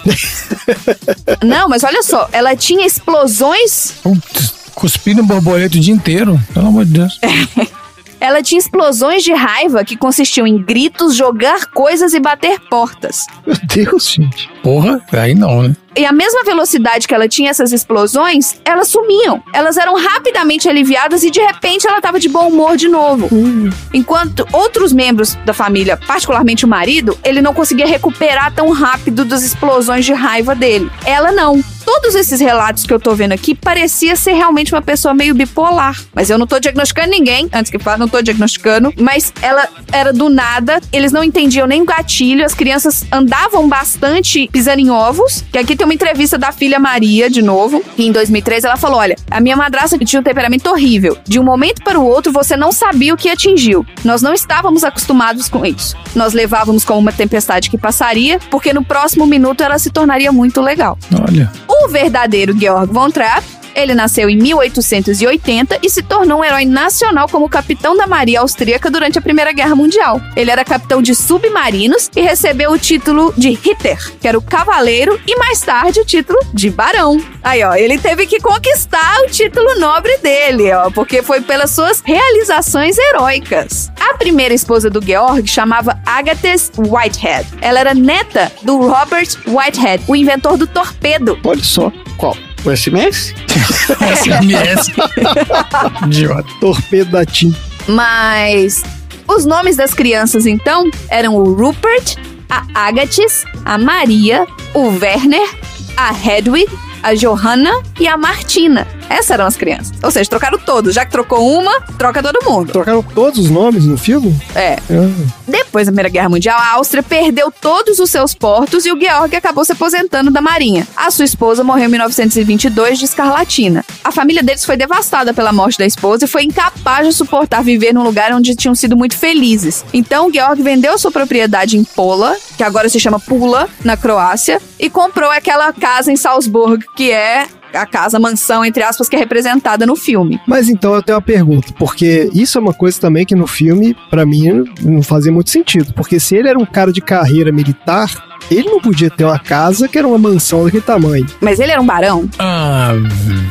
Não, mas olha só, ela tinha explosões. Putz, cuspindo borboleta o dia inteiro. Pelo amor de Deus. Ela tinha explosões de raiva que consistiam em gritos, jogar coisas e bater portas. Meu Deus, gente. Porra, aí não, né? E a mesma velocidade que ela tinha essas explosões, elas sumiam. Elas eram rapidamente aliviadas e de repente ela estava de bom humor de novo. Enquanto outros membros da família, particularmente o marido, ele não conseguia recuperar tão rápido das explosões de raiva dele. Ela não. Todos esses relatos que eu tô vendo aqui parecia ser realmente uma pessoa meio bipolar. Mas eu não tô diagnosticando ninguém, antes que fale, não tô diagnosticando. Mas ela era do nada, eles não entendiam nem o gatilho, as crianças andavam bastante pisando em ovos. Que aqui tem uma entrevista da filha Maria, de novo, em 2003 ela falou: Olha, a minha madrasta tinha um temperamento horrível. De um momento para o outro, você não sabia o que atingiu. Nós não estávamos acostumados com isso. Nós levávamos como uma tempestade que passaria, porque no próximo minuto ela se tornaria muito legal. Olha. O verdadeiro Georg von Trapp Ele nasceu em 1880 e se tornou um herói nacional como capitão da Maria Austríaca durante a Primeira Guerra Mundial. Ele era capitão de submarinos e recebeu o título de Ritter, que era o cavaleiro, e mais tarde o título de barão. Aí, ó, ele teve que conquistar o título nobre dele, ó, porque foi pelas suas realizações heróicas. A primeira esposa do Georg chamava Agates Whitehead. Ela era neta do Robert Whitehead, o inventor do torpedo. Olha só. Qual? O SMS? SMS. Idiota. Torpedo da TIM. Mas os nomes das crianças, então, eram o Rupert, a Agatis, a Maria, o Werner, a Hedwig, a Johanna e a Martina. Essas eram as crianças. Ou seja, trocaram todos. Já que trocou uma, troca todo mundo. Trocaram todos os nomes no filme? É. Ah. Depois da Primeira Guerra Mundial, a Áustria perdeu todos os seus portos e o Georg acabou se aposentando da Marinha. A sua esposa morreu em 1922 de escarlatina. A família deles foi devastada pela morte da esposa e foi incapaz de suportar viver num lugar onde tinham sido muito felizes. Então, o Georg vendeu sua propriedade em Pola, que agora se chama Pula, na Croácia, e comprou aquela casa em Salzburg, que é a casa mansão, entre aspas, que é representada no filme. Mas então eu tenho uma pergunta, porque isso é uma coisa também que no filme, pra mim, não fazia muito sentido. Porque se ele era um cara de carreira militar, ele não podia ter uma casa que era uma mansão daquele tamanho. Mas ele era um barão? Ah,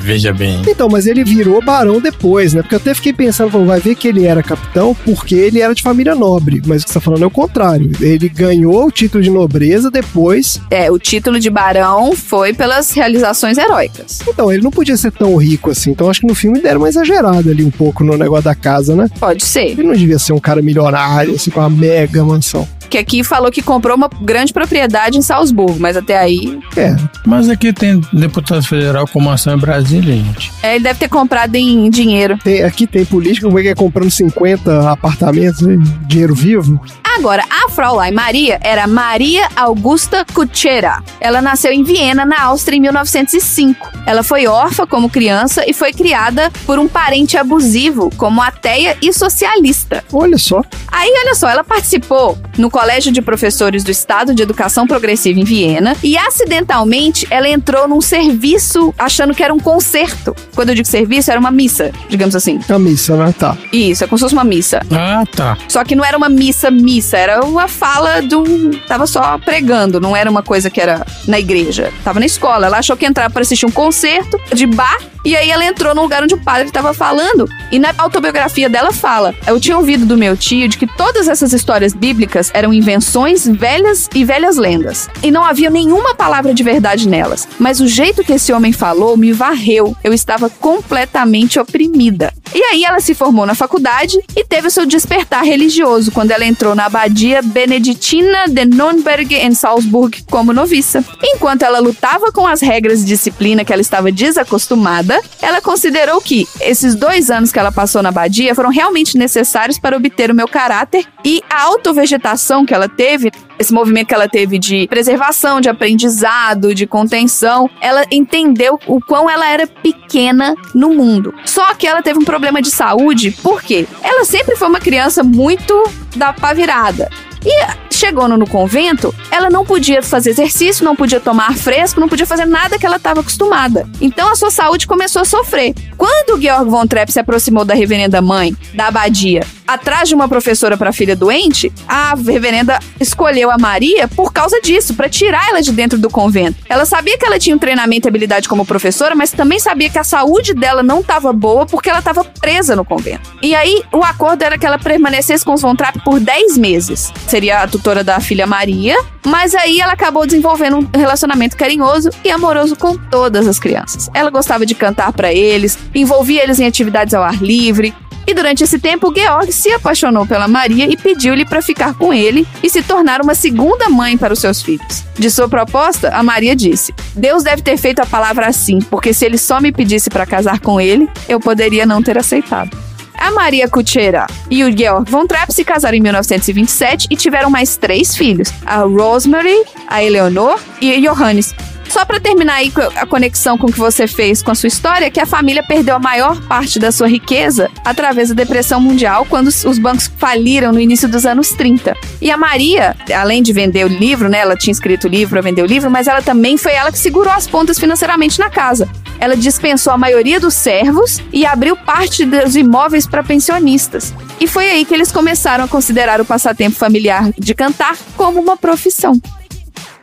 veja bem. Então, mas ele virou barão depois, né? Porque eu até fiquei pensando, vai ver que ele era capitão porque ele era de família nobre. Mas o que você tá falando é o contrário. Ele ganhou o título de nobreza depois. É, o título de barão foi pelas realizações heróicas. Então, ele não podia ser tão rico assim. Então, acho que no filme deram uma exagerada ali um pouco no negócio da casa, né? Pode ser. Ele não devia ser um cara milionário, assim, com uma mega mansão. Que aqui falou que comprou uma grande propriedade em Salzburgo, mas até aí. É. Mas aqui tem deputado federal com mansão em Brasília, gente. É, ele deve ter comprado em dinheiro. Tem- aqui tem política, como é que é comprando 50 apartamentos, né? dinheiro vivo? Agora, a Fraulein Maria era Maria Augusta Kutschera. Ela nasceu em Viena, na Áustria, em 1905. Ela foi órfã como criança e foi criada por um parente abusivo, como ateia e socialista. Olha só. Aí, olha só, ela participou no Colégio de Professores do Estado de Educação Progressiva em Viena e, acidentalmente, ela entrou num serviço achando que era um concerto. Quando eu digo serviço, era uma missa, digamos assim. A missa, né? Tá. Isso, é como se fosse uma missa. Ah, tá. Só que não era uma missa, missa, era uma fala de um. Tava só pregando, não era uma coisa que era na igreja. Tava na escola. Ela achou que entrava para assistir um concerto de bar. E aí ela entrou num lugar onde o padre tava falando. E na autobiografia dela fala: Eu tinha ouvido do meu tio de que todas essas histórias bíblicas eram invenções velhas e velhas lendas. E não havia nenhuma palavra de verdade nelas. Mas o jeito que esse homem falou me varreu. Eu estava completamente oprimida. E aí ela se formou na faculdade e teve o seu despertar religioso quando ela entrou na abadia beneditina de Nürnberg em Salzburg como noviça. Enquanto ela lutava com as regras de disciplina que ela estava desacostumada, ela considerou que esses dois anos que ela passou na abadia foram realmente necessários para obter o meu caráter e a autovegetação que ela teve esse movimento que ela teve de preservação, de aprendizado, de contenção, ela entendeu o quão ela era pequena no mundo. Só que ela teve um problema de saúde, por quê? Ela sempre foi uma criança muito da pá virada. E chegou no, convento, ela não podia fazer exercício, não podia tomar ar fresco, não podia fazer nada que ela estava acostumada. Então a sua saúde começou a sofrer. Quando Georg von Trapp se aproximou da reverenda mãe da abadia, atrás de uma professora para filha doente, a reverenda escolheu a Maria por causa disso, para tirar ela de dentro do convento. Ela sabia que ela tinha um treinamento e habilidade como professora, mas também sabia que a saúde dela não estava boa porque ela estava presa no convento. E aí o acordo era que ela permanecesse com os von Trapp por 10 meses. Seria a tutora da filha Maria, mas aí ela acabou desenvolvendo um relacionamento carinhoso e amoroso com todas as crianças. Ela gostava de cantar para eles, envolvia eles em atividades ao ar livre, e durante esse tempo, Georg se apaixonou pela Maria e pediu-lhe para ficar com ele e se tornar uma segunda mãe para os seus filhos. De sua proposta, a Maria disse: Deus deve ter feito a palavra assim, porque se ele só me pedisse para casar com ele, eu poderia não ter aceitado. A Maria Kutschera e o Georg von Trapp se casaram em 1927 e tiveram mais três filhos: a Rosemary, a Eleonor e a Johannes. Só para terminar aí a conexão com o que você fez com a sua história, que a família perdeu a maior parte da sua riqueza através da depressão mundial, quando os- os bancos faliram no início dos anos 30. E a Maria, além de vender o livro, né, ela tinha escrito o livro, vender o livro, mas ela também foi ela que segurou as pontas financeiramente na casa. Ela dispensou a maioria dos servos e abriu parte dos imóveis para pensionistas. E foi aí que eles começaram a considerar o passatempo familiar de cantar como uma profissão.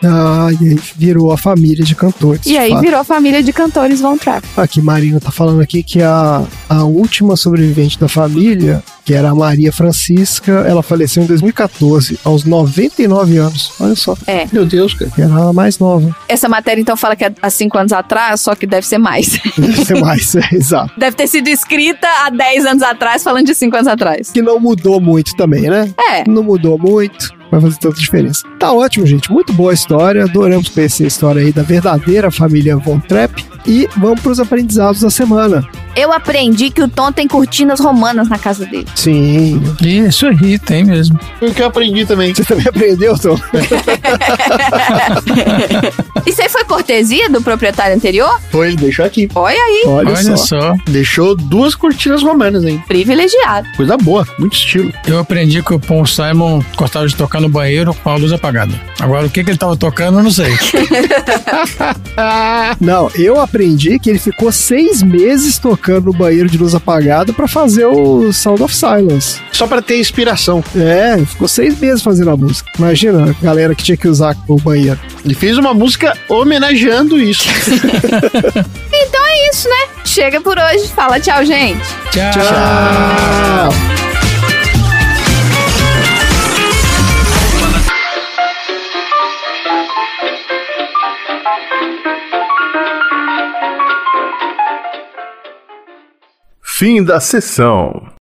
Ah, e aí virou a família de cantores. E aí fato. virou a família de cantores Von Trapp. Aqui, Marina tá falando aqui que a, a última sobrevivente da família, que era a Maria Francisca, ela faleceu em 2014, aos 99 anos. Olha só. É. Meu Deus, cara. Era a mais nova. Essa matéria então fala que é há cinco anos atrás, só que deve ser mais. Deve ser mais, é, exato. deve ter sido escrita há 10 anos atrás, falando de 5 anos atrás. Que não mudou muito também, né? É. Não mudou muito. Vai fazer tanta diferença. Tá ótimo, gente. Muito boa a história. Adoramos conhecer a história aí da verdadeira família Von Trapp. E vamos pros aprendizados da semana. Eu aprendi que o Tom tem cortinas romanas na casa dele. Sim. Isso aí, tem mesmo. Foi o que eu aprendi também. Você também aprendeu, Tom? Isso aí foi cortesia do proprietário anterior? Foi, ele deixou aqui. Olha aí. Olha, Olha só. só. Deixou duas cortinas romanas, hein? Privilegiado. Coisa boa, muito estilo. Eu aprendi que o Paul Simon gostava de tocar no banheiro com a luz apagada. Agora, o que, que ele tava tocando, eu não sei. Não, eu aprendi que ele ficou seis meses tocando no banheiro de luz apagada pra fazer o Sound of Silence. Só pra ter inspiração. É, ficou seis meses fazendo a música. Imagina a galera que tinha que usar o banheiro. Ele fez uma música homenageando isso. Então é isso, né? Chega por hoje. Fala tchau, gente. Tchau. Tchau! Fim da sessão.